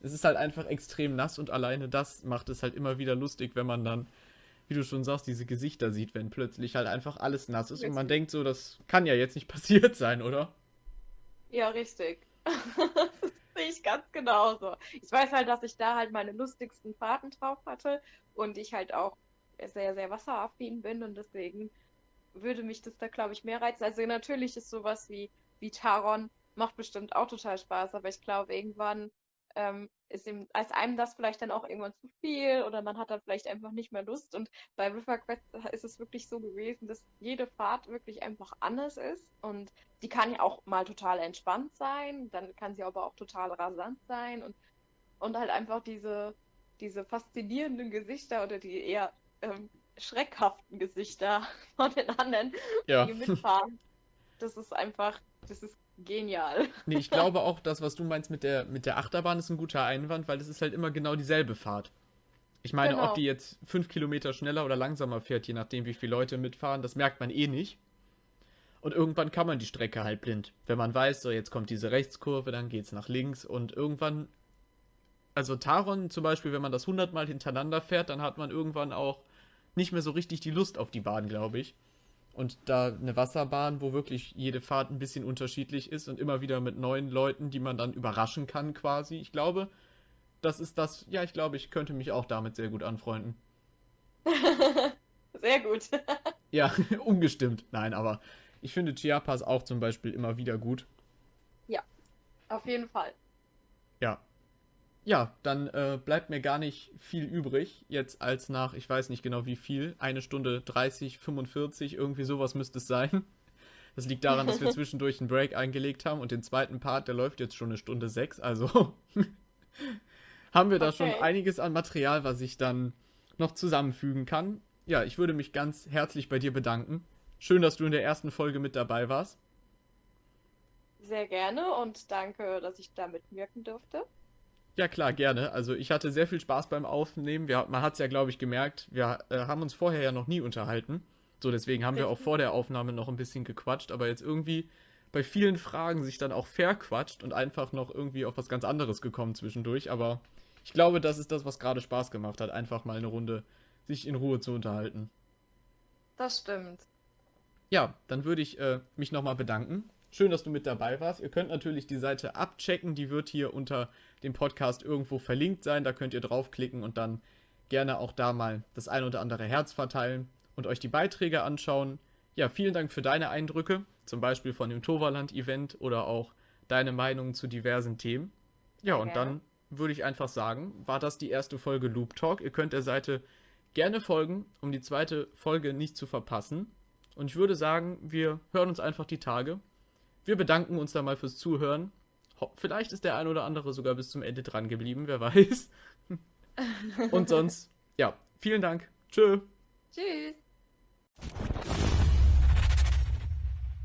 es ist halt einfach extrem nass und alleine das macht es halt immer wieder lustig, wenn man dann, wie du schon sagst, diese Gesichter sieht, wenn plötzlich halt einfach alles nass ist und man denkt so, das kann ja jetzt nicht [laughs] passiert sein, oder? Ja, richtig. [laughs] das sehe ich ganz genauso. Ich weiß halt, dass ich da halt meine lustigsten Fahrten drauf hatte und ich halt auch sehr, sehr wasseraffin bin und deswegen würde mich das da, glaube ich, mehr reizen. Also natürlich ist sowas wie, wie Taron, macht bestimmt auch total Spaß, aber ich glaube, irgendwann ähm, ist ihm, als einem das vielleicht dann auch irgendwann zu viel oder man hat dann vielleicht einfach nicht mehr Lust. Und bei River Quest ist es wirklich so gewesen, dass jede Fahrt wirklich einfach anders ist und die kann ja auch mal total entspannt sein, dann kann sie aber auch total rasant sein und, und halt einfach diese, diese faszinierenden Gesichter oder die eher ähm, schreckhaften Gesichter [laughs] von den anderen, ja. die mitfahren. Das ist einfach, das ist genial. [laughs] Nee, ich glaube auch, das, was du meinst mit der, mit der Achterbahn, ist ein guter Einwand, weil es ist halt immer genau dieselbe Fahrt. Ich meine, genau. ob die jetzt fünf Kilometer schneller oder langsamer fährt, je nachdem, wie viele Leute mitfahren, das merkt man eh nicht. Und irgendwann kann man die Strecke halt blind. Wenn man weiß, so jetzt kommt diese Rechtskurve, dann geht's nach links und irgendwann. Also Taron zum Beispiel, wenn man das hundertmal hintereinander fährt, dann hat man irgendwann auch nicht mehr so richtig die Lust auf die Bahn, glaube ich. Und da eine Wasserbahn, wo wirklich jede Fahrt ein bisschen unterschiedlich ist und immer wieder mit neuen Leuten, die man dann überraschen kann, quasi. Ich glaube, das ist das. Ja, ich glaube, ich könnte mich auch damit sehr gut anfreunden. [laughs] sehr gut. [laughs] ja, [laughs] ungestimmt. Nein, aber ich finde Chiapas auch zum Beispiel immer wieder gut. Ja, auf jeden Fall. Ja. Ja, dann äh, bleibt mir gar nicht viel übrig, jetzt als nach, ich weiß nicht genau wie viel, eine Stunde 30, 45, irgendwie sowas müsste es sein. Das liegt daran, dass wir [laughs] zwischendurch einen Break eingelegt haben und den zweiten Part, der läuft jetzt schon eine Stunde sechs, also [laughs] haben wir da okay. schon einiges an Material, was ich dann noch zusammenfügen kann. Ja, ich würde mich ganz herzlich bei dir bedanken. Schön, dass du in der ersten Folge mit dabei warst. Sehr gerne und danke, dass ich da mitwirken durfte. Ja, klar, gerne. Also ich hatte sehr viel Spaß beim Aufnehmen. Wir, man hat es ja, glaube ich, gemerkt. Wir äh, haben uns vorher ja noch nie unterhalten. So, deswegen haben wir auch vor der Aufnahme noch ein bisschen gequatscht, aber jetzt irgendwie bei vielen Fragen sich dann auch verquatscht und einfach noch irgendwie auf was ganz anderes gekommen zwischendurch. Aber ich glaube, das ist das, was gerade Spaß gemacht hat, einfach mal eine Runde sich in Ruhe zu unterhalten. Das stimmt. Ja, dann würde ich äh, mich nochmal bedanken. Schön, dass du mit dabei warst. Ihr könnt natürlich die Seite abchecken, die wird hier unter dem Podcast irgendwo verlinkt sein. Da könnt ihr draufklicken und dann gerne auch da mal das ein oder andere Herz verteilen und euch die Beiträge anschauen. Ja, vielen Dank für deine Eindrücke, zum Beispiel von dem Toverland-Event oder auch deine Meinung zu diversen Themen. Ja, und dann würde ich einfach sagen, war das die erste Folge Loop Talk. Ihr könnt der Seite gerne folgen, um die zweite Folge nicht zu verpassen. Und ich würde sagen, wir hören uns einfach die Tage. Wir bedanken uns da mal fürs Zuhören. Vielleicht ist der ein oder andere sogar bis zum Ende dran geblieben, wer [laughs] weiß. Und sonst, ja, vielen Dank. Tschö. Tschüss.